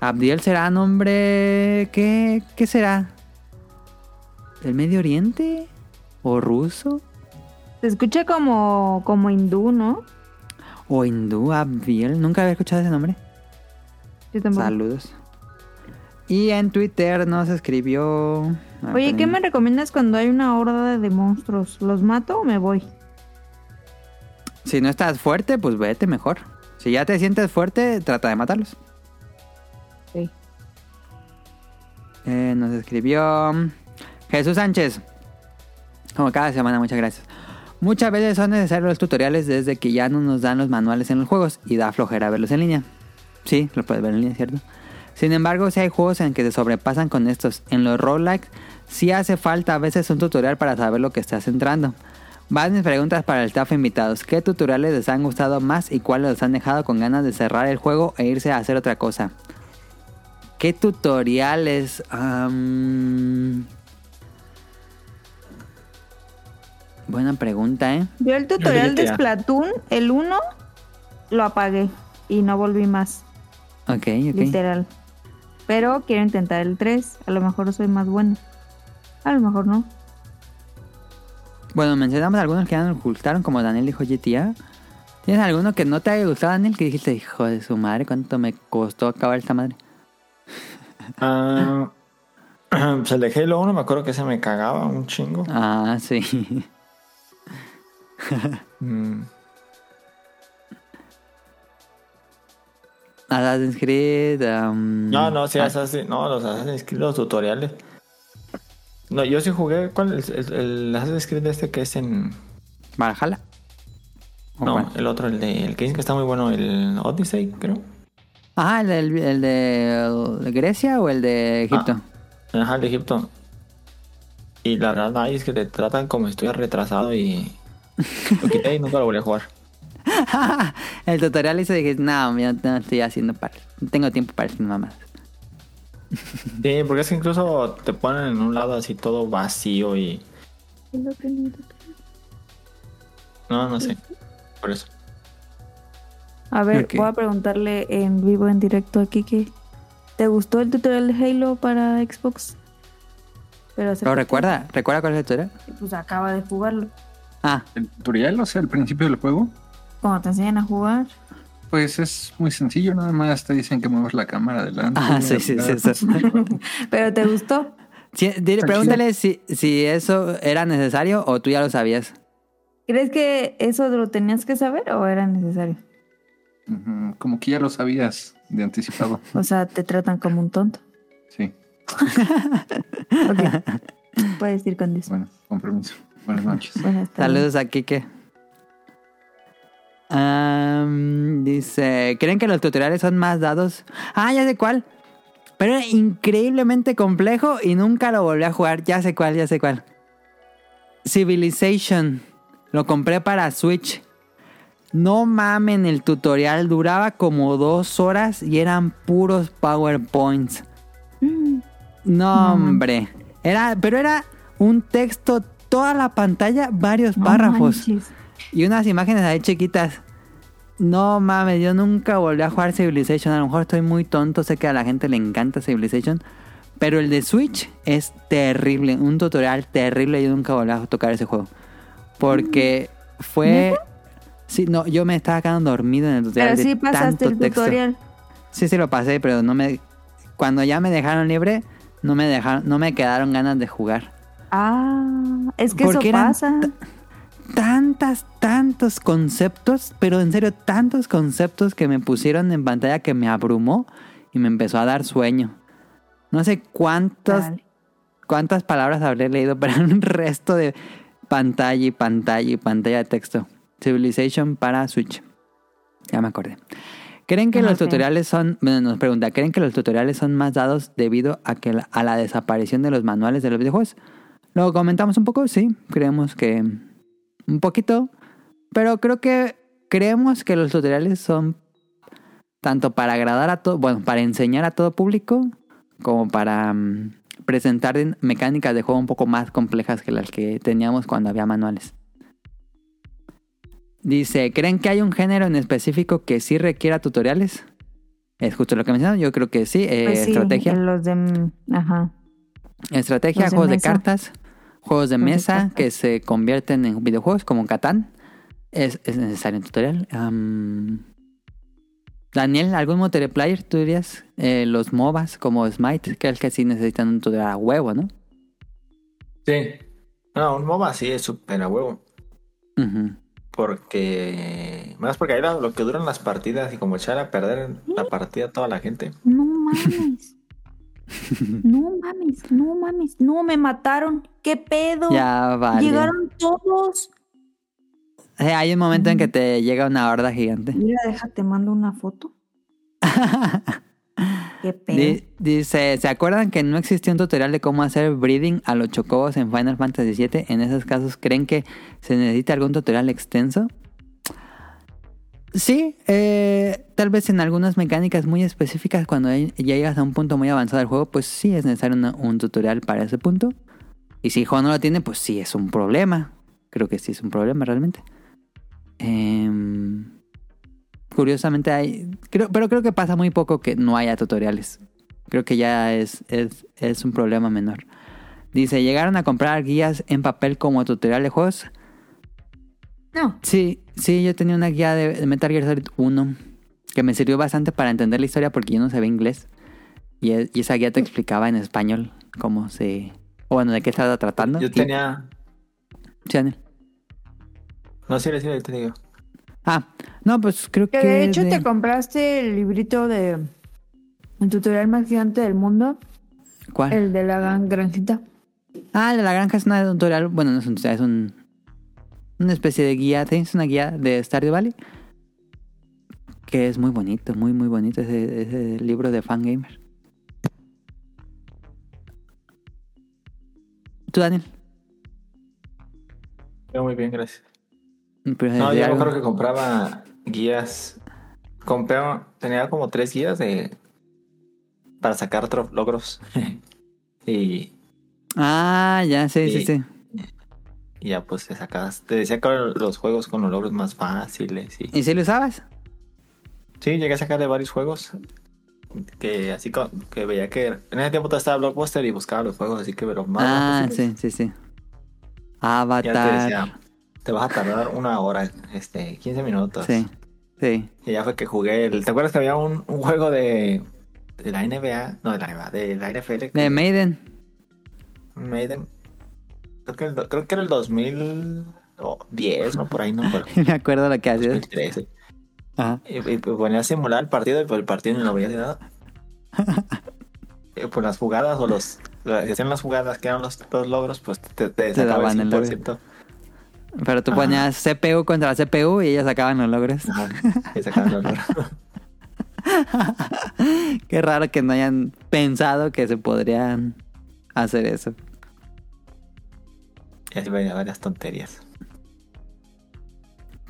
B: Abdiel será nombre. ¿Qué, qué será? ¿Del Medio Oriente? ¿O ruso?
A: Se escucha como, como hindú, ¿no?
B: ¿O hindú? Abdiel. Nunca había escuchado ese nombre.
A: Yo tampoco.
B: Saludos. Y en Twitter nos escribió.
A: Oye, ¿qué me recomiendas cuando hay una horda de monstruos? ¿Los mato o me voy?
B: Si no estás fuerte, pues vete mejor. Si ya te sientes fuerte, trata de matarlos.
A: Sí.
B: Eh, nos escribió Jesús Sánchez. Como cada semana, muchas gracias. Muchas veces son necesarios los tutoriales desde que ya no nos dan los manuales en los juegos y da flojera verlos en línea. Sí, lo puedes ver en línea, ¿cierto? Sin embargo, si hay juegos en que se sobrepasan con estos. En los roguelikes sí hace falta a veces un tutorial para saber lo que estás entrando. Van mis preguntas para el staff invitados. ¿Qué tutoriales les han gustado más y cuáles les han dejado con ganas de cerrar el juego e irse a hacer otra cosa? ¿Qué tutoriales? Buena pregunta, ¿eh?
A: Yo el tutorial de. Splatoon, el 1, lo apagué y no volví más,
B: Ok, ok.
A: literal. Pero quiero intentar el 3, a lo mejor soy más bueno. A lo mejor no.
B: Bueno, mencionamos algunos que ya nos ocultaron, como Daniel dijo GTA. ¿Tienes alguno que no te haya gustado, Daniel? Que dijiste, hijo de su madre, ¿cuánto me costó acabar esta madre?
G: Ah, pues el de Halo 1 me acuerdo que se me cagaba un chingo.
B: Ah, sí.
G: Mm,
B: Assassin's Creed. um,
G: No, no, sí,
B: ah,
G: Assassin's- no, los Assassin's Creed, los tutoriales. No, yo sí jugué, ¿cuál? El, el, el Assassin's Creed este que es en...
B: ¿Valhalla? ¿O
G: No,
B: cuál?
G: el otro, el, de, el que dicen que está muy bueno, el Odyssey, creo.
B: Ajá, ¿el, el de, el de Grecia o el de Egipto?
G: Ajá, el de Egipto. Y la verdad, es que te tratan como si estuvieras retrasado y... Lo quité y nunca lo volví a jugar.
B: el tutorial hizo y dije, no, ya no estoy haciendo para... No tengo tiempo para estas mamás.
G: Sí, porque es que incluso te ponen en un lado así todo vacío y... No, no sé. Por eso.
A: A ver, voy a preguntarle en vivo, en directo a Kike. ¿Te gustó el tutorial de Halo para Xbox? Pero,
B: ¿Lo recuerda? ¿Recuerda cuál es el tutorial?
A: Pues acaba de jugarlo.
B: Ah,
H: El tutorial, o sea, el principio del juego,
A: Cuando te enseñan a jugar.
H: pues es muy sencillo, nada más te dicen que muevas la cámara adelante.
B: ah sí, sí, sí. sí.
A: ¿Pero te gustó?
B: Sí, dile- pregúntale si, si eso era necesario o tú ya lo sabías.
A: ¿Crees que eso lo tenías que saber o era necesario?
H: Como que ya lo sabías de anticipado.
A: O sea, te tratan como un tonto.
H: Sí,
A: Ok. Puedes ir con eso.
H: bueno, con permiso. Buenas noches.
A: Buenas tardes.
B: Saludos a Kike. Am, dice, ¿creen que los tutoriales son más dados? Ah, ya sé cuál. Pero era increíblemente complejo y nunca lo volví a jugar. Ya sé cuál, ya sé cuál. Civilization. Lo compré para Switch. No mamen, el tutorial duraba como dos horas y eran puros PowerPoints.
A: Mm,
B: No, hombre. Era, pero era un texto, toda la pantalla, varios párrafos. Y unas imágenes ahí chiquitas. No mames, yo nunca volví a jugar Civilization. A lo mejor estoy muy tonto, sé que a la gente le encanta Civilization. Pero el de Switch es terrible, un tutorial terrible. Yo nunca volví a tocar ese juego. Porque fue... Sí, no, yo me estaba quedando dormido en el tutorial.
A: Pero
B: de
A: sí pasaste
B: tanto
A: el
B: texto.
A: tutorial.
B: Sí, sí lo pasé, pero no me... Cuando ya me dejaron libre, no me dejaron, no me quedaron ganas de jugar.
A: Ah, es que eso
B: Porque eran
A: pasa.
B: Tantas, tantos conceptos, pero en serio, tantos conceptos que me pusieron en pantalla que me abrumó y me empezó a dar sueño. No sé cuántas,
A: Dale.
B: cuántas palabras habré leído, pero un resto de pantalla y pantalla y pantalla de texto. Civilization para Switch. Ya me acordé. ¿Creen que los tutoriales son, bueno, nos pregunta, ¿creen que los tutoriales son más dados debido a que la- a la desaparición de los manuales de los videojuegos? Lo comentamos un poco, sí, creemos que un poquito, pero creo que creemos que los tutoriales son tanto para agradar a todo, bueno, para enseñar a todo público, como para mm, presentar en- mecánicas de juego un poco más complejas que las que teníamos cuando había manuales. Dice, ¿creen que hay un género en específico que sí requiera tutoriales? Es justo lo que mencionaron, yo creo que sí, eh,
A: Pues sí,
B: estrategia.
A: Los de. Ajá.
B: Estrategia,
A: Los
B: juegos de cartas, juegos de mesa que se convierten en videojuegos como Catán. Es, es necesario un tutorial. Daniel, ¿algún multiplayer tú dirías? Eh, los MOBAs como Smite, que es que sí necesitan un tutorial a huevo, ¿no?
G: Sí. No, un MOBA sí es súper a huevo. Porque. Más porque ahí lo que duran las partidas y como echar a perder la partida a toda la gente.
A: No mames. no mames, no mames. No, me mataron. ¿Qué pedo?
B: Ya vale.
A: Llegaron todos.
B: Eh, hay un momento en que te llega una horda gigante.
A: Mira, déjate, mando una foto. Qué pedo.
B: Di- dice, ¿se acuerdan que no existía un tutorial de cómo hacer breeding a los chocobos en Final Fantasy VII? En esos casos, ¿creen que se necesita algún tutorial extenso? Sí, eh, tal vez en algunas mecánicas muy específicas, cuando ya llegas a un punto muy avanzado del juego, pues sí es necesario un tutorial para ese punto. Y si el no lo tiene, pues sí es un problema. Creo que sí es un problema realmente. Em, curiosamente hay, creo, pero creo que pasa muy poco que no haya tutoriales. Creo que ya es, es, es un problema menor. Dice, ¿llegaron a comprar guías en papel como tutorial de juegos?
A: No.
B: Sí, sí, yo tenía una guía de de Metal Gear Solid 1 que me sirvió bastante para entender la historia porque yo no sabía inglés. Y, e- y esa guía te explicaba en español cómo se... O bueno, de qué estaba tratando.
C: Yo
B: Y-
C: tenía.
B: Sí, Daniel.
C: No, sí, sí, te digo.
B: Ah, no, pues creo que...
A: Que de hecho
B: de-
A: te compraste el librito de el tutorial más gigante del mundo,
B: ¿Cuál?
A: el de la gran- granjita.
B: Ah, el de la granja es una tutorial. Bueno, no es un tutorial, es un. Una especie de guía. Tienes una guía de Stardew Valley. Que es muy bonito, muy, muy bonito ese, ese libro de Fangamer. ¿Tú, Daniel?
C: Yo muy bien, gracias.
B: Pero
C: No, yo
B: algo-
C: creo que compraba guías. Compré, tenía como tres guías de para sacar otros logros. y,
B: Ah, ya, sí, sí,
C: Sí.
B: sí.
C: Y ya pues te sacabas. Te decía que los juegos con los logros más fáciles. Y,
B: ¿Y si lo usabas?
C: sí, llegué a sacar de varios juegos. Que así co- que veía que en ese tiempo estaba Blockbuster y buscaba los juegos así que pero más
B: ah, sí, sí, sí.
C: Ya te
B: Avatar.
C: decía, te vas a tardar una hora, este, 15 minutos.
B: Sí, sí.
C: Y ya fue que jugué. el- ¿Te acuerdas que había un, un juego de, de la NBA? No, de la NBA, de la NFL.
B: De Maiden.
C: Maiden. Creo que, el creo que era el 2010, ¿no? Por ahí, ¿no? Pero,
B: Me acuerdo lo que hacías.
C: 2013.
B: Ajá.
C: Y, y pues ponía a simular el partido y pues el partido no lo veía de nada. Y, pues las jugadas o los... Si hacían las jugadas que eran los, los logros, pues te, te, sacaba
B: daban el logro.
C: 100%.
B: Pero tú
C: Ajá.
B: ponías CPU contra CPU y ellos sacaban los logros.
C: Ajá, y sacaban los logros.
B: Qué raro que no hayan pensado que se podrían hacer eso.
C: Y así veía varias tonterías.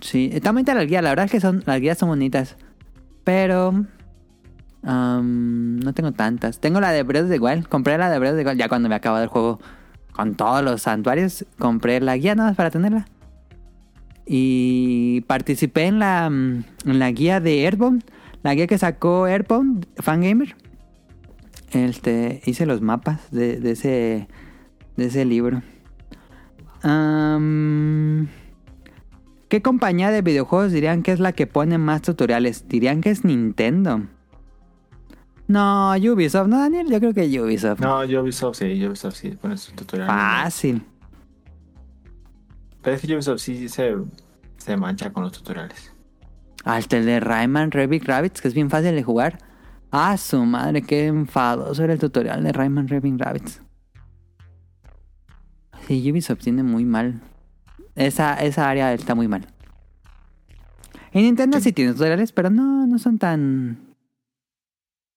B: Sí, está bonita la guía. La verdad es que son, las guías son bonitas. Pero no tengo tantas. Tengo la de Breath of the. Compré la de Breath of the ya cuando me acabado el juego con todos los santuarios. Compré la guía nada más para tenerla. Y participé en la, mm, en la guía de Airborne. La guía que sacó Airborne, Fangamer. Este, hice los mapas de, de ese, de ese libro. ¿Qué compañía de videojuegos dirían que es la que pone más tutoriales? Dirían que es Nintendo. No, Ubisoft, ¿no, Daniel? Yo creo que Ubisoft.
C: No, Ubisoft sí, Ubisoft sí, pone su tutorial.
B: Fácil.
C: Pero es que Ubisoft sí se, se mancha con los tutoriales.
B: Hasta el de Rayman Rabbit Rabbits, que es bien fácil de jugar. Ah, su madre, qué enfadoso era el tutorial de Rayman Rabbit Rabbits. Sí, Ubisoft tiene muy mal. Esa, esa área está muy mal. En Nintendo sí tiene tutoriales, pero no, no son tan.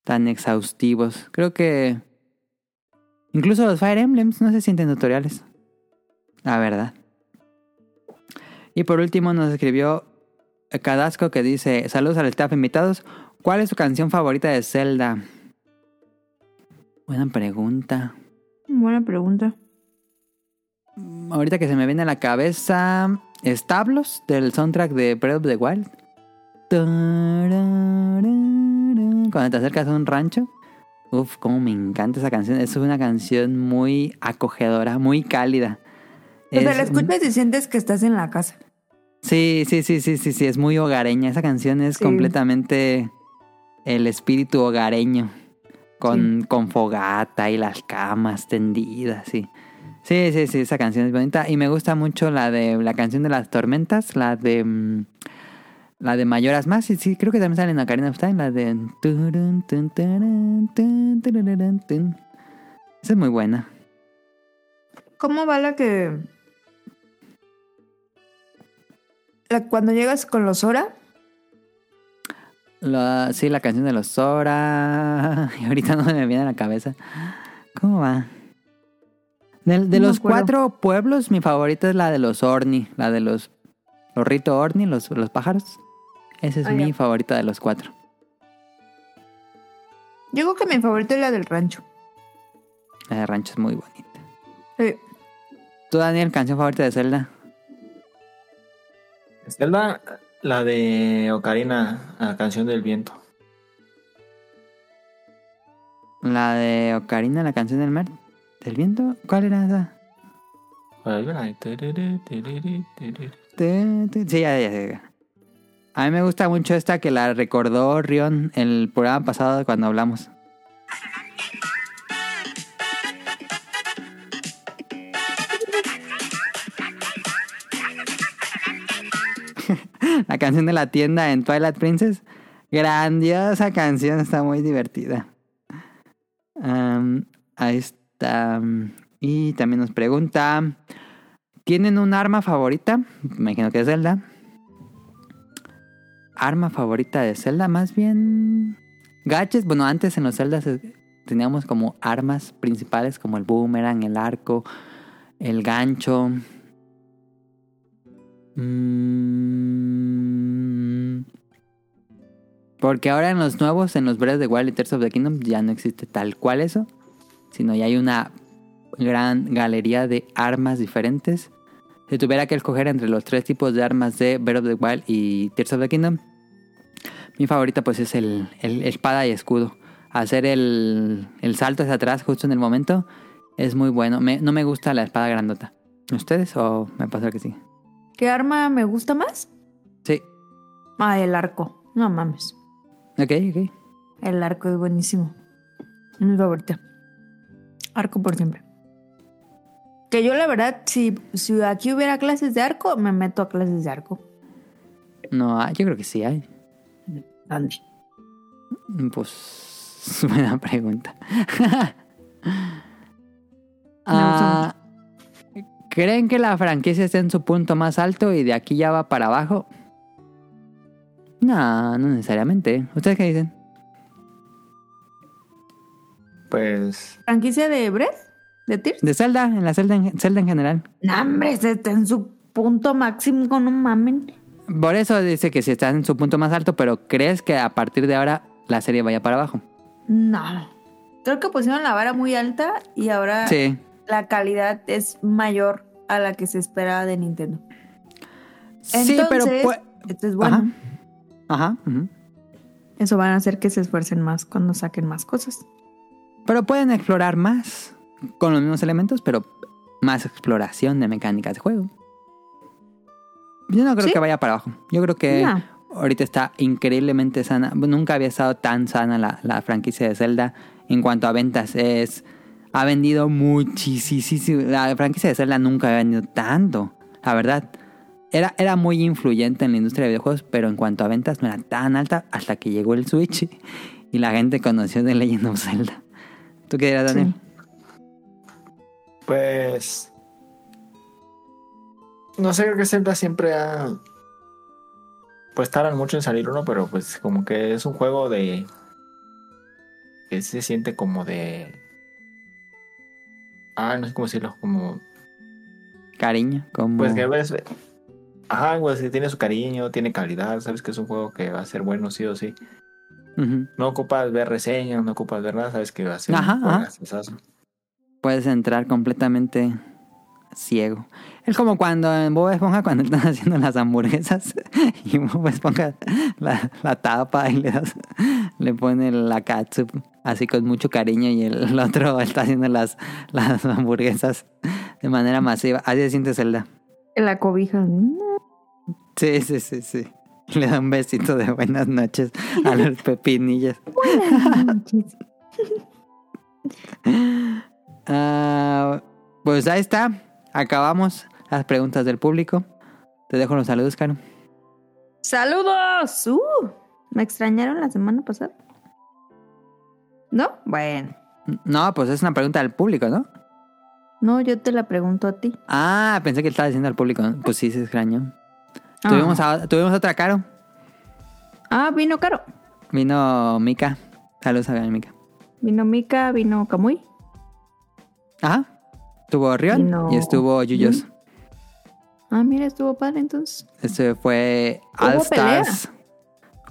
B: tan exhaustivos. Creo que. Incluso los Fire Emblems no se sienten tutoriales. La verdad. Y por último nos escribió Cadasco que dice: Saludos al staff invitados. ¿Cuál es su canción favorita de Zelda? Buena pregunta.
A: Buena pregunta.
B: Ahorita que se me viene a la cabeza Establos del soundtrack de Breath of the Wild. Cuando te acercas a un rancho. Uf, cómo me encanta esa canción. Es una canción muy acogedora, muy cálida.
A: O sea,
B: Es
A: la escuchas y sientes que estás en la casa.
B: Sí, sí, sí, sí, sí, sí, es muy hogareña. Esa canción es
A: Sí.
B: completamente el espíritu hogareño. Con, con fogata y las camas tendidas, sí. Sí, sí, sí, esa canción es bonita. Y me gusta mucho la de la canción de las tormentas, la de mm, la de Mayoras Más. Y sí, creo que también sale en Ocarina of Time, la de. Esa es muy buena.
A: ¿Cómo va la que... la- cuando llegas con los Sora?
B: La, sí, la canción de los Sora. Y ahorita no me viene a la cabeza. ¿Cómo va? De, de
A: No me
B: los cuatro pueblos, mi favorita es la de los Orni. La de los, los Rito Orni, los, los pájaros. Esa es
A: Ah,
B: mi favorita de los cuatro.
A: Yo creo que mi favorita es la del rancho.
B: La de rancho es muy bonita.
A: Sí.
B: ¿Tú, Daniel, canción favorita de Zelda?
C: Zelda, la de Ocarina, la canción del viento.
B: La de Ocarina, la canción del mar. ¿Del viento? ¿Cuál era esa? Sí, ya, ya, ya. A mí me gusta mucho esta que la recordó Rion el programa pasado cuando hablamos. la canción de la tienda en Twilight Princess. Grandiosa canción, está muy divertida. Ahí está. Y también nos pregunta: ¿Tienen un arma favorita? Me imagino que es Zelda. Arma favorita de Zelda, más bien. Gadgets. Bueno, antes en los Zeldas teníamos como armas principales como el boomerang, el arco, el gancho. Mm. Porque ahora en los nuevos, en los Breath the Wild y Tears of the Kingdom, ya no existe tal cual eso. Sino ya hay una gran galería de armas diferentes. Si tuviera que escoger entre los tres tipos de armas de Breath of the Wild y Tears of the Kingdom, mi favorita pues es el, el espada y escudo. Hacer el, el salto hacia atrás justo en el momento es muy bueno. Me- no me gusta la espada grandota. ¿Ustedes o me pasa que sí?
A: ¿Qué arma me gusta más?
B: Sí.
A: Ah, el arco. No mames.
B: Ok, ok.
A: El arco es buenísimo. Es mi favorita. Arco por siempre. Que yo la verdad, si, si aquí hubiera clases de arco, me meto a clases de arco.
B: No, hay, yo creo que sí hay.
A: ¿Dónde?
B: Pues, buena pregunta. Ah, ¿Creen que la franquicia está en su punto más alto y de aquí ya va para abajo? No, no necesariamente. ¿Ustedes qué dicen?
G: Pues
A: ¿Franquicia de Breath? ¿De Tears?
B: De Zelda, en la Zelda en, Zelda en general.
A: No, hombre, está en su punto máximo, no mamen.
B: Por eso dice que si está en su punto más alto, pero ¿crees que a partir de ahora la serie vaya para abajo?
A: No. Creo que pusieron la vara muy alta y ahora
B: Sí.
A: la calidad es mayor a la que se esperaba de Nintendo.
B: sí, pero...
A: Entonces, Esto es bueno.
B: Ajá.
A: Eso van a hacer que se esfuercen más cuando saquen más cosas.
B: Pero pueden explorar más con los mismos elementos, pero más exploración de mecánicas de juego. Yo no creo
A: ¿Sí?
B: que vaya para abajo. Yo creo que
A: No.
B: ahorita está increíblemente sana. Nunca había estado tan sana la, la franquicia de Zelda en cuanto a ventas. Es ha vendido muchísimo. La franquicia de Zelda nunca había vendido tanto, la verdad. Era, era muy influyente en la industria de videojuegos, pero en cuanto a ventas no era tan alta hasta que llegó el Switch y la gente conoció de Legend of Zelda. ¿Tú qué dirás, Daniel?
G: Pues. No sé, creo que Zelda siempre ha. Pues tardan mucho en salir uno, pero pues como que es un juego de. que se siente como de. Ah, no sé cómo decirlo, como.
B: Cariño, como...
G: Pues que ves. Ajá, pues que tiene su cariño, tiene calidad, sabes que es un juego que va a ser bueno sí o sí. No ocupas ver reseñas, no ocupas ver nada, sabes que va a ser
B: Ajá,
G: un
B: ajá. Puedes entrar completamente ciego. Es como cuando en Bob Esponja, cuando están haciendo las hamburguesas y Bob Esponja la, la tapa y le, das- le pone la catsup así con mucho cariño y el, el otro está haciendo las, las hamburguesas de manera masiva. Así se siente Zelda.
A: En la cobija.
B: Sí, sí, sí, sí. Le da un besito de buenas noches a los pepinillos. Ah, pues ahí está. Acabamos las preguntas del público. Te dejo los saludos, Caro.
A: ¡Saludos! Uh, ¿Me extrañaron la semana pasada? ¿No? Bueno.
B: No, pues es una pregunta del público, ¿no?
A: No, yo te la pregunto a ti.
B: Ah, pensé que estaba diciendo al público. Pues sí, se extrañó.
A: Ah.
B: Tuvimos, a- tuvimos otra Caro.
A: Ah, vino Caro.
B: Vino Mika. Saludos a Mika.
A: Vino Mika, vino Kamui.
B: Ajá. Estuvo Rion
A: Vino-
B: y estuvo Yuyos.
A: Ah, mira, estuvo padre entonces.
B: Este fue
A: ¿Hubo
B: All Stars.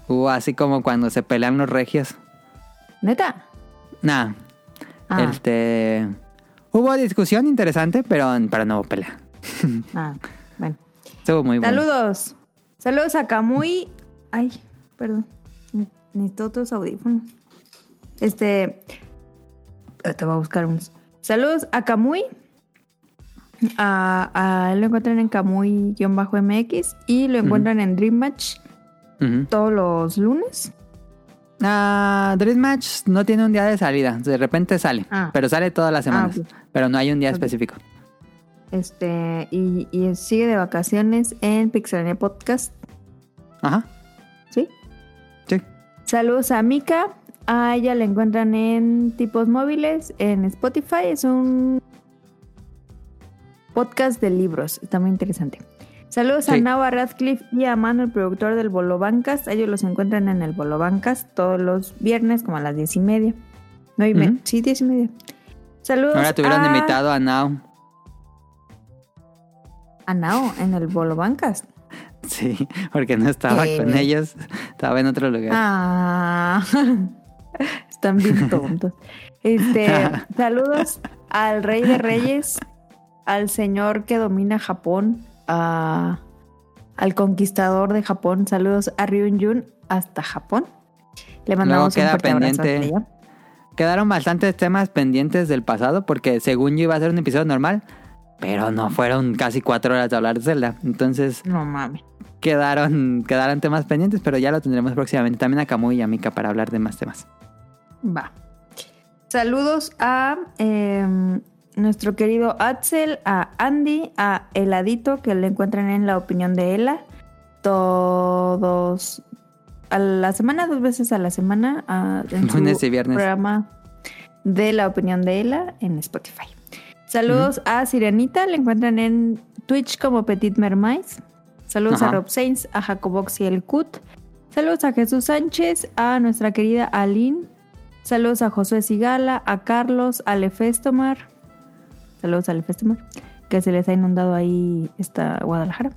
B: Hubo así como cuando se pelean los regios.
A: ¿Neta?
B: Nah.
A: Ah,
B: Este. Hubo discusión interesante, pero, pero no pelea.
A: ah, bueno.
B: Estuvo muy bueno.
A: Saludos. Saludos a Kamui. Ay, perdón. Necesito otros audífonos. Este. Te voy a buscar unos. Saludos a Kamui. A, a lo encuentran en Kamui-MX y lo encuentran en Dream Match todos los lunes.
B: Ah, Dream Match no tiene un día de salida. De repente sale.
A: Ah.
B: Pero sale todas las semanas.
A: ok.
B: Pero no hay un día específico.
A: Este, y, y sigue de vacaciones en Pixelania Podcast.
B: Ajá.
A: ¿Sí?
B: Sí.
A: Saludos a Mika. A ella la encuentran en tipos móviles, en Spotify. Es un podcast de libros. Está muy interesante. Saludos a
B: Sí.
A: Nava Radcliffe y a Manu, el productor del Bolo Bancas. Ellos los encuentran en el Bolo Bancas todos los viernes, como a las diez y media. No y
B: Ujú.
A: Sí, diez y media. Saludos
B: Ahora tuvieron
A: a,
B: invitado a Now.
A: A Nao en el Bolo Bancas.
B: Sí, porque no estaba
A: Eh.
B: con ellos. Estaba en otro lugar.
A: Ah, están bien tontos. Este, saludos al Rey de Reyes, al señor que domina Japón, a- al conquistador de Japón. Saludos a Ryun Jun hasta Japón. Le mandamos
B: queda
A: un fuerte abrazo
B: pendiente.
A: hasta allá.
B: Quedaron bastantes temas pendientes del pasado porque según yo iba a ser un episodio normal, pero no fueron casi cuatro horas de hablar de Zelda. Entonces
A: No mames.
B: quedaron, quedaron temas pendientes, pero ya lo tendremos próximamente. También a Kamui y a Mika para hablar de más temas.
A: Va. Saludos a em, nuestro querido Axel, a Andy, a Heladito, que le encuentran en la opinión de Ela. Todos a la semana, dos veces a la semana, a- en su
B: Lunes y viernes.
A: programa de la opinión de Ela en Spotify. Saludos a Sirenita, le encuentran en Twitch como Petit Mermais. Saludos a. Rob Sainz, a Jacobox y el Cut. Saludos a Jesús Sánchez, a nuestra querida Aline. Saludos a Josué Sigala, a Carlos, a Lefestomar. Saludos a Lefestomar, que se les ha inundado ahí esta Guadalajara.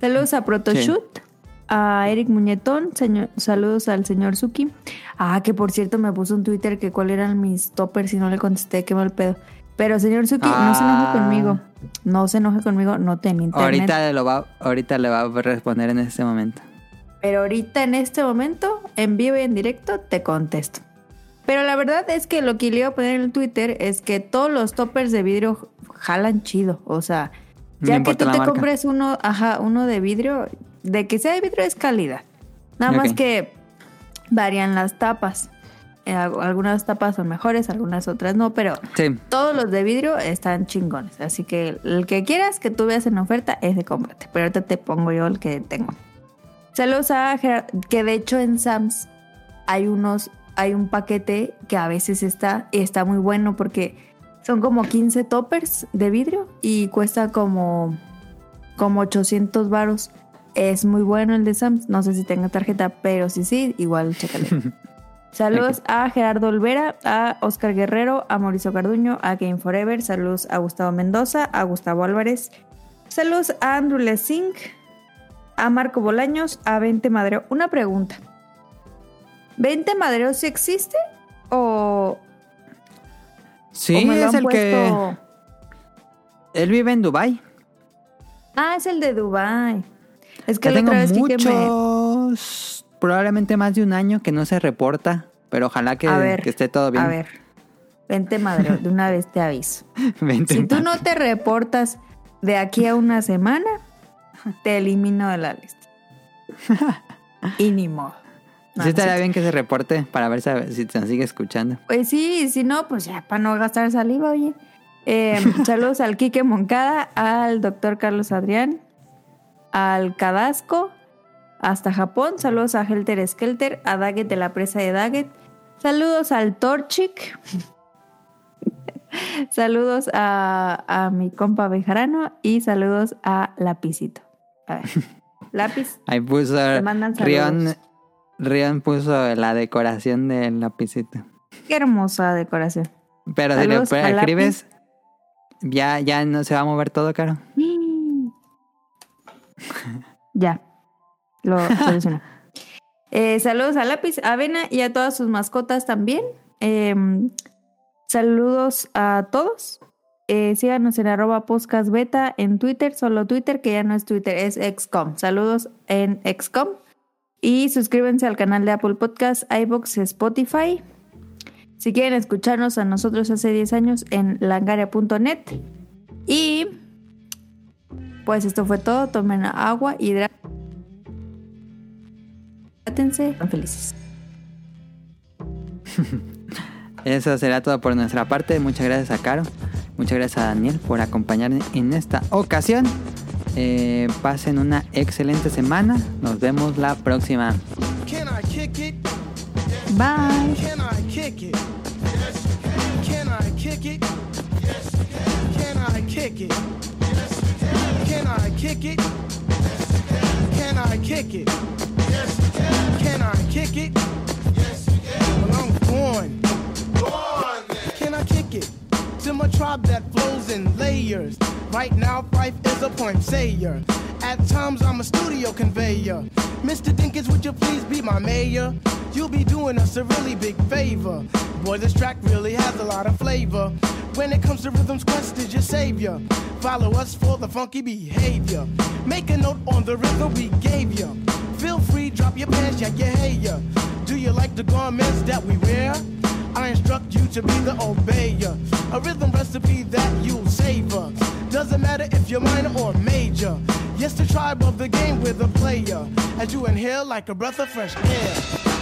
A: Saludos a Protoshoot, a Eric Muñetón. señor- saludos al señor Suki. Ah, que por cierto me puso un Twitter que cuál eran mis toppers y no le contesté, qué mal pedo. Pero señor Suki, no se enoje
B: Ah.
A: conmigo. No se enoje conmigo, no tengo internet.
B: Ahorita, lo va, ahorita le va a responder en este momento.
A: Pero ahorita en este momento, en vivo y en directo, te contesto. Pero la verdad es que lo que le iba a poner en el Twitter es que todos los toppers de vidrio jalan chido. O sea,
B: No
A: ya que tú te
B: marca.
A: compres uno, ajá, uno de vidrio, de que sea de vidrio es calidad. Nada más que varían las tapas. Eh, al- algunas tapas son mejores, algunas otras no, pero
B: Sí,
A: todos los de vidrio están chingones. Así que el que quieras que tú veas en oferta, ese cómprate. Pero ahorita te pongo yo el que tengo. Saludos a Gerard, que de hecho en Sams hay unos, hay un paquete que a veces está, y está muy bueno porque son como 15 toppers de vidrio y cuesta como, como 800 varos. Es muy bueno el de Sams. No sé si tenga tarjeta, pero si sí, igual chécale. Saludos a Gerardo Olvera, a Oscar Guerrero, a Mauricio Carduño, a Game Forever. Saludos a Gustavo Mendoza, a Gustavo Álvarez. Saludos a Andrew Lessing, a Marco Bolaños, a Vente Madreo. Una pregunta. ¿Vente Madreo sí existe? ¿O,
B: sí
A: o me lo
B: es
A: han
B: el que...
A: puesto-
B: Él vive en Dubai.
A: Ah, es el de Dubai. Es que
B: Ya
A: la
B: tengo
A: otra vez Kike me...
B: probablemente más de un año que no se reporta, pero ojalá que,
A: A ver,
B: que esté todo bien.
A: A ver. Vente Madreo, de una vez te aviso.
B: Vente
A: Si tú no te reportas de aquí a una semana, te elimino de la lista. Y ni modo. No,
B: sí
A: no
B: estaría
A: sé.
B: bien que se reporte para ver si, se sigue escuchando.
A: Pues sí, si no, pues ya para no gastar saliva, oye. Eh, saludos al Quique Moncada, al doctor Carlos Adrián, al Cadasco, hasta Japón. Saludos a Helter Skelter, a Daggett de la presa de Daggett. Saludos al Torchic. saludos a, a mi compa Bejarano y saludos a Lapicito. A ver, Lápiz.
B: Ahí puso
A: Te mandan saludos.
B: Rion, Rion puso la decoración del lapicito.
A: Qué hermosa decoración.
B: Pero si le
A: Saludos
B: escribes, ya, ya no se va a mover todo, caro.
A: Ya, lo solucioné. Eh, saludos a Lápiz, Avena y a todas sus mascotas también. Eh, saludos a todos. Eh, síganos en arroba podcast beta en Twitter, solo Twitter, que ya no es Twitter, es XCOM. Saludos en XCOM. Y suscríbanse al canal de Apple Podcast, iBox, Spotify. Si quieren escucharnos a nosotros hace 10 años en langaria.net. Y Pues esto fue todo. Tomen agua, hidrátense. Sean felices.
B: Eso será todo por nuestra parte. Muchas gracias a Caro. Muchas gracias a Daniel por acompañarme en esta ocasión. Eh, pasen una excelente semana. Nos vemos la próxima.
I: Can I kick it?
A: Bye.
I: Can I kick it? Well, I'm going. Can I kick it? To my tribe that flows in layers. Right now, Fife is a point sayer. At times, I'm a studio conveyor. Mr. Dinkins, would you please be my mayor? You'll be doing us a really big favor. Boy, this track really has a lot of flavor. When it comes to rhythms, Quest is your savior. Follow us for the funky behavior. Make a note on the rhythm we gave you. Feel free, drop your pants, yeah, yeah, hey, yeah. Do you like the garments that we wear? I instruct you to be the obeyer. A rhythm recipe that you'll savor. Doesn't matter if you're minor or major. Yes, the tribe of the game with a player. As you inhale like a breath of fresh air.